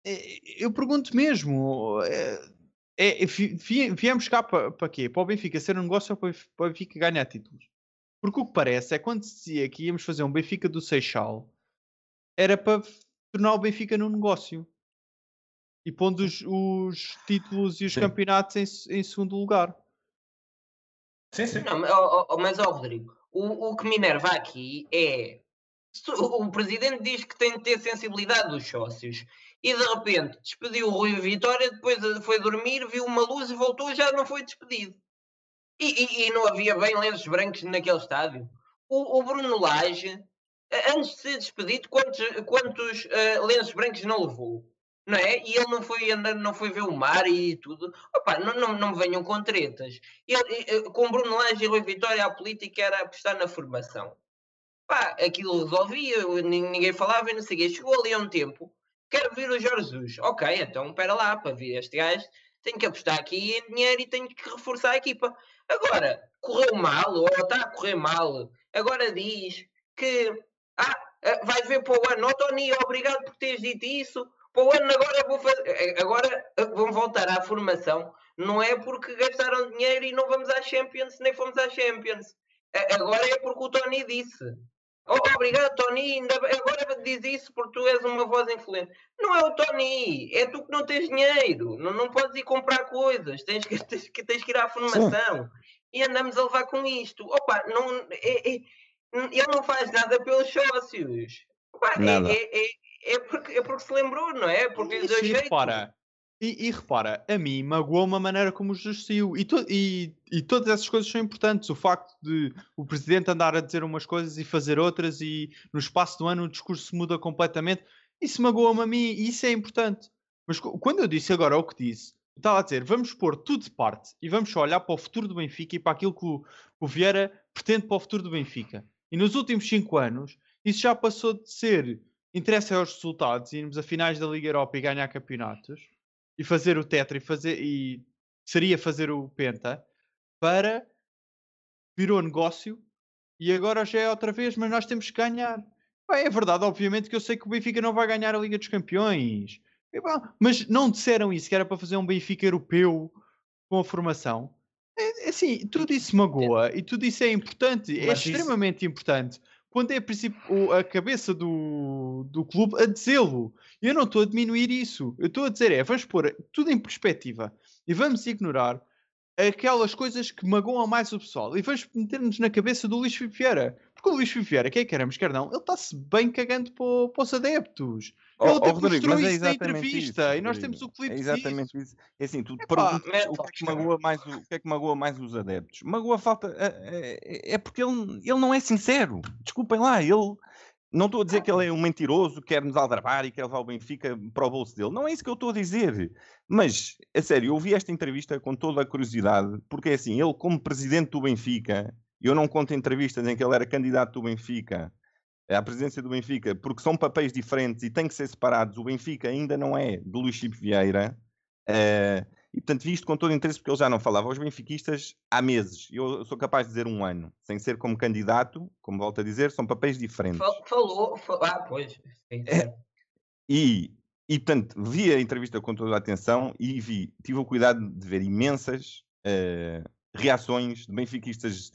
é, eu pergunto mesmo, é, é, viemos cá para, para quê? Para o Benfica ser um negócio ou para o Benfica ganhar títulos? Porque o que parece é quando se dizia que íamos fazer um Benfica do Seixal, era para tornar o Benfica num negócio e pondo os, os títulos e os sim. campeonatos em, em, segundo lugar. Sim, sim. Não, mas, oh, Rodrigo, o, o que me enerva aqui é o presidente diz que tem de ter sensibilidade dos sócios e de repente despediu o Rui Vitória, depois eh, foi dormir, viu uma luz e voltou, já não foi despedido. E, e- e não havia bem lenços brancos naquele estádio. O, o Bruno Lage, eh, antes de ser despedido, quantos, quantos eh, lenços brancos não levou? Não é? E ele não foi andar, não foi ver o mar e tudo. Opa, não, não, não me venham com tretas. Ele, com Bruno Lage e Rui Vitória, a política era apostar na formação pá, aquilo resolvia, nin- ninguém falava e não sei o quê. Chegou ali a um tempo, quero vir o Jorge Jesus. Ok, então espera lá, para vir este gajo, tenho que apostar aqui em dinheiro e tenho que reforçar a equipa. Agora, correu mal, ou está a correr mal, agora diz que ah, eh, vais ver para o ano, Tony, obrigado por teres dito isso. Para o ano agora vou fazer. Agora eh, vão voltar à formação. Não é porque gastaram dinheiro e não vamos à Champions, nem fomos à Champions. Agora é porque o Tony disse. Oh, obrigado, Tony. Ainda Agora diz isso porque tu és uma voz influente. Não é o Tony, é tu que não tens dinheiro. Não, não podes ir comprar coisas. Tens que, tens, que, tens que ir à formação. E andamos a levar com isto. Opa, não, é- é- ele não faz nada pelos sócios. Opa, é- Nada. É, é, porque, é porque se lembrou, não é? Porque lhe deu e jeito. repara, e, e repara, a mim magoou uma maneira como o. E, to- e, e todas essas coisas são importantes. O facto de o presidente andar a dizer umas coisas e fazer outras, e no espaço do ano o discurso muda completamente, isso magoou-me a mim e isso é importante. Mas quando eu disse agora o que disse, eu estava a dizer, vamos pôr tudo de parte e vamos só olhar para o futuro do Benfica e para aquilo que o, que o Vieira pretende para o futuro do Benfica. E nos últimos cinco anos, isso já passou de ser interessa aos resultados, irmos a finais da Liga Europa e ganhar campeonatos, e fazer o tetra e fazer e seria fazer o penta para virou negócio e agora já é outra vez, mas nós temos que ganhar. Pá, é verdade, obviamente que eu sei que o Benfica não vai ganhar a Liga dos Campeões. E, pá, mas não disseram isso, que era para fazer um Benfica europeu com a formação. É, é assim, tudo isso magoa e tudo isso é importante, é Mas isso- extremamente importante. Quando é a, a cabeça do, do clube a dizê-lo. Eu não estou a diminuir isso. Eu estou a dizer é, vamos pôr tudo em perspectiva e vamos ignorar aquelas coisas que magoam mais o pessoal e vamos meter-nos na cabeça do Luís Filipe Vieira. Porque o Luís Filipe Vieira, quer queremos, quer não, ele está-se bem cagando para, para os adeptos. Ó- ele ó, até Rodrigo, mostrou mas é exatamente entrevista isso, e nós Rodrigo. temos o clipe É disso. exatamente isso. É assim, tu Epá, perguntas o que, é que magoa mais o, o que é que magoa mais os adeptos. Magoa falta. É, é- é porque ele, ele não é sincero. Desculpem lá, ele. Não estou a dizer que ele é um mentiroso, quer nos aldrabar e quer levar o Benfica para o bolso dele. Não é isso que eu estou a dizer. Mas, a sério, eu ouvi esta entrevista com toda a curiosidade, porque é assim, ele, como presidente do Benfica, eu não conto entrevistas em que ele era candidato do Benfica à presidência do Benfica, porque são papéis diferentes e têm que ser separados. O Benfica ainda não é do Luís Chico Vieira. eh, e, portanto, vi isto com todo interesse, porque ele já não falava aos benfiquistas há meses. Eu sou capaz de dizer um ano, sem ser como candidato, como volto a dizer, são papéis diferentes. Fal- Falou, fal- ah, pois. É. E, e, portanto, vi a entrevista com toda a atenção e vi, tive o cuidado de ver imensas eh, reações de benfiquistas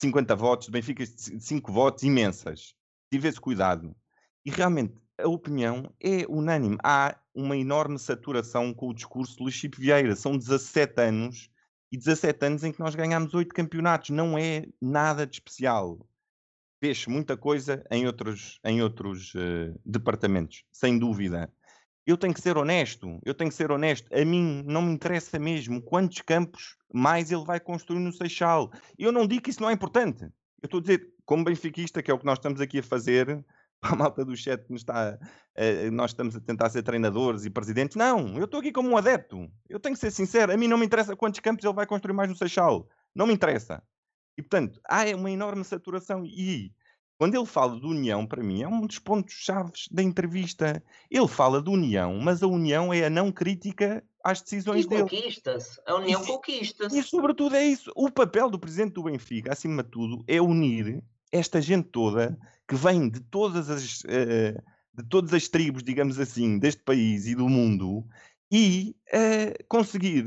50 votos, benfiquistas de 5 votos, imensas. Tive esse cuidado. E realmente a opinião é unânime. Há uma enorme saturação com o discurso de Luís Chico Vieira. São 17 anos e 17 anos em que nós ganhamos 8 campeonatos. Não é nada de especial fez muita coisa em outros, em outros eh, departamentos, sem dúvida. Eu tenho que ser honesto, eu tenho que ser honesto. A mim não me interessa mesmo quantos campos mais ele vai construir no Seixal. Eu não digo que isso não é importante. Eu estou a dizer, como benfiquista, que é o que nós estamos aqui a fazer, para a malta do chat que nos está, eh, nós estamos a tentar ser treinadores e presidentes. Não, eu estou aqui como um adepto. Eu tenho que ser sincero, a mim não me interessa quantos campos ele vai construir mais no Seixal. Não me interessa. E, portanto, há uma enorme saturação. E quando ele fala de união, para mim, é um dos pontos-chave da entrevista. Ele fala de união, mas a união é a não crítica às decisões E dele. conquista-se. A União conquista-se. E, sobretudo, é isso. O papel do presidente do Benfica, acima de tudo, é unir esta gente toda que vem de todas as, eh, de todas as tribos, digamos assim, deste país e do mundo e eh, conseguir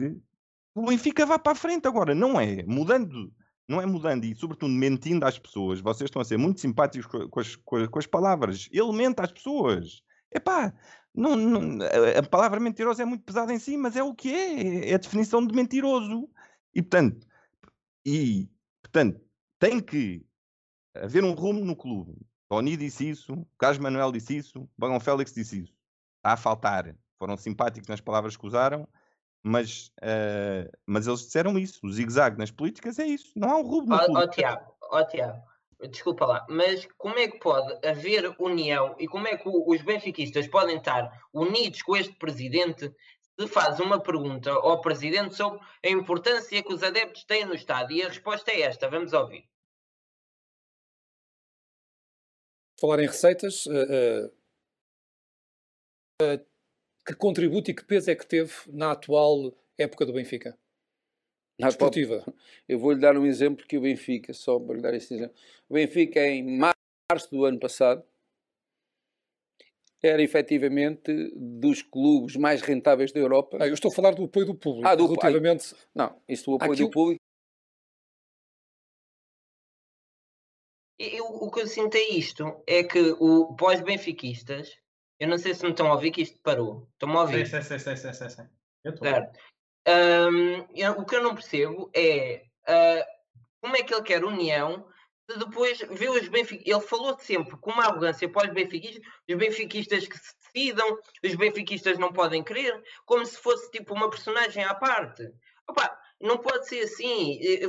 que o Benfica vá para a frente. Agora, não é mudando, não é mudando e, sobretudo, mentindo às pessoas. Vocês estão a ser muito simpáticos co- com as, com as- palavras. Ele mente às pessoas. Epá, não, não, a- a palavra mentiroso é muito pesada em si, mas é o que é. É a definição de mentiroso. E, portanto, e, portanto tem que haver um rumo no clube. Tony disse isso, Carlos Manuel disse isso, Bagão Félix disse isso. Está a faltar. Foram simpáticos nas palavras que usaram, mas, uh, mas eles disseram isso. O zigue-zague nas políticas é isso. Não há um rubro no Ó clube. ó, Tiago, ó, Tiago, desculpa lá, mas como é que pode haver união e como é que o- os benfiquistas podem estar unidos com este presidente se faz uma pergunta ao presidente sobre a importância que os adeptos têm no estádio? E a resposta é esta, vamos ouvir. Falar em receitas, eh, eh, que contributo e que peso é que teve na atual época do Benfica? Na atual- Desportiva. Eu vou-lhe dar um exemplo que o Benfica, só para lhe dar esse exemplo. O Benfica, em março do ano passado, era efetivamente dos clubes mais rentáveis da Europa. Ah, eu estou a falar do apoio do público. Ah, do- relativamente. Não, isso do apoio Aquilo- do público. Eu- o que eu sinto é isto, é que o pós-benfiquistas, eu não sei se me estão a ouvir que isto parou. Estão-me a ouvir? Sim, sim, sim, sim, sim, sim. Eu estou. Ahm, eu- o que eu não percebo é ah, como é que ele quer união se depois vê os benfiquistas. Ele falou sempre com uma arrogância para os benfiquistas, os benfiquistas que se decidam, os benfiquistas não podem querer, como se fosse tipo uma personagem à parte. Opa, não pode ser assim. Eh,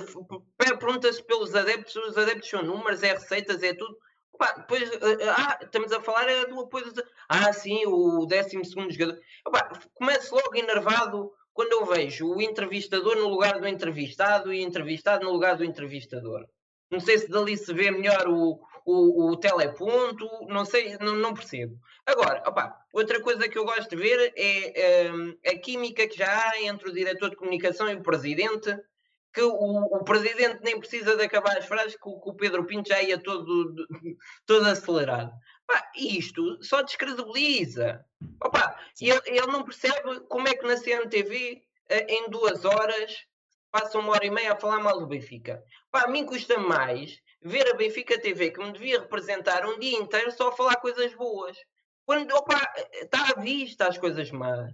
Pergunta-se pelos adeptos, os adeptos são números, é receitas, é tudo. Opa, depois, eh, ah, estamos a falar é do apoio dos. Ah, sim, o 12 jogador. Opa, começo logo enervado quando eu vejo o entrevistador no lugar do entrevistado e entrevistado no lugar do entrevistador. Não sei se dali se vê melhor o, o, o teleponto, não sei, não, não percebo. Agora, opa, outra coisa que eu gosto de ver é hum, a química que já há entre o diretor de comunicação e o presidente, que o, o presidente nem precisa de acabar as frases, que o, que o Pedro Pinto já ia todo, todo acelerado. Pá, isto só descredibiliza. Opa, ele, ele não percebe como é que na CMTV, eh, em duas horas, passa uma hora e meia a falar mal do Benfica. Pá, a mim custa mais ver a Benfica TV, que me devia representar um dia inteiro, só a falar coisas boas. Quando, opa, está à vista as coisas más.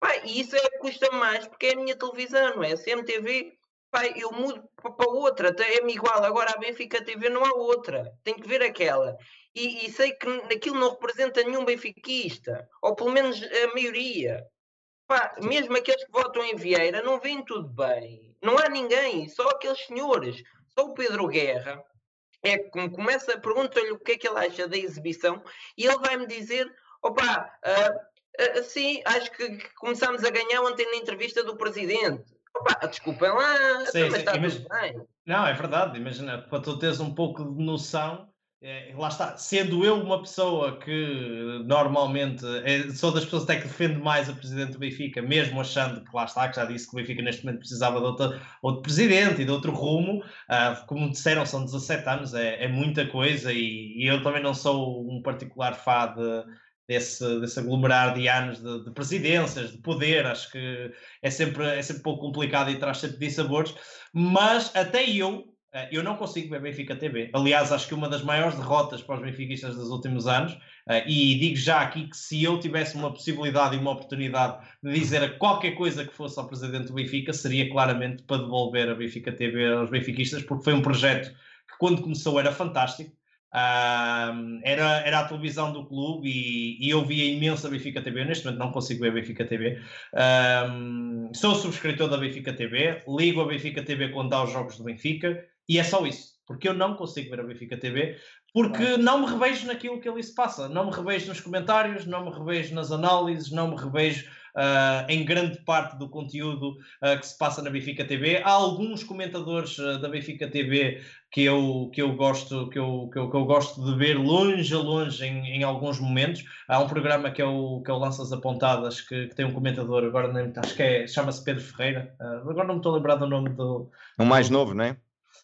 Pá, e isso é que custa mais, porque é a minha televisão, não é? A CMTV, pá, eu mudo pa- para outra, é-me igual. Agora a Benfica TV não há outra. Tenho que ver aquela. E, e sei que aquilo não representa nenhum benfiquista, ou pelo menos a maioria. Pá, mesmo aqueles que votam em Vieira não veem tudo bem. Não há ninguém, só aqueles senhores. Só o Pedro Guerra é que me começa, pergunta-lhe o que é que ele acha da exibição e ele vai-me dizer: opá, ah, ah, sim, acho que começámos a ganhar ontem na entrevista do presidente. Opá, desculpem lá, Sim, sim, está imag- tudo bem. Não, é verdade. Imagina, para tu teres um pouco de noção, eh, lá está, sendo eu uma pessoa que normalmente é- sou das pessoas até que defende mais o presidente do Benfica, mesmo achando que lá está, que já disse que o Benfica neste momento precisava de outra, outro presidente e de outro rumo, ah, como disseram, são 17 anos, é, é muita coisa e, e eu também não sou um particular fã de, desse, desse aglomerar de anos de, de presidências, de poder, acho que é sempre, é sempre um pouco complicado e traz sempre dissabores, mas até eu, eh, eu não consigo ver Benfica TV. Aliás, acho que uma das maiores derrotas para os benfiquistas dos últimos anos, eh, e digo já aqui que se eu tivesse uma possibilidade e uma oportunidade de dizer qualquer coisa que fosse ao presidente do Benfica, seria claramente para devolver a Benfica TV aos benfiquistas, porque foi um projeto que quando começou era fantástico. Ahm, era, era a televisão do clube e, e eu via imensa Benfica TV. Neste momento não consigo ver Benfica TV. Ahm, sou subscritor da Benfica TV, ligo a Benfica TV quando dá os jogos do Benfica e é só isso, porque eu não consigo ver a Benfica TV, porque não me revejo naquilo que ali se passa, não me revejo nos comentários, não me revejo nas análises, não me revejo ah, em grande parte do conteúdo ah, que se passa na Benfica TV. Há alguns comentadores ah, da Benfica TV que eu, que eu, gosto, que, eu, que, eu, que eu gosto de ver longe a longe em, em alguns momentos. Há um programa que é o, que é o Lanças Apontadas, que, que tem um comentador, agora nem, acho que é, chama-se Pedro Ferreira. Ah, agora não me estou a lembrar do nome do. O mais novo, não é?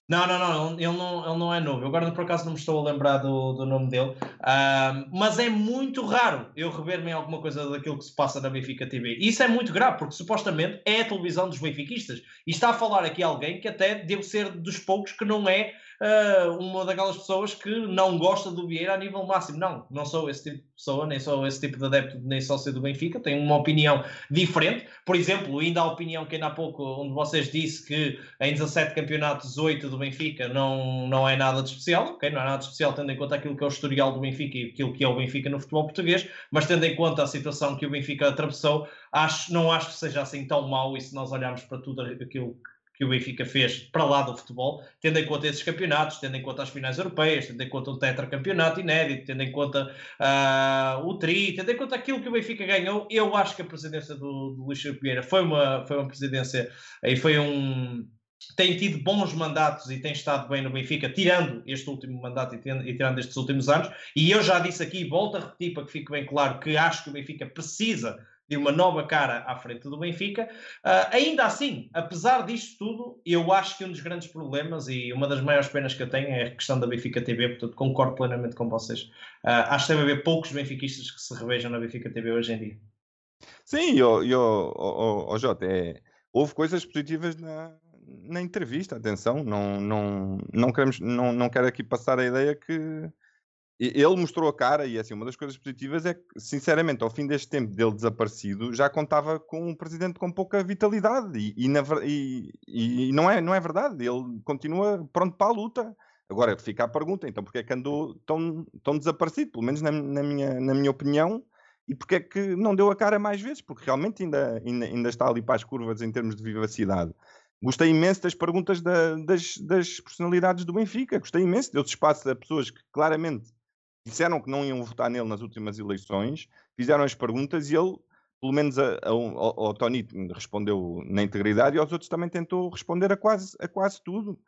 Não, não, não, ele não, ele não é novo. Eu agora por acaso não me estou a lembrar do, do nome dele. Ah, mas é muito raro eu rever-me em alguma coisa daquilo que se passa na Benfica TV. Isso é muito grave, porque supostamente é a televisão dos benfiquistas. E está a falar aqui alguém que até deve ser dos poucos que não é uh, uma daquelas pessoas que não gosta do Vieira a nível máximo. Não, não sou esse tipo de pessoa, nem sou esse tipo de adepto, nem sócio do Benfica. Tenho uma opinião diferente. Por exemplo, ainda a opinião que ainda há pouco, onde vocês disse que em 17 campeonatos, 8 do Benfica não, não é nada de especial. Okay? Não é nada de especial, tendo em conta aquilo que é o historial do Benfica e aquilo que é o Benfica no futebol português, mas tendo em conta a situação que o Benfica atravessou, acho, não acho que seja assim tão mau e se nós olharmos para tudo aquilo que o Benfica fez para lá do futebol, tendo em conta esses campeonatos, tendo em conta as finais europeias, tendo em conta o tetracampeonato inédito, tendo em conta uh, o tri, tendo em conta aquilo que o Benfica ganhou, eu acho que a presidência do, do Luís Vieira foi uma, foi uma presidência e foi um tem tido bons mandatos e tem estado bem no Benfica, tirando este último mandato e, tendo, e tirando estes últimos anos. E eu já disse aqui, volto a repetir para que fique bem claro, que acho que o Benfica precisa de uma nova cara à frente do Benfica. Uh, ainda assim, apesar disto tudo, eu acho que um dos grandes problemas e uma das maiores penas que eu tenho é a questão da Benfica TV, portanto concordo plenamente com vocês. Uh, acho que deve haver poucos benfiquistas que se revejam na Benfica TV hoje em dia. Sim, eu, eu, oh, oh, Jota, é, houve coisas positivas na, na entrevista, atenção, não, não, não, queremos, não, não quero aqui passar a ideia que ele mostrou a cara e assim, uma das coisas positivas é que, sinceramente, ao fim deste tempo dele desaparecido, já contava com um presidente com pouca vitalidade e, e, na, e, e não, é, não é verdade, ele continua pronto para a luta. Agora fica a pergunta, então, porque é que andou tão, tão desaparecido, pelo menos na, na, minha, na minha opinião, e porque é que não deu a cara mais vezes, porque realmente ainda, ainda, ainda está ali para as curvas em termos de vivacidade. Gostei imenso das perguntas da, das, das, personalidades do Benfica. Gostei imenso. Deu-se espaço a pessoas que claramente disseram que não iam votar nele nas últimas eleições, fizeram as perguntas e ele, pelo menos a, a, ao, ao Tony, respondeu na integridade e aos outros também tentou responder a quase, a quase tudo.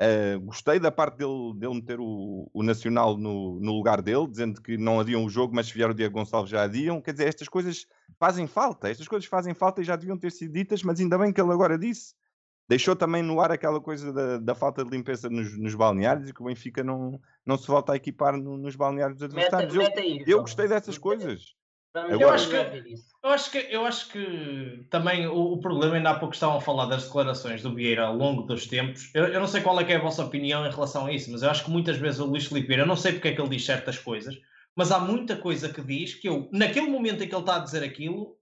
Uh, gostei da parte dele, dele meter o, o Nacional no, no, lugar dele, dizendo que não adiam o jogo, mas se vier o Diego Gonçalves já adiam. Quer dizer, estas coisas fazem falta, estas coisas fazem falta e já deviam ter sido ditas, mas ainda bem que ele agora disse deixou também no ar aquela coisa da, da falta de limpeza nos, nos, balneários e que o Benfica não, não se volta a equipar no, nos balneários adversários. eu, eu gostei dessas coisas. Agora, eu, acho que, eu, acho que, eu acho que também o, o, problema, ainda há pouco estavam a falar das declarações do Vieira ao longo dos tempos. Eu, eu não sei qual é, é a vossa opinião em relação a isso, mas eu acho que muitas vezes o Luís Filipe Vieira, eu não sei porque é que ele diz certas coisas, mas há muita coisa que diz que eu, naquele momento em que ele está a dizer aquilo,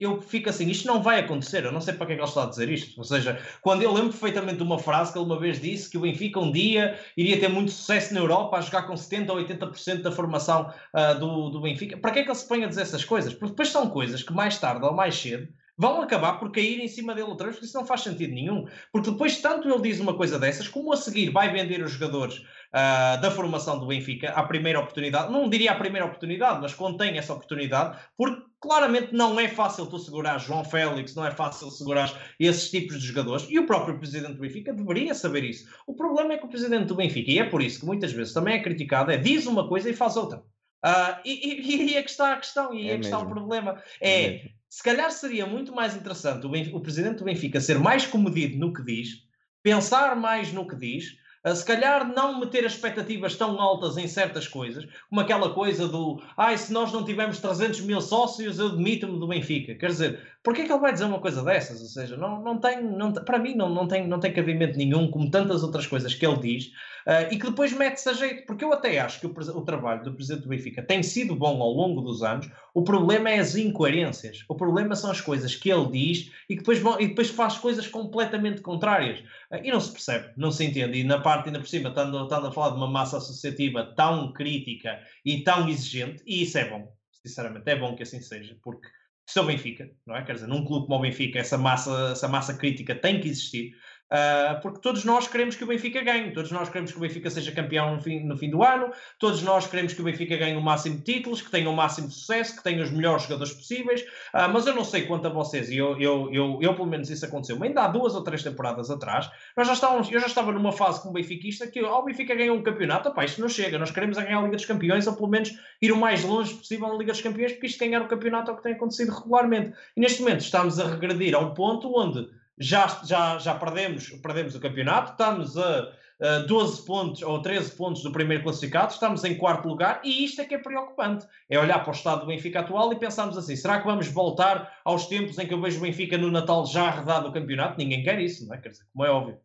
eu fico assim, isto não vai acontecer, eu não sei para que é que ele está a dizer isto. Ou seja, quando eu lembro perfeitamente de uma frase que ele uma vez disse que o Benfica um dia iria ter muito sucesso na Europa a jogar com 70% ou 80% da formação uh, do, do Benfica. Para que é que ele se põe a dizer essas coisas? Porque depois são coisas que mais tarde ou mais cedo vão acabar por cair em cima dele outra vez, porque isso não faz sentido nenhum. Porque depois, tanto ele diz uma coisa dessas, como a seguir vai vender os jogadores uh, da formação do Benfica à primeira oportunidade, não diria a primeira oportunidade, mas tem essa oportunidade, porque claramente não é fácil tu segurar João Félix, não é fácil segurar esses tipos de jogadores, e o próprio presidente do Benfica deveria saber isso. O problema é que o presidente do Benfica, e é por isso que muitas vezes também é criticado, é diz uma coisa e faz outra. Uh, e, e, e é que está a questão, e é, é que está o problema. É, é se calhar seria muito mais interessante o, Benfica, o presidente do Benfica ser mais comedido no que diz, pensar mais no que diz, Uh, se calhar não meter as expectativas tão altas em certas coisas, como aquela coisa do ai, se nós não tivermos 300 mil sócios, eu demito-me do Benfica. Quer dizer, porquê é que ele vai dizer uma coisa dessas? Ou seja, não, não tem, não, para mim não, não, tem, não tem cabimento nenhum, como tantas outras coisas que ele diz, uh, e que depois mete-se a jeito, porque eu até acho que o, o, trabalho do Presidente do Benfica tem sido bom ao longo dos anos, o problema é as incoerências, o problema são as coisas que ele diz e que depois, e depois faz coisas completamente contrárias. Uh, e não se percebe, não se entende, e na parte ainda por cima, estando, estando a falar de uma massa associativa tão crítica e tão exigente, e isso é bom, sinceramente, é bom que assim seja, porque se o Benfica, não é? Quer dizer, num clube como o Benfica, essa massa, essa massa crítica tem que existir, Uh, porque todos nós queremos que o Benfica ganhe, todos nós queremos que o Benfica seja campeão no fim, no fim do ano, todos nós queremos que o Benfica ganhe o máximo de títulos, que tenha o máximo de sucesso, que tenha os melhores jogadores possíveis. Uh, mas eu não sei quanto a vocês, e eu, eu, eu, eu, pelo menos isso aconteceu, ainda há duas ou três temporadas atrás, nós já estávamos, eu já estava numa fase como benfiquista que oh, Benfica ganhou um campeonato, opá, isto não chega, nós queremos ganhar a Liga dos Campeões, ou pelo menos ir o mais longe possível na Liga dos Campeões, porque isto ganhar o campeonato é o que tem acontecido regularmente. E neste momento estamos a regredir a um ponto onde já, já, já perdemos, perdemos o campeonato, estamos a, a 12 pontos ou 13 pontos do primeiro classificado, estamos em quarto lugar e isto é que é preocupante. É olhar para o estado do Benfica atual e pensarmos assim: será que vamos voltar aos tempos em que eu vejo o Benfica no Natal já arredado o campeonato? Ninguém quer isso, não é? Quer dizer, como é óbvio.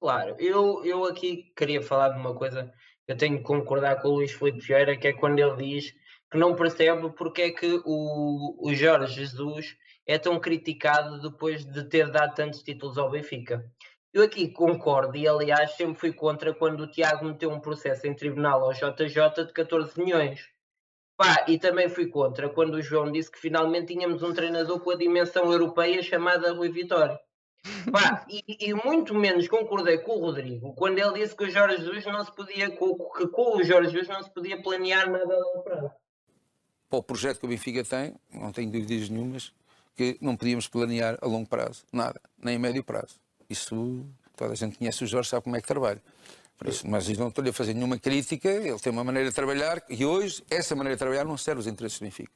Claro, eu, eu aqui queria falar de uma coisa, eu tenho que concordar com o Luís Filipe Vieira, que é quando ele diz que não percebe porque é que o, o Jorge Jesus é tão criticado depois de ter dado tantos títulos ao Benfica. Eu aqui concordo e, aliás, sempre fui contra quando o Tiago meteu um processo em tribunal ao JJ de 14 milhões. Pá, e também fui contra quando o João disse que finalmente tínhamos um treinador com a dimensão europeia chamada Rui Vitória. Pá, e, e, muito menos concordei com o Rodrigo quando ele disse que o Jorge Jesus não se podia, que com o Jorge Jesus não se podia planear nada a longo prazo. Para o projeto que o Benfica tem, não tenho dúvidas nenhumas, que não podíamos planear a longo prazo, nada, nem a médio prazo. Isso, toda a gente conhece o Jorge, sabe como é que trabalha. Isso, mas não estou-lhe a fazer nenhuma crítica, ele tem uma maneira de trabalhar e hoje essa maneira de trabalhar não serve aos interesses do Benfica.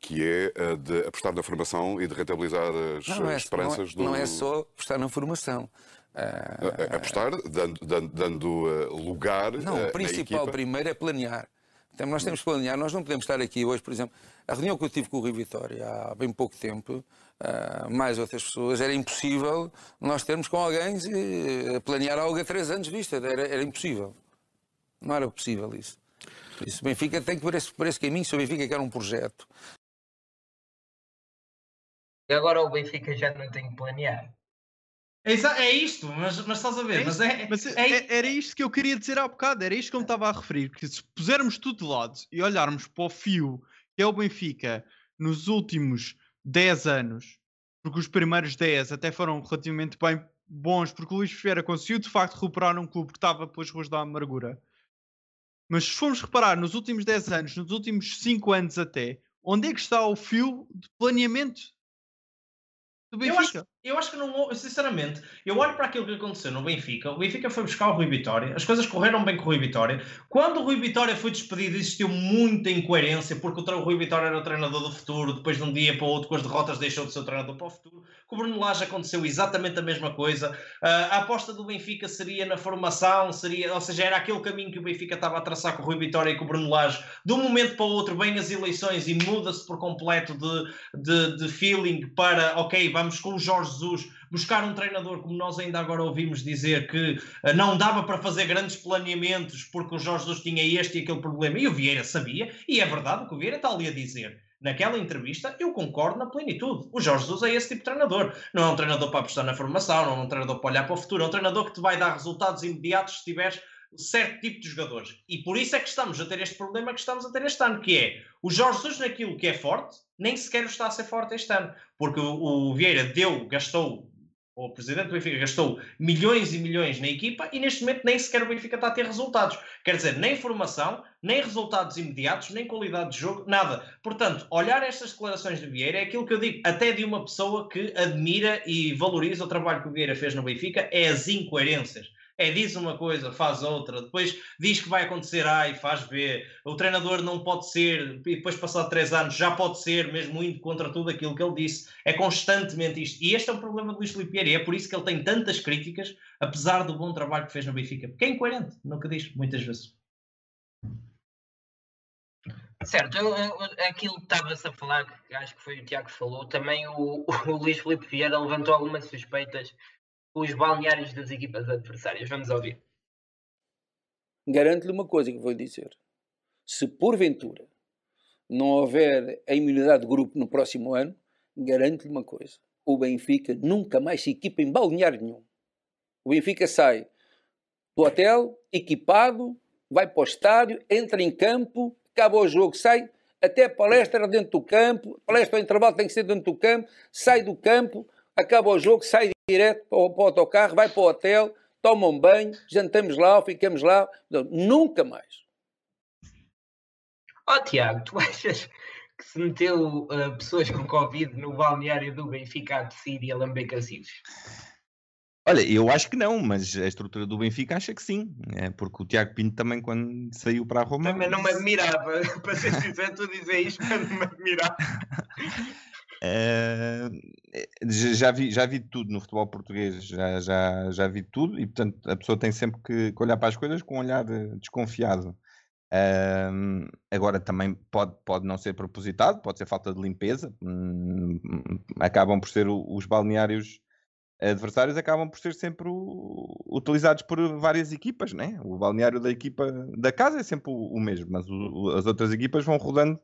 Que é de apostar na formação e de rentabilizar as não, não é, esperanças não é, do. Não é só apostar na formação. Uh, apostar, dando, dando, dando lugar. Não, o principal primeiro é planear. Então, nós temos que planear, nós não podemos estar aqui hoje, por exemplo, a reunião que eu tive com o Rio Vitória há bem pouco tempo, uh, mais outras pessoas, era impossível nós termos com alguém uh, planear algo a três anos de vista, era, era impossível. Não era possível isso. Isso, Benfica tem que por esse, por esse caminho, se o Benfica quer um projeto. E agora o Benfica já não tem que planear. É, é isto, mas, mas estás a ver. É mas é, mas é, é, era isto que eu queria dizer há bocado, era isto que eu me estava a referir. Que se pusermos tudo de lado e olharmos para o fio que é o Benfica nos últimos 10 anos, porque os primeiros 10 até foram relativamente bem bons, porque o Luís Ferreira conseguiu de facto recuperar um clube que estava pelas ruas da amargura. Mas se formos reparar nos últimos 10 anos, nos últimos 5 anos até, onde é que está o fio de planeamento do Benfica? Eu acho que não, sinceramente, eu olho para aquilo que aconteceu no Benfica. O Benfica foi buscar o Rui Vitória, as coisas correram bem com o Rui Vitória. Quando o Rui Vitória foi despedido, existiu muita incoerência, porque o Rui Vitória era o treinador do futuro, depois de um dia para o outro, com as derrotas, deixou de ser o treinador para o futuro. Com o Bruno Lage aconteceu exatamente a mesma coisa. Uh, a aposta do Benfica seria na formação, seria, ou seja, era aquele caminho que o Benfica estava a traçar com o Rui Vitória e com o Bruno Lage. De um momento para o outro, vem as eleições e muda-se por completo de, de, de feeling para, ok, vamos com o Jorge Jesus buscar um treinador, como nós ainda agora ouvimos dizer, que uh, não dava para fazer grandes planeamentos porque o Jorge Jesus tinha este e aquele problema, e o Vieira sabia, e é verdade o que o Vieira está ali a dizer. Naquela entrevista, eu concordo na plenitude. O Jorge Jesus é esse tipo de treinador. Não é um treinador para apostar na formação, não é um treinador para olhar para o futuro, é um treinador que te vai dar resultados imediatos se tiveres certo tipo de jogadores. E por isso é que estamos a ter este problema que estamos a ter este ano, que é o Jorge Jesus naquilo que é forte, nem sequer está a ser forte este ano. Porque o, o Vieira deu, gastou o presidente do Benfica gastou milhões e milhões na equipa e neste momento nem sequer o Benfica está a ter resultados. Quer dizer, nem formação, nem resultados imediatos, nem qualidade de jogo, nada. Portanto, olhar estas declarações de Vieira é aquilo que eu digo, até de uma pessoa que admira e valoriza o trabalho que o Vieira fez no Benfica, é as incoerências é diz uma coisa, faz outra, depois diz que vai acontecer A e faz B, o treinador não pode ser, e depois passado três anos já pode ser, mesmo indo contra tudo aquilo que ele disse, é constantemente isto. E este é o problema de Luís Filipe e é por isso que ele tem tantas críticas, apesar do bom trabalho que fez no Benfica, porque é incoerente no que diz, muitas vezes. Certo, eu, eu, aquilo que estava-se a falar, que acho que foi o Tiago que falou, também o, o Luís Filipe Vieira levantou algumas suspeitas os balneários das equipas adversárias. Vamos ouvir. Garanto-lhe uma coisa que vou dizer. Se porventura não houver a imunidade de grupo no próximo ano, garanto-lhe uma coisa. O Benfica nunca mais se equipa em balneário nenhum. O Benfica sai do hotel, equipado, vai para o estádio, entra em campo, acaba o jogo, sai, até palestra dentro do campo, palestra ao intervalo tem que ser dentro do campo, sai do campo, acaba o jogo, sai direto para o, para o autocarro, vai para o hotel, toma um banho, jantamos lá, ficamos lá. nunca mais. Ó oh, Tiago, tu achas que se meteu uh, pessoas com Covid no balneário do Benfica a tossir e a lamber cacilhos? Olha, eu acho que não, mas a estrutura do Benfica acha que sim. É porque o Tiago Pinto também, quando saiu para a Roma. Também não me admirava, para ser sincero, tu dizer isto, mas não me admirava. Uh, já, vi, já vi tudo no futebol português, já, já, já vi tudo e portanto a pessoa tem sempre que, olhar para as coisas com um olhar eh, desconfiado. Uh, agora também pode, pode não ser propositado, pode ser falta de limpeza, hum, acabam por ser os balneários adversários acabam por ser sempre o, utilizados por várias equipas, né? O balneário da equipa da casa é sempre o, o mesmo, mas as outras equipas vão rodando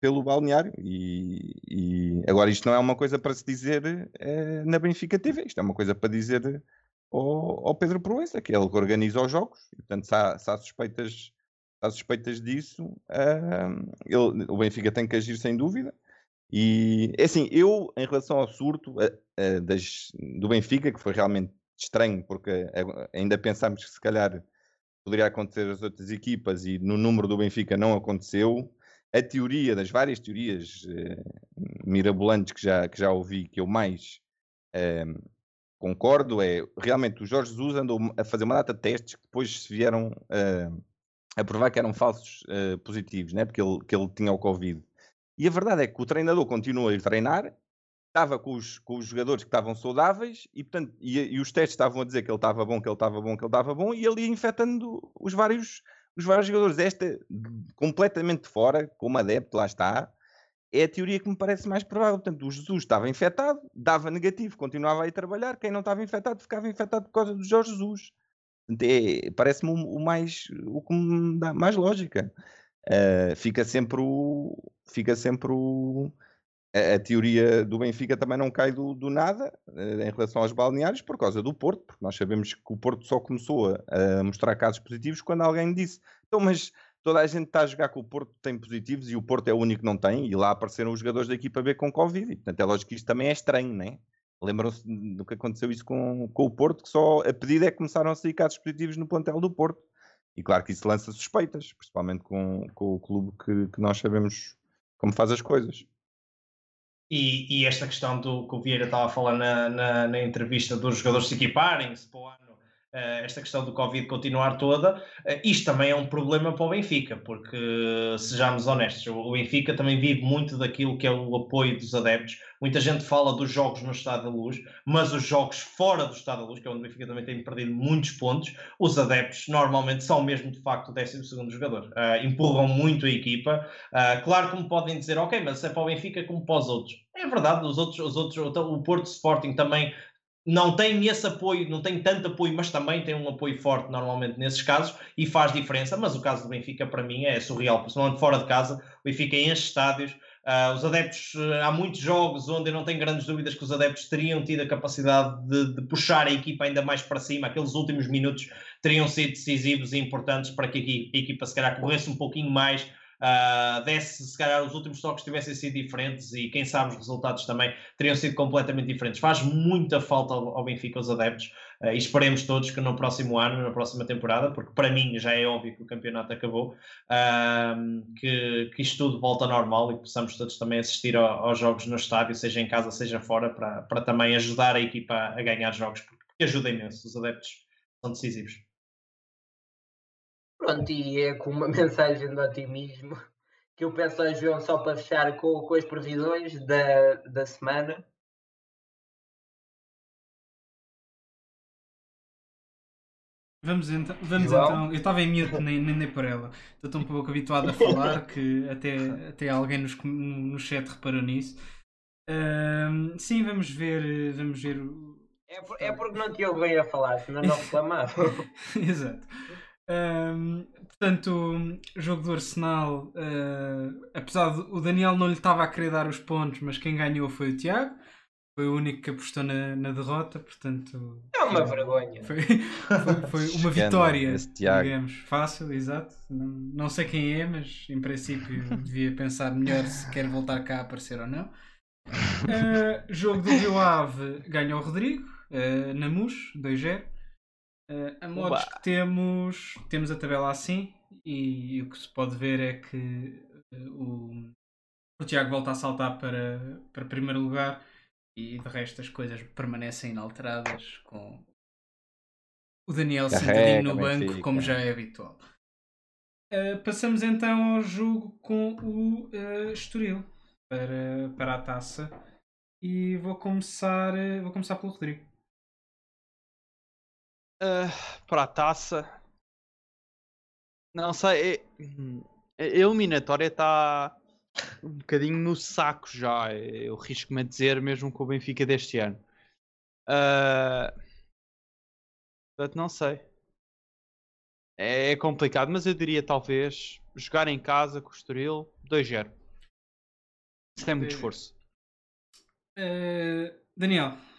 pelo balneário e, e, agora isto não é uma coisa para se dizer é, na Benfica TV, isto é uma coisa para dizer ao, ao Pedro Proença, que é ele que organiza os jogos, e, portanto se há, se há suspeitas, há suspeitas disso, uh, ele, o Benfica tem que agir sem dúvida. E é assim, eu em relação ao surto das, do Benfica, que foi realmente estranho, porque ainda pensámos que se calhar poderia acontecer às outras equipas e no número do Benfica não aconteceu. A teoria, das várias teorias mirabolantes que já, que já ouvi, que eu mais concordo, é realmente o Jorge Jesus andou a fazer uma data de testes que depois se vieram uh, a provar que eram falsos uh, positivos, né? porque ele, que ele tinha o Covid. E a verdade é que o treinador continua a ir treinar, estava com os, com os jogadores que estavam saudáveis e, portanto, e, e os testes estavam a dizer que ele estava bom, que ele estava bom, que ele estava bom, e ele ia infectando os vários, os vários jogadores. Esta, completamente fora, como adepto, lá está, é a teoria que me parece mais provável. Portanto, o Jesus estava infectado, dava negativo, continuava a ir trabalhar. Quem não estava infectado ficava infectado por causa do Jorge Jesus. É, Parece-me o, o, mais o que me dá mais lógica. Uh, fica sempre o. Fica sempre o. A, teoria do Benfica também não cai do, do nada uh, em relação aos balneários por causa do Porto, porque nós sabemos que o Porto só começou a, a mostrar casos positivos quando alguém disse: então, mas toda a gente está a jogar com o Porto tem positivos e o Porto é o único que não tem, e lá apareceram os jogadores da equipa B com Covid. E, portanto, é lógico que isto também é estranho, né? Lembram-se do que aconteceu isso com, com o Porto, que só a pedido é que começaram a sair casos positivos no plantel do Porto. E claro que isso lança suspeitas, principalmente com, com o clube que, que nós sabemos como faz as coisas. E, e, esta questão do que o Vieira estava a falar na, na, na entrevista dos jogadores se equiparem-se para o ano esta questão do Covid continuar toda, uh, isto também é um problema para o Benfica, porque, sejamos honestos, o Benfica também vive muito daquilo que é o apoio dos adeptos. Muita gente fala dos jogos no Estado da Luz, mas os jogos fora do Estado da Luz, que é onde o Benfica também tem perdido muitos pontos, os adeptos normalmente são mesmo de facto o 12 jogador. Uh, empurram muito a equipa. claro que me podem dizer, ok, mas é para o Benfica como para os outros. É verdade, os outros, os outros o Porto Sporting também não tem esse apoio, não tem tanto apoio, mas também tem um apoio forte normalmente nesses casos e faz diferença. Mas o caso do Benfica, para mim, é surreal, principalmente fora de casa. O Benfica enche estádios. Uh, os adeptos, uh, há muitos jogos onde eu não tenho grandes dúvidas que os adeptos teriam tido a capacidade de, de, puxar a equipa ainda mais para cima. Aqueles últimos minutos teriam sido decisivos e importantes para que a equipa se calhar corresse um pouquinho mais uh, desse, se calhar os últimos toques tivessem sido diferentes e quem sabe os resultados também teriam sido completamente diferentes. Faz muita falta ao, ao Benfica os adeptos uh, e esperemos todos que no próximo ano, na próxima temporada, porque para mim já é óbvio que o campeonato acabou, uh, que, que isto tudo volta ao normal e possamos todos também assistir ao, aos jogos no estádio, seja em casa, seja fora, para, para também ajudar a equipa a ganhar jogos, porque ajuda imenso, os adeptos são decisivos. Pronto, e é com uma mensagem de otimismo que eu peço ao João só para fechar com, com as previsões da, da semana. Vamos então, vamos então. Eu estava em mute, nem, nem, nem por ela. Estou tão pouco habituado a falar que até, até alguém nos, no chat reparou nisso. Uh, sim, vamos ver. Vamos ver é, por, é porque não te ouvi a falar, senão não reclamava. Exato. Um, portanto, jogo do Arsenal, uh, apesar de o Daniel não lhe estava a querer dar os pontos, mas quem ganhou foi o Tiago. Foi o único que apostou na, na derrota, portanto. É uma vergonha. Foi, foi, foi uma vitória, digamos, fácil, exato. Não, não sei quem é, mas em princípio devia pensar melhor se quer voltar cá a aparecer ou não. Uh, jogo do Rio Ave ganhou o Rodrigo, uh, na MUS, 2-0. Uh, a modos que temos, temos a tabela assim e, o que se pode ver é que uh, o, o Tiago volta a saltar para, para primeiro lugar e de resto as coisas permanecem inalteradas com o Daniel sentadinho no banco, fica. como já é habitual. Uh, passamos então ao jogo com o uh, Estoril para, para a taça e vou começar, vou começar pelo Rodrigo. Uh, para a taça. Não sei. É, a eliminatória está um bocadinho no saco já. Eu risco-me a dizer, mesmo com o Benfica deste ano. Uh, portanto, não sei. É, é complicado, mas eu diria talvez jogar em casa com o Estoril 2-0. Isso é muito esforço. Uh, Daniel.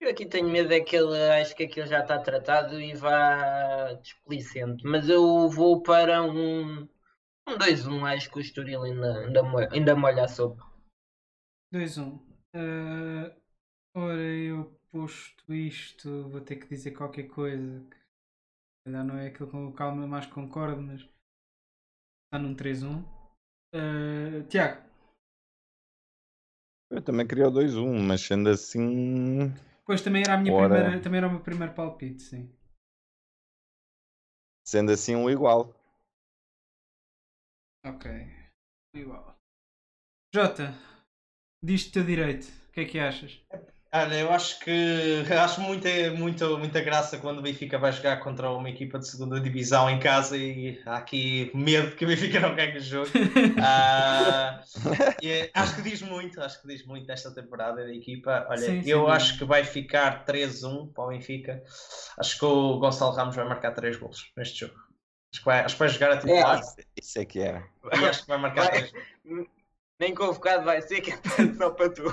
Eu aqui tenho medo é que ele acho que aquilo já está tratado e vá desplicente. Mas eu vou para um, um 2-1, acho que o Estoril ainda, ainda, molha, ainda molha a sopa. 2-1. Uh, ora, eu posto isto, vou ter que dizer qualquer coisa que calhar não é aquilo com o calma mais concordo, mas está num 3-1. Uh, Tiago. Eu também queria o 2-1, mas sendo assim. Pois também era, a minha Ora... primeira, também era o meu primeiro palpite, sim. Sendo assim um igual. Ok. Igual. Jota, diz-te teu direito. O que é que achas? Olha, eu acho que acho muita, muita, muita graça quando o Benfica vai jogar contra uma equipa de segunda divisão em casa e há aqui medo que o Benfica não ganhe o jogo. uh, acho que diz muito, acho que diz muito desta temporada da equipa. Olha, sim, eu sim, acho sim. que vai ficar 3-1 para o Benfica. Acho que o Gonçalo Ramos vai marcar 3 golos neste jogo. Acho que vai, acho que vai jogar a titular. É, isso é que era. E acho que vai marcar vai, 3 Nem convocado vai ser, que é só para tu.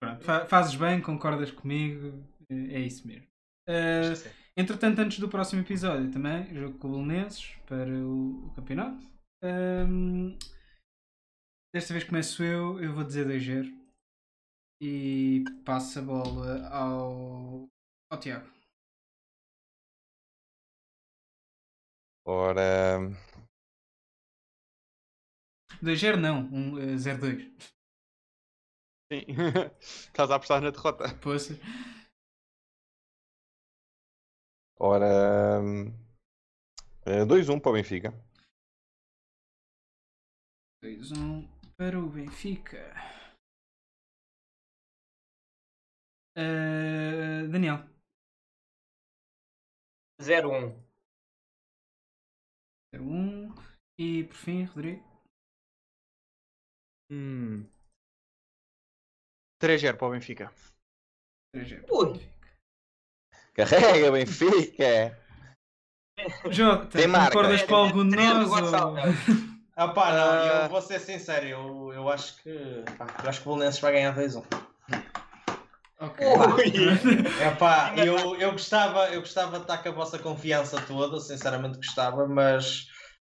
Pronto, fazes bem, concordas comigo, é isso mesmo. Uh, entretanto, antes do próximo episódio, também jogo com o Belenenses para o, o campeonato. Um, desta vez começo eu, eu vou dizer 2-0 e passo a bola ao, ao Tiago. Ora. 2-0 não, um, uh, 0-2. Sim. Estás a apostar na derrota. Pois. Ora. 2-1 um para o Benfica. 2-1 um para o Benfica. Uh, Daniel. 0-1. 0-1. E por fim, Rodrigo. Hum. 3-0 para o Benfica. 3-0. Ui. Carrega, Benfica! Jota, concordas com algum de nós? Ah pá, não, eu vou ser sincero, eu, eu acho que pá, eu acho que o Belenenses vai ganhar 2-1. Ok. É pá, eu, eu, gostava, eu gostava de estar com a vossa confiança toda, sinceramente gostava, mas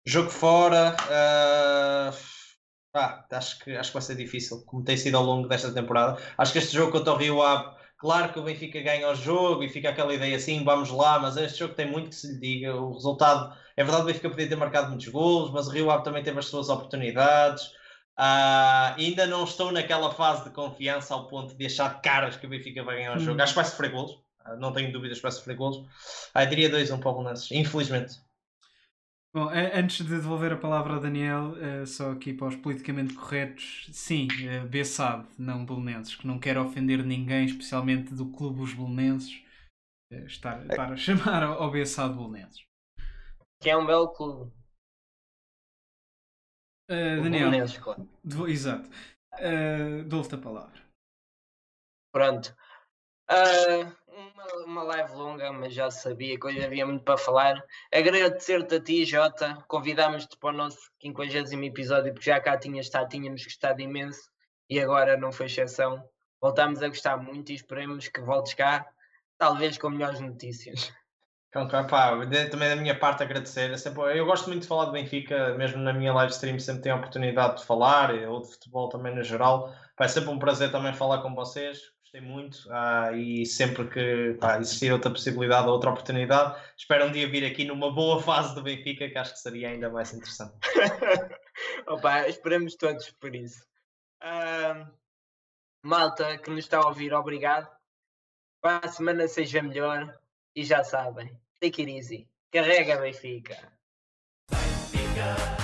jogo fora. Uh ah, acho que, acho que vai ser difícil, como tem sido ao longo desta temporada. Acho que este jogo contra o Rio Ave, claro que o Benfica ganha o jogo e fica aquela ideia assim, vamos lá, mas este jogo tem muito que se lhe diga. O resultado, é verdade, o Benfica podia ter marcado muitos golos, mas o Rio Ave também teve as suas oportunidades. Uh, ainda não estou naquela fase de confiança ao ponto de achar de caras que o Benfica vai ganhar o jogo. Hum. Acho que vai sofrer golos, uh, não tenho dúvidas que vai sofrer golos. Uh, diria 2-1 um para o Belenenses, infelizmente. Bom, antes de devolver a palavra ao Daniel, uh, só aqui para os politicamente corretos, sim, uh, Bessade, não Belenenses, que não quero ofender ninguém, especialmente do clube Os Belenenses, uh, estar, estar a chamar ao, Bessade Belenenses. Que é um belo clube. Uh, Daniel, claro. exato. Uh, Dou-te a palavra. Pronto. Uh, uma, uma live longa, mas já sabia que hoje havia muito para falar. Agradecer-te a ti, Jota. Convidámos-te para o nosso 50 episódio, porque já cá tinhas estado, tínhamos gostado imenso e agora não foi exceção. Voltámos a gostar muito e esperemos que voltes cá, talvez com melhores notícias. Então, pá, também da minha parte agradecer. É eu gosto muito de falar do Benfica, mesmo na minha live stream sempre tenho a oportunidade de falar, ou de futebol também no geral. é sempre um prazer também falar com vocês gostei muito uh, e sempre que pá, existir outra possibilidade ou outra oportunidade, espero um dia vir aqui numa boa fase do Benfica, que acho que seria ainda mais interessante. Opa, esperamos todos por isso. Uh, malta que nos está a ouvir, obrigado. Para a semana seja melhor e já sabem, take it easy. Carrega Benfica. Benfica.